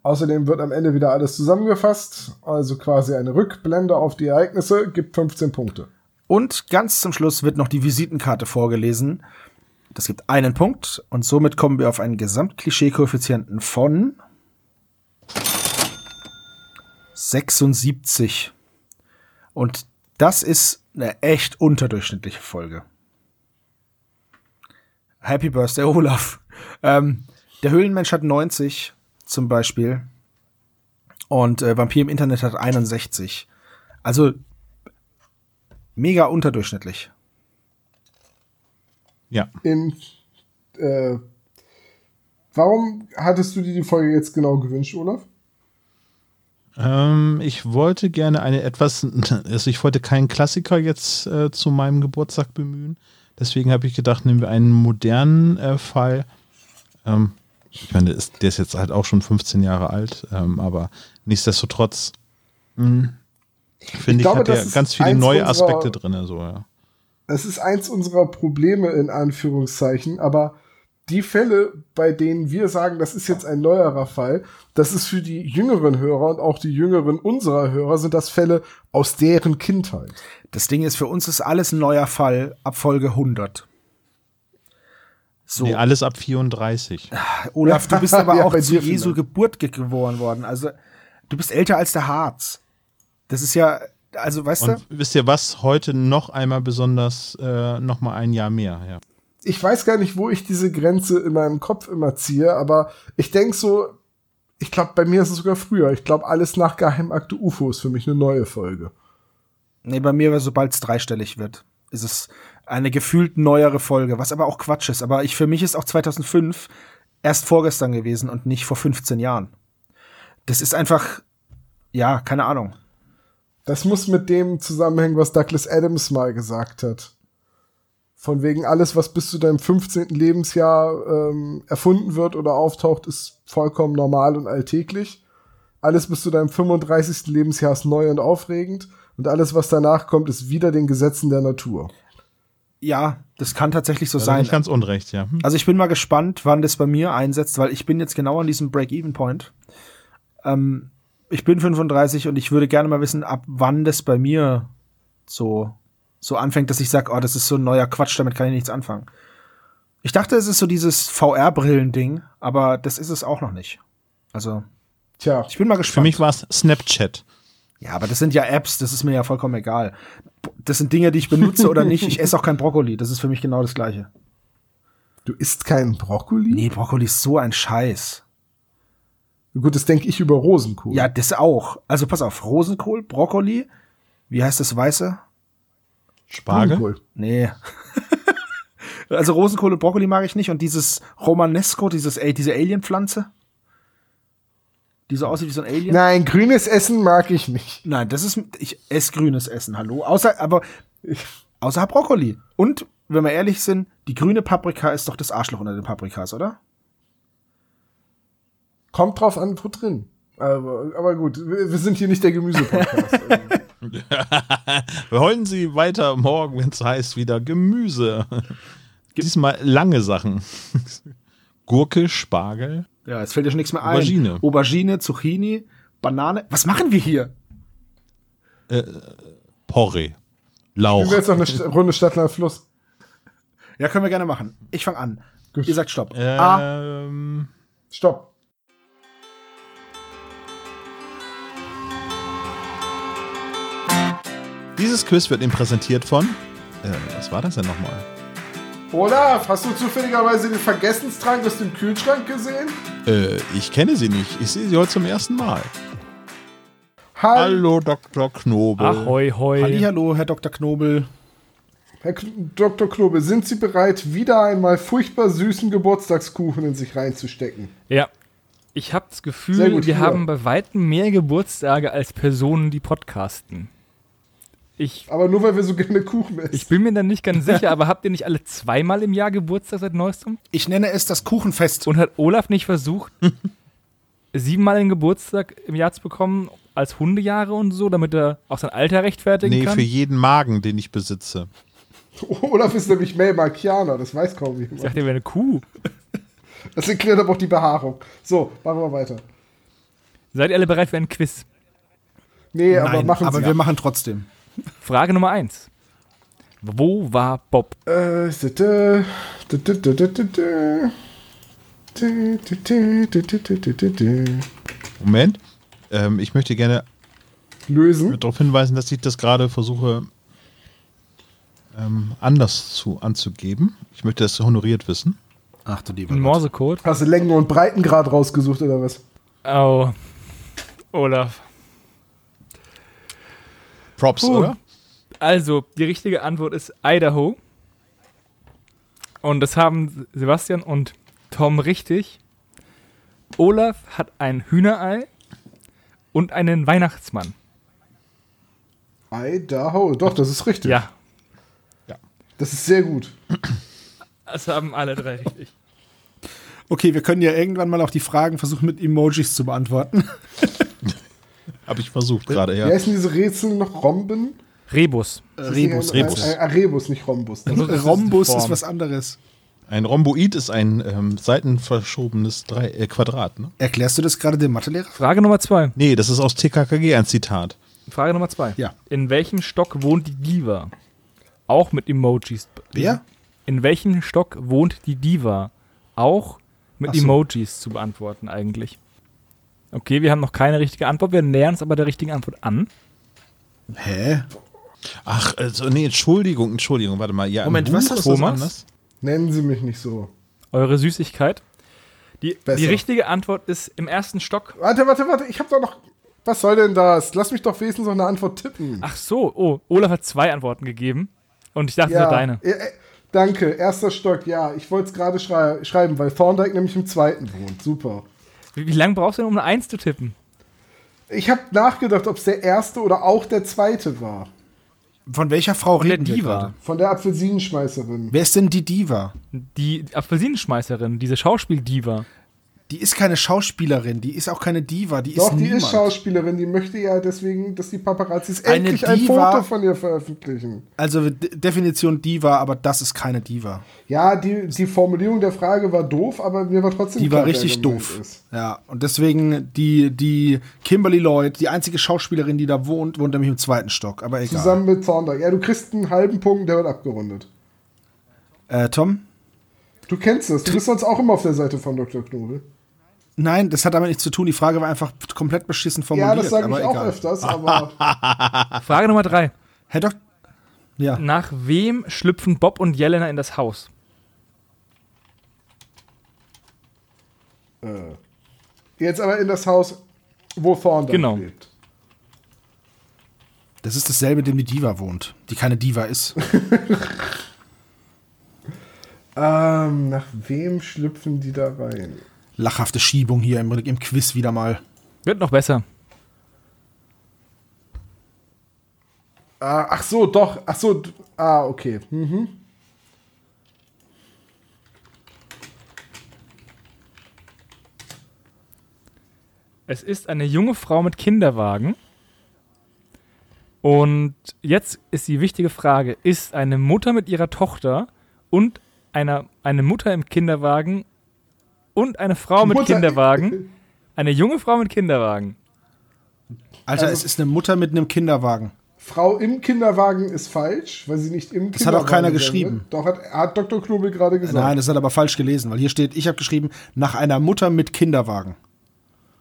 B: Außerdem wird am Ende wieder alles zusammengefasst, also quasi eine Rückblende auf die Ereignisse, gibt 15 Punkte.
A: Und ganz zum Schluss wird noch die Visitenkarte vorgelesen. Das gibt einen Punkt und somit kommen wir auf einen Gesamtklischee-Koeffizienten von 76. Und das ist eine echt unterdurchschnittliche Folge. Happy Birthday, Olaf. Ähm, der Höhlenmensch hat 90, zum Beispiel. Und äh, Vampir im Internet hat 61. Also mega unterdurchschnittlich.
E: Ja.
B: in äh, Warum hattest du dir die Folge jetzt genau gewünscht, Olaf?
E: Ähm, ich wollte gerne eine etwas, [laughs] also ich wollte keinen Klassiker jetzt äh, zu meinem Geburtstag bemühen. Deswegen habe ich gedacht, nehmen wir einen modernen äh, Fall. Ähm, ich meine, der ist, der ist jetzt halt auch schon 15 Jahre alt, ähm, aber nichtsdestotrotz mh, finde ich,
B: glaube,
E: hat
B: das
E: er
B: ist
E: ganz viele neue
B: unserer-
E: Aspekte drin. So, ja.
B: Es ist eins unserer Probleme in Anführungszeichen, aber die Fälle, bei denen wir sagen, das ist jetzt ein neuerer Fall, das ist für die jüngeren Hörer und auch die jüngeren unserer Hörer sind das Fälle aus deren Kindheit.
A: Das Ding ist, für uns ist alles ein neuer Fall ab Folge 100. So,
E: Nee, alles ab 34.
A: Olaf, du bist [laughs] aber auch
B: bei
A: zu
B: dir
A: Jesu. Geburt ge- geboren worden. Also, du bist älter als der Harz. Das ist ja, also, weißt
E: Und
A: du?
E: wisst ihr was? Heute noch einmal besonders, äh, noch mal ein Jahr mehr. Ja.
B: Ich weiß gar nicht, wo ich diese Grenze in meinem Kopf immer ziehe, aber ich denk so, ich glaube, bei mir ist es sogar früher. Ich glaube, alles nach Geheimakte UFO ist für mich eine neue Folge.
A: Nee, bei mir, sobald es dreistellig wird, ist es eine gefühlt neuere Folge, was aber auch Quatsch ist. Aber ich, für mich ist auch 2005 erst vorgestern gewesen und nicht vor 15 Jahren. Das ist einfach, ja, keine Ahnung.
B: Das muss mit dem zusammenhängen, was Douglas Adams mal gesagt hat. Von wegen alles, was bis zu deinem 15. Lebensjahr ähm, erfunden wird oder auftaucht, ist vollkommen normal und alltäglich. Alles bis zu deinem 35. Lebensjahr ist neu und aufregend. Und alles, was danach kommt, ist wieder den Gesetzen der Natur.
A: Ja, das kann tatsächlich so
E: Da bin
A: sein.
E: ich ganz unrecht, ja. Hm.
A: Also ich bin mal gespannt, wann das bei mir einsetzt, weil ich bin jetzt genau an diesem Break-Even-Point. Ähm, ich bin 35 und ich würde gerne mal wissen, ab wann das bei mir so, so anfängt, dass ich sage, oh, das ist so ein neuer Quatsch, damit kann ich nichts anfangen. Ich dachte, es ist so dieses VR-Brillen-Ding, aber das ist es auch noch nicht. Also,
B: Tja,
A: ich bin mal
E: Für
A: gespannt.
E: mich war es Snapchat.
A: Ja, aber das sind ja Apps, das ist mir ja vollkommen egal. Das sind Dinge, die ich benutze oder nicht. Ich esse auch kein Brokkoli, das ist für mich genau das Gleiche.
B: du isst keinen Brokkoli?
A: Nee, Brokkoli ist so ein Scheiß.
B: Gut, das denke ich über Rosenkohl.
A: Ja, das auch. Also pass auf, Rosenkohl, Brokkoli, wie heißt das weiße?
E: Spargel.
B: Blumenkohl.
A: Nee. [laughs] also Rosenkohl und Brokkoli mag ich nicht und dieses Romanesco, dieses ey, diese Alienpflanze, die so aussieht wie so ein Alien.
B: Nein, grünes Essen mag ich nicht.
A: Nein, das ist ich esse grünes Essen, hallo. Außer aber außer Brokkoli. Und wenn wir ehrlich sind, die grüne Paprika ist doch das Arschloch unter den Paprikas, oder?
B: Kommt drauf an, wo drin. Aber, aber gut, wir, wir sind hier nicht der Gemüse-Podcast. [laughs] [laughs]
E: Wollen Sie weiter morgen, wenn es heißt wieder Gemüse? Diesmal lange Sachen. Gurke, Spargel.
A: Ja, es fällt dir schon nichts mehr ein.
E: Aubergine.
A: Aubergine, Zucchini, Banane. Was machen wir hier?
E: Porree.
B: Spielen
E: Lauch.
B: wir jetzt noch eine St Runde Stadtland Fluss.
A: Ja, können wir gerne machen. Ich fange an. Ihr sagt Stopp. A,
E: Ähm,
B: Stopp.
E: dieses Quiz wird Ihnen präsentiert von. Äh, was war das denn nochmal?
B: Olaf, hast du zufälligerweise den Vergessenstrank aus dem Kühlschrank gesehen?
E: Äh, ich kenne Sie nicht. Ich sehe Sie heute zum ersten Mal.
B: Hallo.
E: Hallo, Dr. Knobel.
F: Ahoi, hoi.
A: Hallihallo, Herr Dr. Knobel.
B: Herr K Dr. Knobel, sind Sie bereit, wieder einmal furchtbar süßen Geburtstagskuchen in sich reinzustecken?
F: Ja. Ich habe das
B: Sehr
F: Gefühl,
B: gut,
F: wir
B: hier.
F: haben bei weitem mehr Geburtstage als Personen, die podcasten. Ich,
B: Aber nur, weil wir so gerne Kuchen essen.
F: ich bin mir dann nicht ganz [laughs] sicher, aber habt ihr nicht alle zweimal im Jahr Geburtstag seit neuestem?
A: Ich nenne es das Kuchenfest.
F: Und hat Olaf nicht versucht, [laughs] siebenmal einen Geburtstag im Jahr zu bekommen, als Hundejahre und so, damit er auch sein Alter rechtfertigen
E: Nee,
F: kann?
E: für jeden Magen, den ich besitze. [laughs]
B: Olaf ist nämlich Melmarkianer, das weiß kaum
F: ich
B: jemand.
F: dachte, er wäre eine Kuh.
B: Das erklärt aber auch die Behaarung. So, machen wir weiter.
F: Seid ihr alle bereit für ein Quiz?
B: Nee, aber
A: Nein,
B: machen
A: aber wir machen trotzdem.
F: Frage Nummer eins. Wo war Bob?
B: Äh,
E: Moment. Ähm, ich möchte gerne
B: lösen.
E: darauf hinweisen, dass ich das gerade versuche ähm, anders zu, anzugeben. Ich möchte das honoriert wissen.
A: Ach du lieber.
F: Ein Morsecode.
B: Hast du Längen- und Breitengrad rausgesucht oder was?
F: Oh. Olaf.
E: Props,
F: Puh.
E: oder?
F: Also, die richtige Antwort ist Idaho. Und das haben Sebastian und Tom richtig. Olaf hat ein Hühnerei und einen Weihnachtsmann.
B: Idaho. Doch, das ist richtig.
F: Ja,
B: Das ist sehr gut.
F: das haben alle drei richtig.
A: Okay, wir können ja irgendwann mal auch die Fragen versuchen mit Emojis zu beantworten. [laughs]
E: Habe ich versucht gerade,
B: Wie
E: ja.
B: heißen diese Rätsel noch? Romben?
F: Rebus.
B: Ist
A: Rebus.
E: Rebus.
B: Ein, ein, Rebus, nicht Rhombus.
F: Ist
A: Rhombus
F: Form.
A: ist was anderes.
E: Ein Rhomboid ist ein ähm, seitenverschobenes Drei äh, Quadrat, ne?
A: Erklärst du das gerade dem Mathelehrer?
F: Frage Nummer zwei.
E: Nee, das ist aus TKKG ein Zitat.
F: Frage Nummer zwei.
A: Ja.
F: In welchem Stock wohnt die Diva? Auch mit Emojis.
A: Wer?
F: In welchem Stock wohnt die Diva? Auch mit
A: so.
F: Emojis zu beantworten eigentlich. Okay, wir haben noch keine richtige Antwort. Wir nähern uns aber der richtigen Antwort an.
A: Hä?
E: Ach, also, nee, Entschuldigung, Entschuldigung, warte mal. Ja,
A: Moment, was
E: ist
A: hast
E: das
F: Thomas?
E: anders?
B: Nennen Sie mich nicht so.
F: Eure Süßigkeit. Die, die richtige Antwort ist im ersten Stock.
B: Warte, warte, warte. Ich habe doch noch. Was soll denn das? Lass mich doch wenigstens noch eine Antwort tippen.
F: Ach so, oh, Olaf hat zwei Antworten gegeben. Und ich dachte, das war deine.
B: Äh, danke. Erster Stock, ja. Ich wollte es gerade schrei schreiben, weil Thorndike nämlich im zweiten wohnt. Super.
F: Wie, wie lange brauchst du denn, um eine Eins zu tippen?
B: Ich habe nachgedacht, ob es der erste oder auch der zweite war.
A: Von welcher Frau
F: Der
A: reden wir
F: Diva.
A: gerade?
B: Von der Apfelsinenschmeißerin.
A: Wer ist denn die Diva?
F: Die Apfelsinenschmeißerin, diese Schauspieldiva.
A: Die ist keine Schauspielerin, die ist auch keine Diva, die
B: Doch,
A: ist
B: die
A: niemand.
B: ist Schauspielerin. Die möchte ja deswegen, dass die Paparazzis
A: Eine
B: endlich ein
A: Diva-
B: Foto von ihr veröffentlichen.
A: Also Definition Diva, aber das ist keine Diva.
B: Ja, die, die Formulierung der Frage war doof, aber mir war trotzdem
A: Die
B: klar,
A: war richtig doof.
B: Ist.
A: Ja, und deswegen die, die Kimberly Lloyd, die einzige Schauspielerin, die da wohnt, wohnt nämlich im zweiten Stock, aber egal.
B: Zusammen mit Thorndike. Ja, du kriegst einen halben Punkt, der wird abgerundet.
A: Äh, Tom?
B: Du kennst es. Du bist sonst auch immer auf der Seite von Dr. Knobel.
A: Nein, das hat damit nichts zu tun. Die Frage war einfach komplett beschissen formuliert.
B: Ja, das sage
A: aber
B: ich auch
A: egal.
B: öfters, [laughs] aber
F: Frage Nummer drei.
A: Herr Dok ja.
F: Nach wem schlüpfen Bob und Jelena in das Haus?
B: äh, jetzt aber in das Haus, wo Thorndike
F: Genau.
B: lebt.
A: Das ist dasselbe, in dem die Diva wohnt, die keine Diva ist. [laughs]
B: Ähm, nach wem schlüpfen die da rein?
A: Lachhafte Schiebung hier im, im Quiz wieder mal.
F: Wird noch besser.
B: Ah, ach so, doch. Ach so. Ah, okay. Mhm.
F: Es ist eine junge Frau mit Kinderwagen. Und jetzt ist die wichtige Frage: Ist eine Mutter mit ihrer Tochter und einer, eine Mutter im Kinderwagen und eine Frau mit
B: Mutter-
F: Kinderwagen eine junge Frau mit Kinderwagen?
A: Alter,
B: Also-
A: es ist eine Mutter mit einem Kinderwagen.
B: Frau im Kinderwagen ist falsch, weil sie nicht im
A: Das hat auch
B: Kinderwagen
A: keiner
B: sendet.
A: geschrieben.
B: Doch, hat, hat Dr. Knobel gerade gesagt.
A: Nein, das hat aber falsch gelesen, weil hier steht, ich habe geschrieben, nach einer Mutter mit Kinderwagen.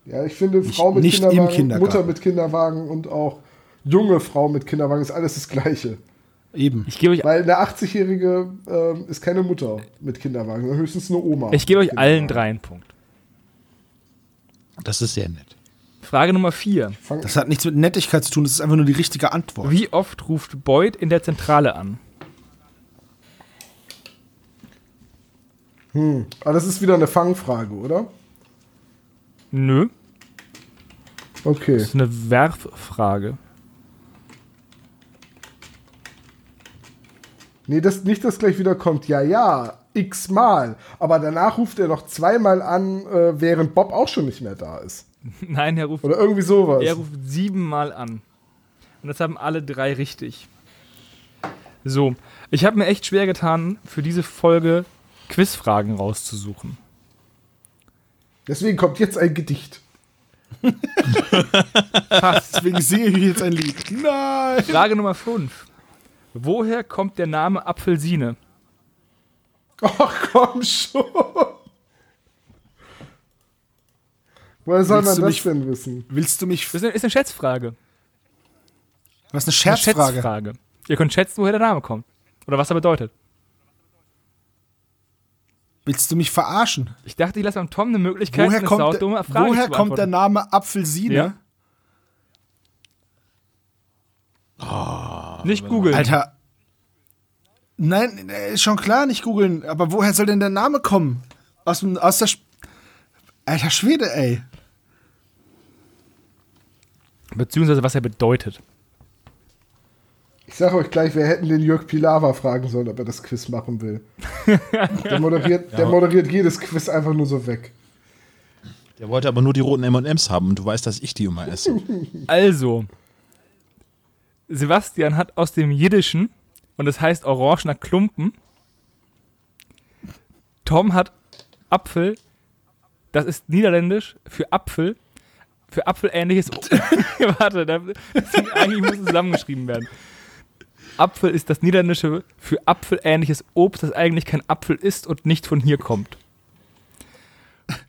B: Ja, ich finde, Frau mit
A: nicht im
B: Kinderwagen. Mutter mit Kinderwagen und auch junge Frau mit Kinderwagen ist alles das Gleiche.
A: Eben.
F: Ich gebe euch,
B: Weil eine 80-Jährige ähm, ist keine Mutter mit Kinderwagen, sondern höchstens eine Oma.
F: ich gebe euch allen drei einen Punkt.
E: Das ist sehr nett.
F: Frage Nummer vier.
A: Das hat nichts mit Nettigkeit zu tun, das ist einfach nur die richtige Antwort.
F: Wie oft ruft Boyd in der Zentrale an?
B: aber das ist wieder eine Fangfrage, oder?
F: Nö,
B: Okay.
F: das ist eine Werffrage.
B: Nee, das, nicht, dass gleich wieder kommt, ja, ja, x-mal. Aber danach ruft er noch zweimal an, äh, während Bob auch schon nicht mehr da ist. [laughs]
F: Nein, er ruft
B: Oder irgendwie sowas.
F: Er ruft siebenmal an. Und das haben alle drei richtig. So, ich habe mir echt schwer getan, für diese Folge Quizfragen rauszusuchen.
B: Deswegen kommt jetzt ein Gedicht. [laughs]
A: Deswegen singe ich jetzt ein Lied. Nein!
F: Frage Nummer 5. Woher kommt der Name Apfelsine?
B: Ach komm schon. Woher soll
A: Willst
B: man
A: du
B: das
A: mich-
B: denn wissen?
A: Willst du mich.
F: Das ist eine, ist eine Schätzfrage.
A: Was eine
F: Eine
A: Scherzfrage?
F: Schätzfrage. Ihr könnt schätzen, woher der Name kommt. Oder was er bedeutet.
A: Willst du mich verarschen?
F: Ich dachte, ich lasse beim Tom eine Möglichkeit,
A: Woher
F: eine
A: kommt,
F: saudumme Frage
A: woher
F: zu
A: kommt der. Name Apfelsine?
F: Ja. Nicht googeln.
A: Alter,
G: Nein, äh, ist schon klar, nicht googeln. Aber woher soll denn der Name kommen? Aus, dem, aus der. Sch Alter Schwede, ey.
F: Beziehungsweise was er bedeutet.
B: Ich sage euch gleich, wir hätten den Jörg Pilawa fragen sollen, ob er das Quiz machen will. [laughs] der, moderiert, der moderiert jedes Quiz einfach nur so weg.
E: Der wollte aber nur die roten M&M's haben und du weißt, dass ich die immer esse.
F: Also, Sebastian hat aus dem Jiddischen, und das heißt orangener Klumpen, Tom hat Apfel, das ist niederländisch für Apfel, für Apfelähnliches. [laughs] [laughs] Warte, das, eigentlich muss es zusammengeschrieben werden. Apfel ist das Niederländische für apfelähnliches Obst, das eigentlich kein Apfel ist und nicht von hier kommt.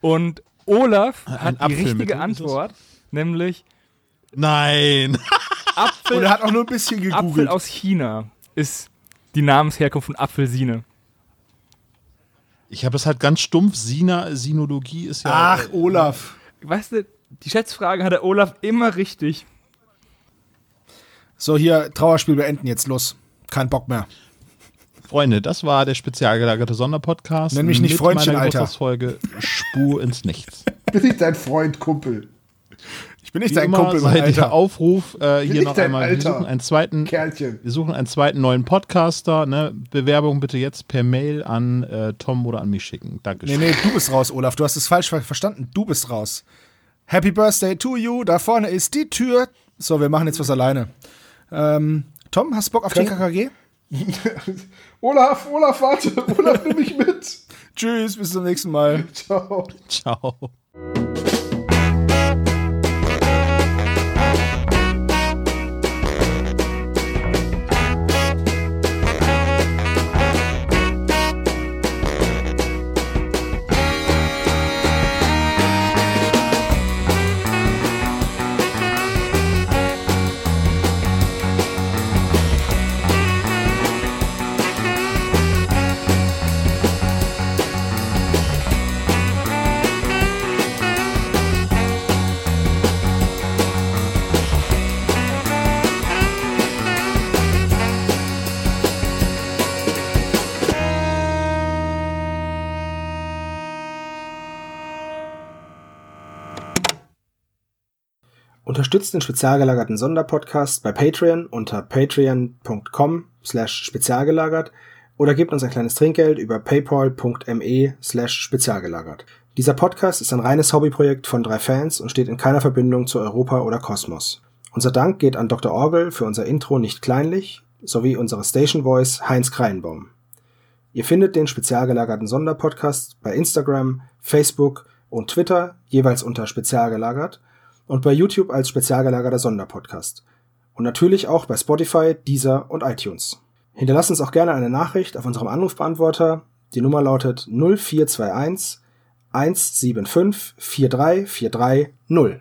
F: Und Olaf
E: Ein
F: hat die
E: Apfelmittel
F: richtige? Antwort, nämlich
E: Nein. [laughs]
F: Apfel,
G: Und er hat auch nur ein bisschen
F: Apfel
G: gegoogelt.
F: aus China ist die Namensherkunft von Apfelsine.
E: Ich habe das halt ganz stumpf. Sina, Sinologie ist ja.
G: Ach, Olaf.
F: Weißt du, die Schätzfrage hat der Olaf immer richtig.
G: So, hier, Trauerspiel beenden jetzt, los. Kein Bock mehr.
E: Freunde, das war der spezial gelagerte Sonderpodcast.
G: Nenn mich nicht
E: mit
G: Freundchen,
E: meiner
G: Alter.
E: Geburtstagsfolge Spur ins Nichts.
B: Bin ich dein Freund, Kumpel.
G: Ich bin nicht
E: Wie
G: dein
E: immer
G: Kumpel, mein
E: sei der
G: Alter.
E: Aufruf äh, hier
B: ich
E: noch einmal. Wir
B: Alter?
E: suchen einen zweiten,
B: Kerlchen.
E: wir suchen einen zweiten neuen Podcaster. Ne? Bewerbung bitte jetzt per Mail an äh, Tom oder an mich schicken.
G: Nee,
E: Dankeschön.
G: nee, du bist raus, Olaf. Du hast es falsch ver verstanden. Du bist raus. Happy Birthday to you. Da vorne ist die Tür. So, wir machen jetzt was alleine. Ähm, Tom, hast du Bock auf
B: Können-
G: TKKG? [laughs]
B: Olaf, Olaf, warte. Olaf, nimm mich mit. [laughs]
G: Tschüss, bis zum nächsten Mal. [laughs]
B: Ciao.
E: Ciao.
G: Unterstützt den spezial gelagerten Sonderpodcast bei Patreon unter patreon.com slash spezialgelagert oder gebt uns ein kleines Trinkgeld über paypal.me slash spezialgelagert. Dieser Podcast ist ein reines Hobbyprojekt von drei Fans und steht in keiner Verbindung zu Europa oder Kosmos. Unser Dank geht an Dr. Orgel für unser Intro nicht kleinlich sowie unsere Station Voice Heinz Kreienbaum. Ihr findet den spezial gelagerten Sonderpodcast bei Instagram, Facebook und Twitter jeweils unter spezial gelagert und bei YouTube als spezial gelagerter Sonderpodcast. Und natürlich auch bei Spotify, Deezer und iTunes. Hinterlasst uns auch gerne eine Nachricht auf unserem Anrufbeantworter. Die Nummer lautet 0421 175 4343 0.